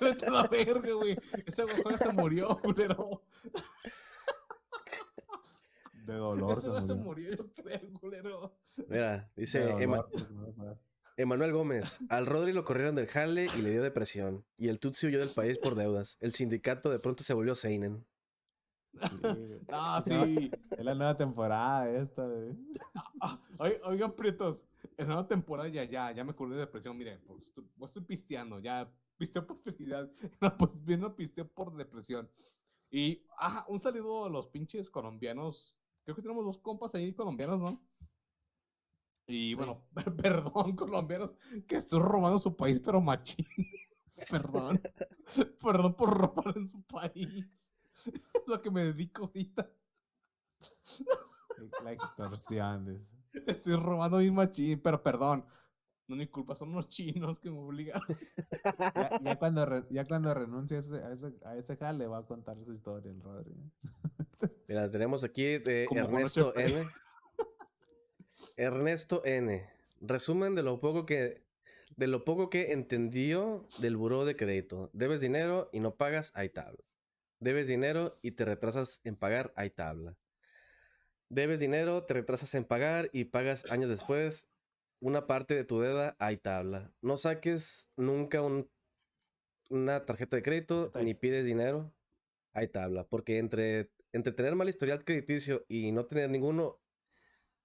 Speaker 2: Vete a la verga, güey. Ese güey se murió, culero.
Speaker 1: De dolor.
Speaker 2: Ese güey se
Speaker 1: murió.
Speaker 2: creo, culero.
Speaker 3: Mira, dice
Speaker 1: dolor,
Speaker 3: Ema-. Emanuel Gómez. Al Rodri lo corrieron del jale y le dio depresión. Y el Tutsi huyó del país por deudas. El sindicato de pronto se volvió Seinen.
Speaker 1: Sí.
Speaker 2: Ah,
Speaker 1: Se llama-
Speaker 2: sí.
Speaker 1: Es la nueva temporada esta, güey.
Speaker 2: Ah, oi- oigan, prietos. En la nueva temporada ya, ya, ya me curé de depresión. Miren, pues, estoy, estoy pisteando. Ya pisteo por felicidad. No, pues bien, no pisteo por depresión. Y, ah, un saludo a los pinches colombianos. Creo que tenemos dos compas ahí colombianos, ¿no? Y bueno, perdón, colombianos, que estoy robando su país, pero machín. perdón. perdón por robar en su país. Es lo que me dedico ahorita.
Speaker 1: La extorsión.
Speaker 2: Estoy robando mi machín, pero perdón. No es mi culpa, son los chinos que me obligaron.
Speaker 1: Ya, ya cuando, re- ya cuando renuncie a ese, a, ese, a ese jale va a contar su historia el Rodri.
Speaker 3: Mira, tenemos aquí de Ernesto. N. Ernesto N. Resumen de lo poco que de lo poco que entendió del buró de crédito. Debes dinero y no pagas, hay tabla. Debes dinero y te retrasas en pagar, hay tabla. Debes dinero, te retrasas en pagar y pagas años después una parte de tu deuda, hay tabla. No saques nunca un- una tarjeta de crédito ni pides dinero, hay tabla. Porque entre, entre tener mal historial crediticio y no tener ninguno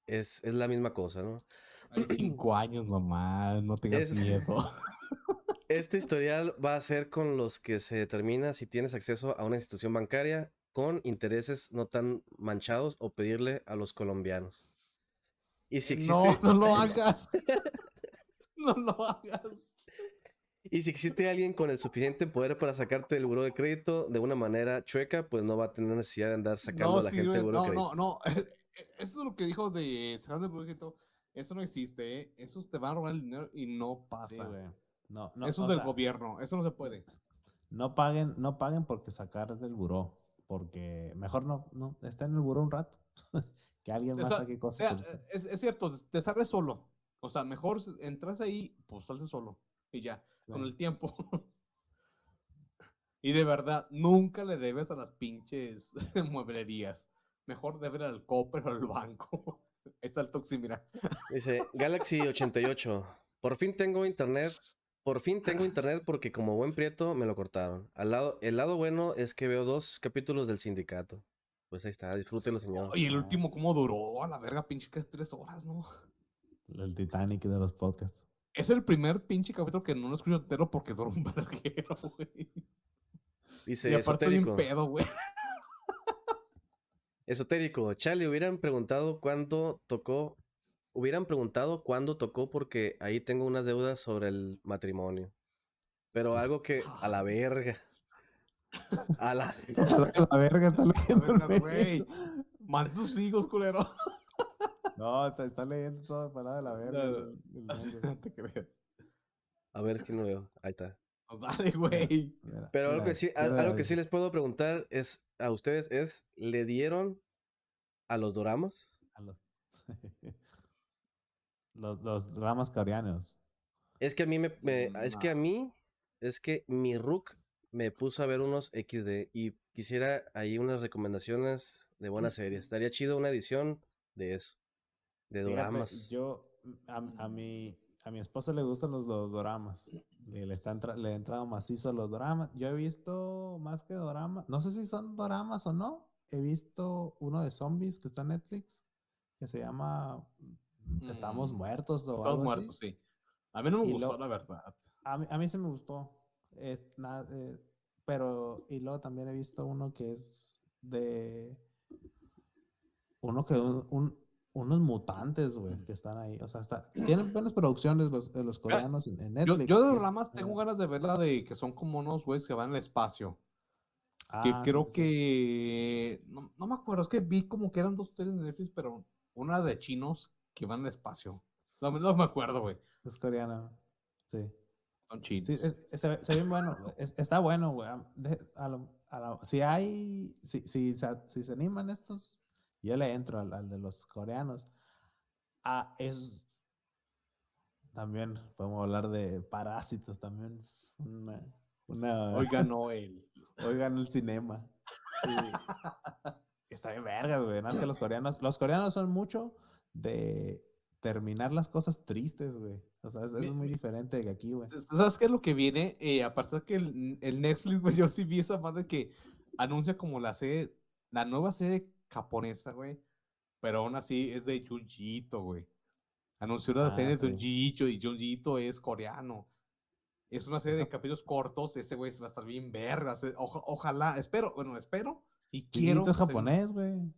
Speaker 3: es, es la misma cosa, ¿no?
Speaker 2: Hay cinco años nomás, no tengas miedo.
Speaker 3: Este historial va a ser con los que se determina si tienes acceso a una institución bancaria con intereses no tan manchados o pedirle a los colombianos. Y si existe,
Speaker 2: No, no lo hagas. No lo hagas.
Speaker 3: y si existe alguien con el suficiente poder para sacarte del buró de crédito de una manera chueca, pues no va a tener necesidad de andar sacando
Speaker 2: No,
Speaker 3: a la
Speaker 2: sí,
Speaker 3: gente del buró de
Speaker 2: no,
Speaker 3: crédito.
Speaker 2: no, no. Eso es lo que dijo de sacar del proyecto. Eso no existe, ¿eh? Eso te van a robar el dinero y no
Speaker 1: Sí,
Speaker 2: pasa.
Speaker 1: güey. No, no,
Speaker 2: Eso es del
Speaker 1: sea,
Speaker 2: gobierno. Eso no se puede.
Speaker 1: No paguen, no paguen porque sacar del buró. Porque mejor no, no, está en el buró un rato. Que alguien
Speaker 2: O
Speaker 1: más
Speaker 2: sea,
Speaker 1: saque cosas. Usted.
Speaker 2: es, es cierto, te sales solo. O sea, mejor entras ahí, pues salte solo. Y ya, con el tiempo. y de verdad, nunca le debes a las pinches mueblerías. Mejor debe al Copper o al banco. Ahí está el Toxi, mira.
Speaker 3: Dice Galaxy 88. Por fin tengo internet. Por fin tengo internet porque como buen prieto me lo cortaron. Al lado, el lado bueno es que veo dos capítulos del sindicato. Pues ahí está, disfrútenlo, señor.
Speaker 2: Oye, el último, ¿cómo duró? A la verga, pinche que es tres horas, ¿no?
Speaker 1: El Titanic de los podcasts.
Speaker 2: Es el primer pinche capítulo que no lo escucho entero porque dura un verguero, güey.
Speaker 3: Dice
Speaker 2: y aparte
Speaker 3: esotérico.
Speaker 2: pedo, güey.
Speaker 3: Esotérico. Chale, hubieran preguntado cuándo tocó hubieran preguntado cuándo tocó porque ahí tengo unas deudas sobre el matrimonio. Pero algo que a la verga. A la
Speaker 1: La verga está leyendo.
Speaker 2: güey. Manda tus hijos, culero.
Speaker 1: No, te está leyendo toda palabra de la verga.
Speaker 2: No,
Speaker 1: el- el mail, güey.
Speaker 2: No te creas.
Speaker 3: A ver, es que no veo. Ahí está.
Speaker 2: Pues dale, güey.
Speaker 1: Mira,
Speaker 3: Pero algo
Speaker 1: mira,
Speaker 3: que sí,
Speaker 1: ¿qué
Speaker 3: al-
Speaker 1: era
Speaker 3: algo que sí les puedo preguntar es a ustedes es, ¿le dieron a los doramas?
Speaker 1: A los, los, los dramas coreanos.
Speaker 3: Es que a mí me, me- es que a mí es que mi Rook me puso a ver unos XD y quisiera ahí unas recomendaciones de buenas series. Estaría chido una edición de eso, de
Speaker 1: Fíjate,
Speaker 3: doramas.
Speaker 1: yo, a, a mi, a mi esposa le gustan los, los doramas. Le, le, está le he entrado macizo a los doramas. Yo he visto más que doramas. No sé si son doramas o no. He visto uno de zombies que está en Netflix. Que se llama Estamos
Speaker 2: Mm,
Speaker 1: muertos o
Speaker 2: Todos
Speaker 1: algo así.
Speaker 2: muertos, sí. A mí no me
Speaker 1: Y
Speaker 2: gustó,
Speaker 1: lo-
Speaker 2: la verdad.
Speaker 1: A mí, a mí sí me gustó. Es na- eh, pero, y luego también he visto uno que es de. Uno que. Un, un- unos mutantes, güey, que están ahí. O sea, está, tienen buenas producciones los, eh, los coreanos en, en
Speaker 2: Yo,
Speaker 1: Netflix.
Speaker 2: yo de
Speaker 1: que es-
Speaker 2: ramas tengo
Speaker 1: eh,
Speaker 2: ganas de ver la de que son como unos güeyes que van al espacio. Que
Speaker 1: ah, sí,
Speaker 2: creo
Speaker 1: sí, sí.
Speaker 2: que. No, no me acuerdo, es que vi como que eran dos series de Netflix, pero una de chinos que van al espacio. No, no me acuerdo, güey.
Speaker 1: Es coreana. Sí.
Speaker 2: Son chinos.
Speaker 1: Sí, es- es- se, se está bueno, güey. Am- de- a lo- a la- si hay. Si, si, se, si se animan estos, yo le entro al, al de los coreanos. Ah, es. También podemos hablar de parásitos también. Una. una
Speaker 2: Oiga, Noel.
Speaker 1: oigan el cinema. Sí. Está bien verga, güey. Es que los coreanos. Los coreanos son mucho de terminar las cosas tristes, güey. O sea, es, muy diferente de aquí, güey.
Speaker 2: ¿Sabes qué es lo que viene? Eh, aparte de que el, el Netflix, güey, yo sí vi esa madre que anuncia como la serie, la nueva serie japonesa, güey. Pero aún así es de Junjiito, güey. Anunció la
Speaker 1: Ah,
Speaker 2: serie de
Speaker 1: sí.
Speaker 2: Junjiito y Junjiito es coreano. Es una serie de capítulos cortos, ese güey va a estar bien vergas. oja- ojalá, espero, bueno, espero y quiero.
Speaker 1: Junjiito es
Speaker 2: se-
Speaker 1: japonés, güey.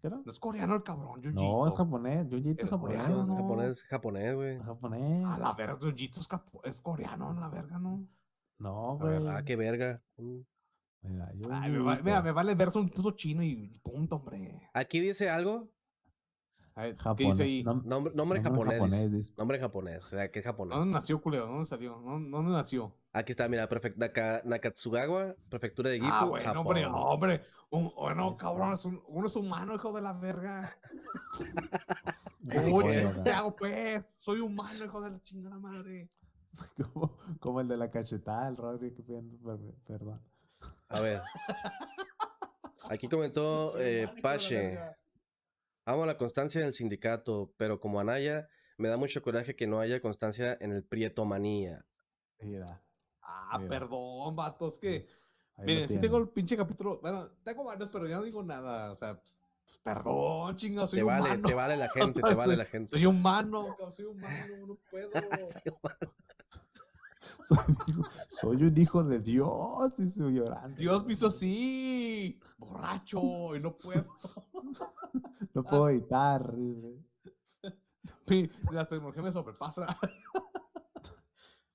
Speaker 1: ¿Qué era?
Speaker 2: No es coreano el cabrón, Junjiito.
Speaker 1: No, es japonés. Junjiito es
Speaker 2: Es
Speaker 1: japonés.
Speaker 2: coreano,
Speaker 3: Es
Speaker 2: no.
Speaker 3: japonés, japonés, güey.
Speaker 1: Es japonés.
Speaker 2: A la verga, Junjiito es, capo- es coreano, a la verga, ¿no?
Speaker 1: No, güey.
Speaker 3: verdad, qué verga.
Speaker 1: Mira,
Speaker 2: Ay, me, va-
Speaker 1: Junjiito.
Speaker 2: mira, me vale verse un puso chino y punto, hombre.
Speaker 3: Aquí dice algo,
Speaker 2: A ver, ¿Qué dice ahí?
Speaker 1: Nom-
Speaker 3: nombre, nombre
Speaker 1: nombre
Speaker 3: japonés. dice.
Speaker 1: japonés, dice.
Speaker 3: Nombre japonés, o sea, que es japonés.
Speaker 2: ¿Dónde nació, culero? ¿Dónde salió? ¿Dónde, dónde nació?
Speaker 3: Aquí está, mira, prefect- Naka- Nakatsugawa, prefectura de Gifu,
Speaker 2: ah, bueno,
Speaker 3: Japón.
Speaker 2: hombre, hombre. Un, bueno, cabrón, es un- uno es humano, hijo de la verga. Oye, ¿qué hago, pues? Soy humano, hijo de la chingada madre.
Speaker 1: como, como el de la cachetada, el Rodri que pidiendo per- perdón.
Speaker 3: A ver. Aquí comentó eh, Pache. Amo la constancia del sindicato, pero como Anaya, me da mucho coraje que no haya constancia en el Prietomanía.
Speaker 1: Mira,
Speaker 2: Ah,
Speaker 1: Mira.
Speaker 2: perdón, vatos, que.
Speaker 1: ahí lo
Speaker 2: Miren, sí tengo el pinche capítulo. Bueno, tengo varios, pero ya no digo nada. O sea, pues, perdón, chinga, soy
Speaker 3: Te vale,
Speaker 2: humano.
Speaker 3: te vale la gente, te vale
Speaker 2: Soy-
Speaker 3: la gente.
Speaker 2: Soy humano, soy humano, no puedo.
Speaker 3: Soy humano.
Speaker 1: Soy, hijo- soy un hijo de Dios, dice llorando.
Speaker 2: Dios me hizo así, borracho, y no puedo.
Speaker 1: No puedo editar. dice.
Speaker 2: La tecnología me sobrepasa.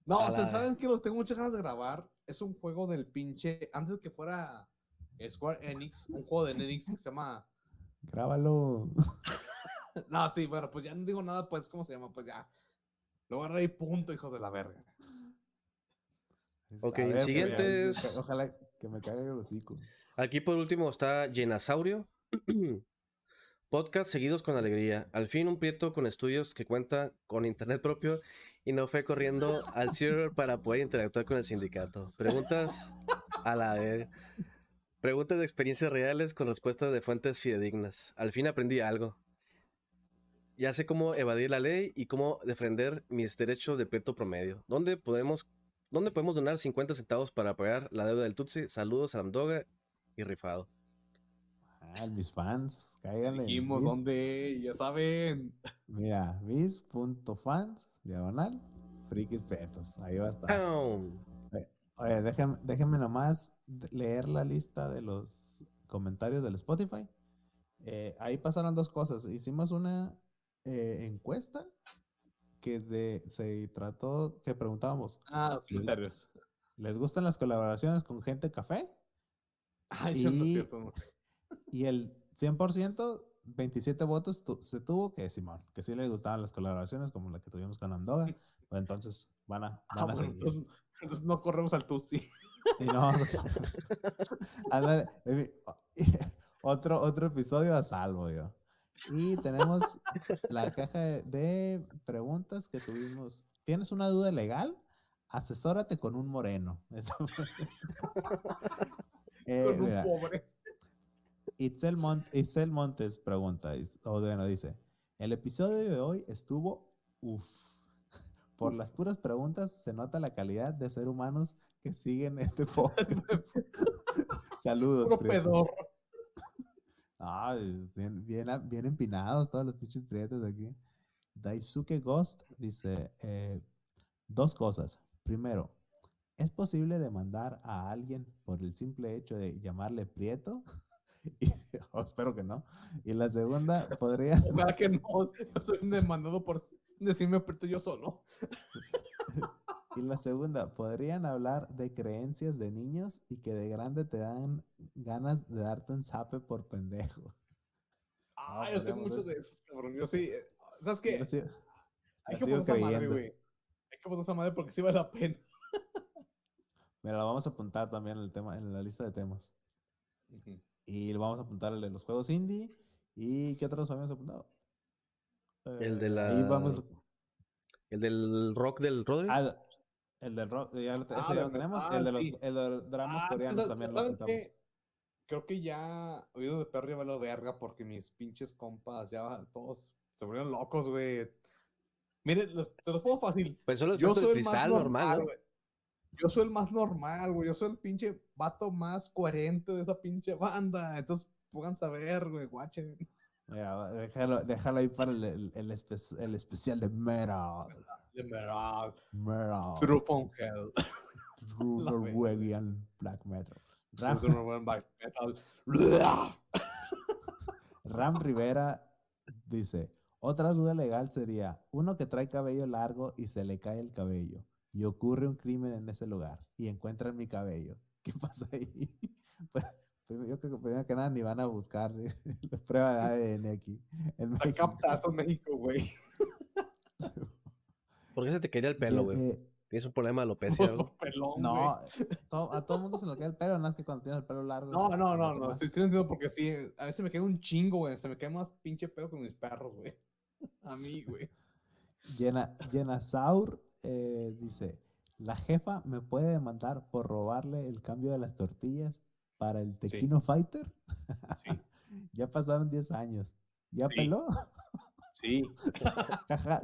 Speaker 2: No, o sea, ¿saben que Lo tengo muchas ganas de grabar. Es un juego del pinche. Antes que fuera Square Enix, un juego de Enix que se llama.
Speaker 1: Grábalo.
Speaker 2: No, sí, bueno, pues ya no digo nada, pues, ¿cómo se llama? Pues ya. Lo voy a reír punto, hijos de la verga.
Speaker 3: Ok, el siguiente es-
Speaker 1: Ojalá que me caiga el hocico.
Speaker 3: Aquí por último está Yenasaurio. Podcast seguidos con alegría. Al fin un prieto con estudios que cuenta con internet propio y no fue corriendo al server para poder interactuar con el sindicato. Preguntas a la vez. Preguntas de experiencias reales con respuestas de fuentes fidedignas. Al fin aprendí algo. Ya sé cómo evadir la ley y cómo defender mis derechos de prieto promedio. ¿Dónde podemos, dónde podemos donar 50 centavos para pagar la deuda del Tutsi? Saludos a Amdoga y Rifado.
Speaker 1: Ah, mis fans, cáiganle.
Speaker 2: Dijimos
Speaker 1: Mis-
Speaker 2: dónde, ya saben.
Speaker 1: Mira, mis.fans, diagonal, frikis petos. Ahí va a estar. Oye, déjenme, déjenme nomás leer la lista de los comentarios del Spotify. Eh, ahí pasaron dos cosas. Hicimos una eh, encuesta que de, se trató, que preguntábamos,
Speaker 2: Ah, los comentarios.
Speaker 1: ¿les gustan las colaboraciones con gente café?
Speaker 2: Ay,
Speaker 1: Y-
Speaker 2: cierto. no.
Speaker 1: Y el 100%, 27 votos tu- se tuvo que Simón, que sí les gustaban las colaboraciones como la que tuvimos con Amdoga. Pues entonces van a,
Speaker 2: Ah,
Speaker 1: van a
Speaker 2: bueno,
Speaker 1: seguir.
Speaker 2: entonces, entonces no corremos al Tutsi.
Speaker 1: Y no vamos a- eh, otro, otro episodio a salvo yo. Y tenemos la caja de, preguntas que tuvimos. ¿Tienes una duda legal? Asesórate con un moreno. Eso. Eh,
Speaker 2: Con un
Speaker 1: mira,
Speaker 2: pobre.
Speaker 1: Itzel, Mon- Itzel Montes pregunta, o bueno, dice, el episodio de hoy estuvo uff. Por las puras preguntas se nota la calidad de ser humanos que siguen este podcast. Saludos. Ay, bien, bien, bien empinados todos los pinches prietos aquí. Daisuke Ghost dice, eh, dos cosas. Primero, ¿es posible demandar a alguien por el simple hecho de llamarle prieto? Y- oh, espero que no. Y la segunda, podría,
Speaker 2: Ojalá que no. Yo soy demandado por decirme aprieto yo solo.
Speaker 1: y la segunda, podrían hablar de creencias de niños y que de grande te dan ganas de darte un zape por pendejo.
Speaker 2: Ah, yo tengo muchos de
Speaker 1: eso.
Speaker 2: esos, cabrón. Yo sí. eh, ¿Sabes qué?
Speaker 1: Yo
Speaker 2: Hay que poner esa madre, güey. Hay que poner esa madre porque sí vale la pena.
Speaker 1: Mira, lo vamos a apuntar también en el tema, en la lista de temas. Y lo vamos a apuntar el de los juegos indie. ¿Y qué otros habíamos apuntado?
Speaker 3: El de
Speaker 1: Eh, ahí vamos.
Speaker 3: la- El del rock del Rodri.
Speaker 1: Ah, el del rock, ya lo,
Speaker 2: Ah,
Speaker 1: ese ya lo
Speaker 2: del-
Speaker 1: tenemos.
Speaker 2: ah,
Speaker 1: el, de los,
Speaker 2: sí.
Speaker 1: el de los dramas
Speaker 2: Ah, es que
Speaker 1: coreanos también lo
Speaker 2: ¿saben
Speaker 1: apuntamos.
Speaker 2: qué? Creo que ya oído de perro ya valió verga porque mis pinches compas ya todos se volvieron locos, güey. Miren, los- te los pongo fácil.
Speaker 3: Pensó el
Speaker 2: Yo soy el más
Speaker 3: cristal normal,
Speaker 2: normal,
Speaker 3: ¿no?
Speaker 2: güey. Yo soy el más normal, güey. Yo soy el pinche vato más coherente de esa pinche banda. Entonces, pónganse a ver, güey, guachen.
Speaker 1: Mira, déjalo, déjalo ahí para el, el, el espe- el especial de Metal.
Speaker 2: De verdad.
Speaker 1: Metal.
Speaker 2: True Phone Hell.
Speaker 1: True. Norwegian Black Metal.
Speaker 2: True
Speaker 1: Ram,
Speaker 2: Norwegian Black Metal.
Speaker 1: Ram Rivera dice: Otra duda legal sería: uno que trae cabello largo y se le cae el cabello. Y ocurre un crimen en ese lugar y encuentran mi cabello. ¿Qué pasa ahí? Pues, pues, yo creo que primero que nada ni van a buscar la prueba de ADN aquí. En México.
Speaker 2: México, güey.
Speaker 3: ¿Por qué se te caería el pelo, güey?
Speaker 1: eh,
Speaker 3: Tienes un problema de alopecia, güey.
Speaker 2: Pelón,
Speaker 1: no, to- a todo el mundo se le cae el pelo, nada más que cuando tienes el pelo largo.
Speaker 2: No, no, no, no. Sí, lo entiendo porque sí. A veces me queda un chingo, güey. Se me queda más pinche pelo con mis perros, güey. A mí, güey.
Speaker 1: Llena, Yenasaur eh, dice: La jefa me puede demandar por robarle el cambio de las tortillas para el Tequino Fighter.
Speaker 2: Sí.
Speaker 1: ya pasaron 10 años. ¿Ya
Speaker 2: Sí.
Speaker 1: peló?
Speaker 2: Sí.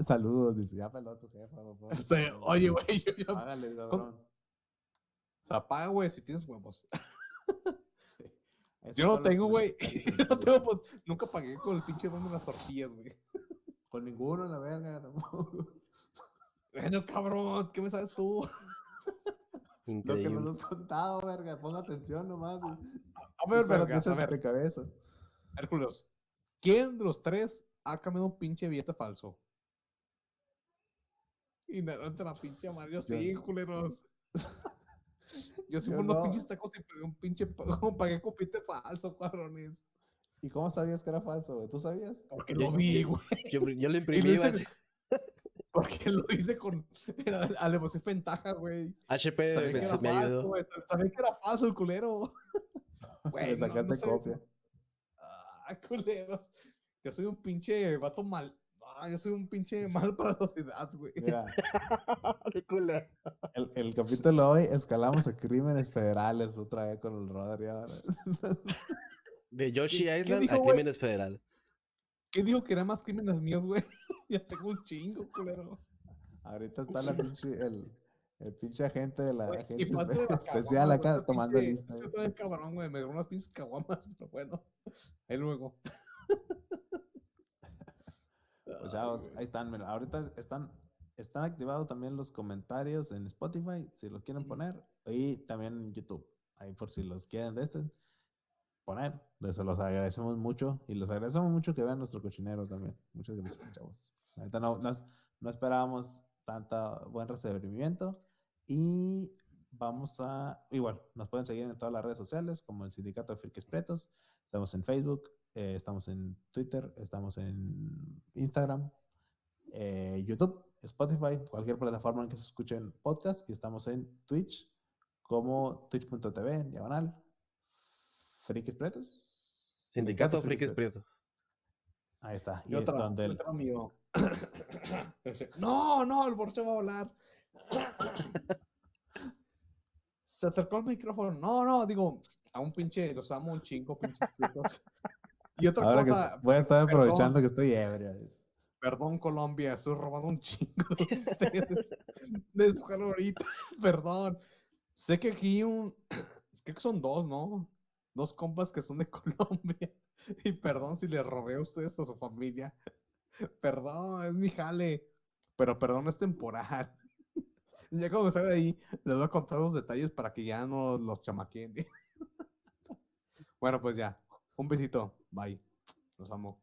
Speaker 1: Saludos, dice: Ya peló tu jefa. por favor".
Speaker 2: O sea, oye, güey, yo, yo- o
Speaker 1: Págale, cabrón.
Speaker 2: sea, paga, güey, si tienes huevos. Yo no tengo, güey. No tengo, pues, nunca pagué con el pinche don de las tortillas, güey.
Speaker 1: Con ninguno, la verga, tampoco.
Speaker 2: Bueno, cabrón, ¿qué me sabes tú?
Speaker 1: Lo que nos has contado, verga. Ponga atención nomás. y-
Speaker 2: A ver,
Speaker 1: Solo
Speaker 2: vergas, a ver.
Speaker 1: de cabeza.
Speaker 2: Hércules, ¿quién de los tres ha cambiado un pinche billete falso? Y te la pinche Mario, sí, culeros. Yo sí fui unos
Speaker 1: no.
Speaker 2: pinches tacos y pagué un pinche, pa- pagué con billete falso, cabrones.
Speaker 1: ¿Y cómo sabías que era falso, güey? ¿Tú sabías?
Speaker 2: Porque
Speaker 3: Yo-
Speaker 2: lo vi, güey.
Speaker 3: Yo, yo lo imprimí,
Speaker 2: lo hice,
Speaker 3: güey,
Speaker 2: porque lo hice con era alevosía ventaja, güey.
Speaker 3: HP
Speaker 2: Sabía que
Speaker 3: pues,
Speaker 2: era
Speaker 3: me
Speaker 2: falso,
Speaker 3: ayudó.
Speaker 2: güey. Sabía que era falso el culero. Güey,
Speaker 1: Le
Speaker 2: no- no
Speaker 1: sacaste
Speaker 2: sabía-
Speaker 1: copia.
Speaker 2: Ah, culeros. Yo soy un pinche vato mal. Ah, yo soy un pinche mal para la sociedad, güey.
Speaker 1: Mira, el, el capítulo de hoy escalamos a crímenes federales otra vez con el Rodri ahora.
Speaker 3: De Yoshi
Speaker 2: ¿Qué- qué
Speaker 3: Island
Speaker 2: dijo,
Speaker 3: a
Speaker 2: güey?
Speaker 3: Crímenes Federal.
Speaker 2: ¿Qué dijo que eran más crímenes míos, güey? ya tengo un chingo, culero.
Speaker 1: Ahorita está la pinche, el, el pinche agente de la
Speaker 2: Güey,
Speaker 1: agencia
Speaker 2: de
Speaker 1: especial acá tomando
Speaker 2: pinche-
Speaker 1: lista.
Speaker 2: bien cabrón, güey. Me dio unas pinches caguamas, pero bueno. Ahí luego.
Speaker 1: Pues ahí están, mira, ahorita están, están activados también los comentarios en Spotify, si los quieren poner, y también en YouTube, ahí por si los quieren de este. poner. Les los agradecemos mucho y les agradecemos mucho que vean nuestro cochinero también. Muchas gracias, chavos. Ahorita no, no, no esperábamos tanta buen recibimiento y vamos a, igual, nos pueden seguir en todas las redes sociales como el Sindicato de Frikis Pretos. Estamos en Facebook, eh, estamos en Twitter, estamos en Instagram, eh, YouTube, Spotify, cualquier plataforma en que se escuchen podcast y estamos en Twitch como twitch.tv, diagonal, Frikis Pretos.
Speaker 3: Sindicato Frikis Prietos.
Speaker 1: Ahí está.
Speaker 2: Y otra,
Speaker 1: donde el-
Speaker 2: otro mío. No, no, el borracho va a volar. Se acercó al micrófono. No, no, digo, a un pinche, los amo un chingo, pinches putos. Y otra
Speaker 1: Ahora
Speaker 2: cosa,
Speaker 1: voy a estar
Speaker 2: perdón.
Speaker 1: aprovechando que estoy ebrio.
Speaker 2: perdón Colombia, estoy robando un chingo de ustedes. De su ahorita, perdón. Sé que aquí un, creo que son dos, ¿no? Dos compas que son de Colombia. Y perdón si les robé a ustedes a su familia. Perdón, es mi jale. Pero perdón, es temporal. Ya salga de ahí, les voy a contar los detalles para que ya no los chamaquen. Bueno, pues ya. Un besito. Bye. Los amo.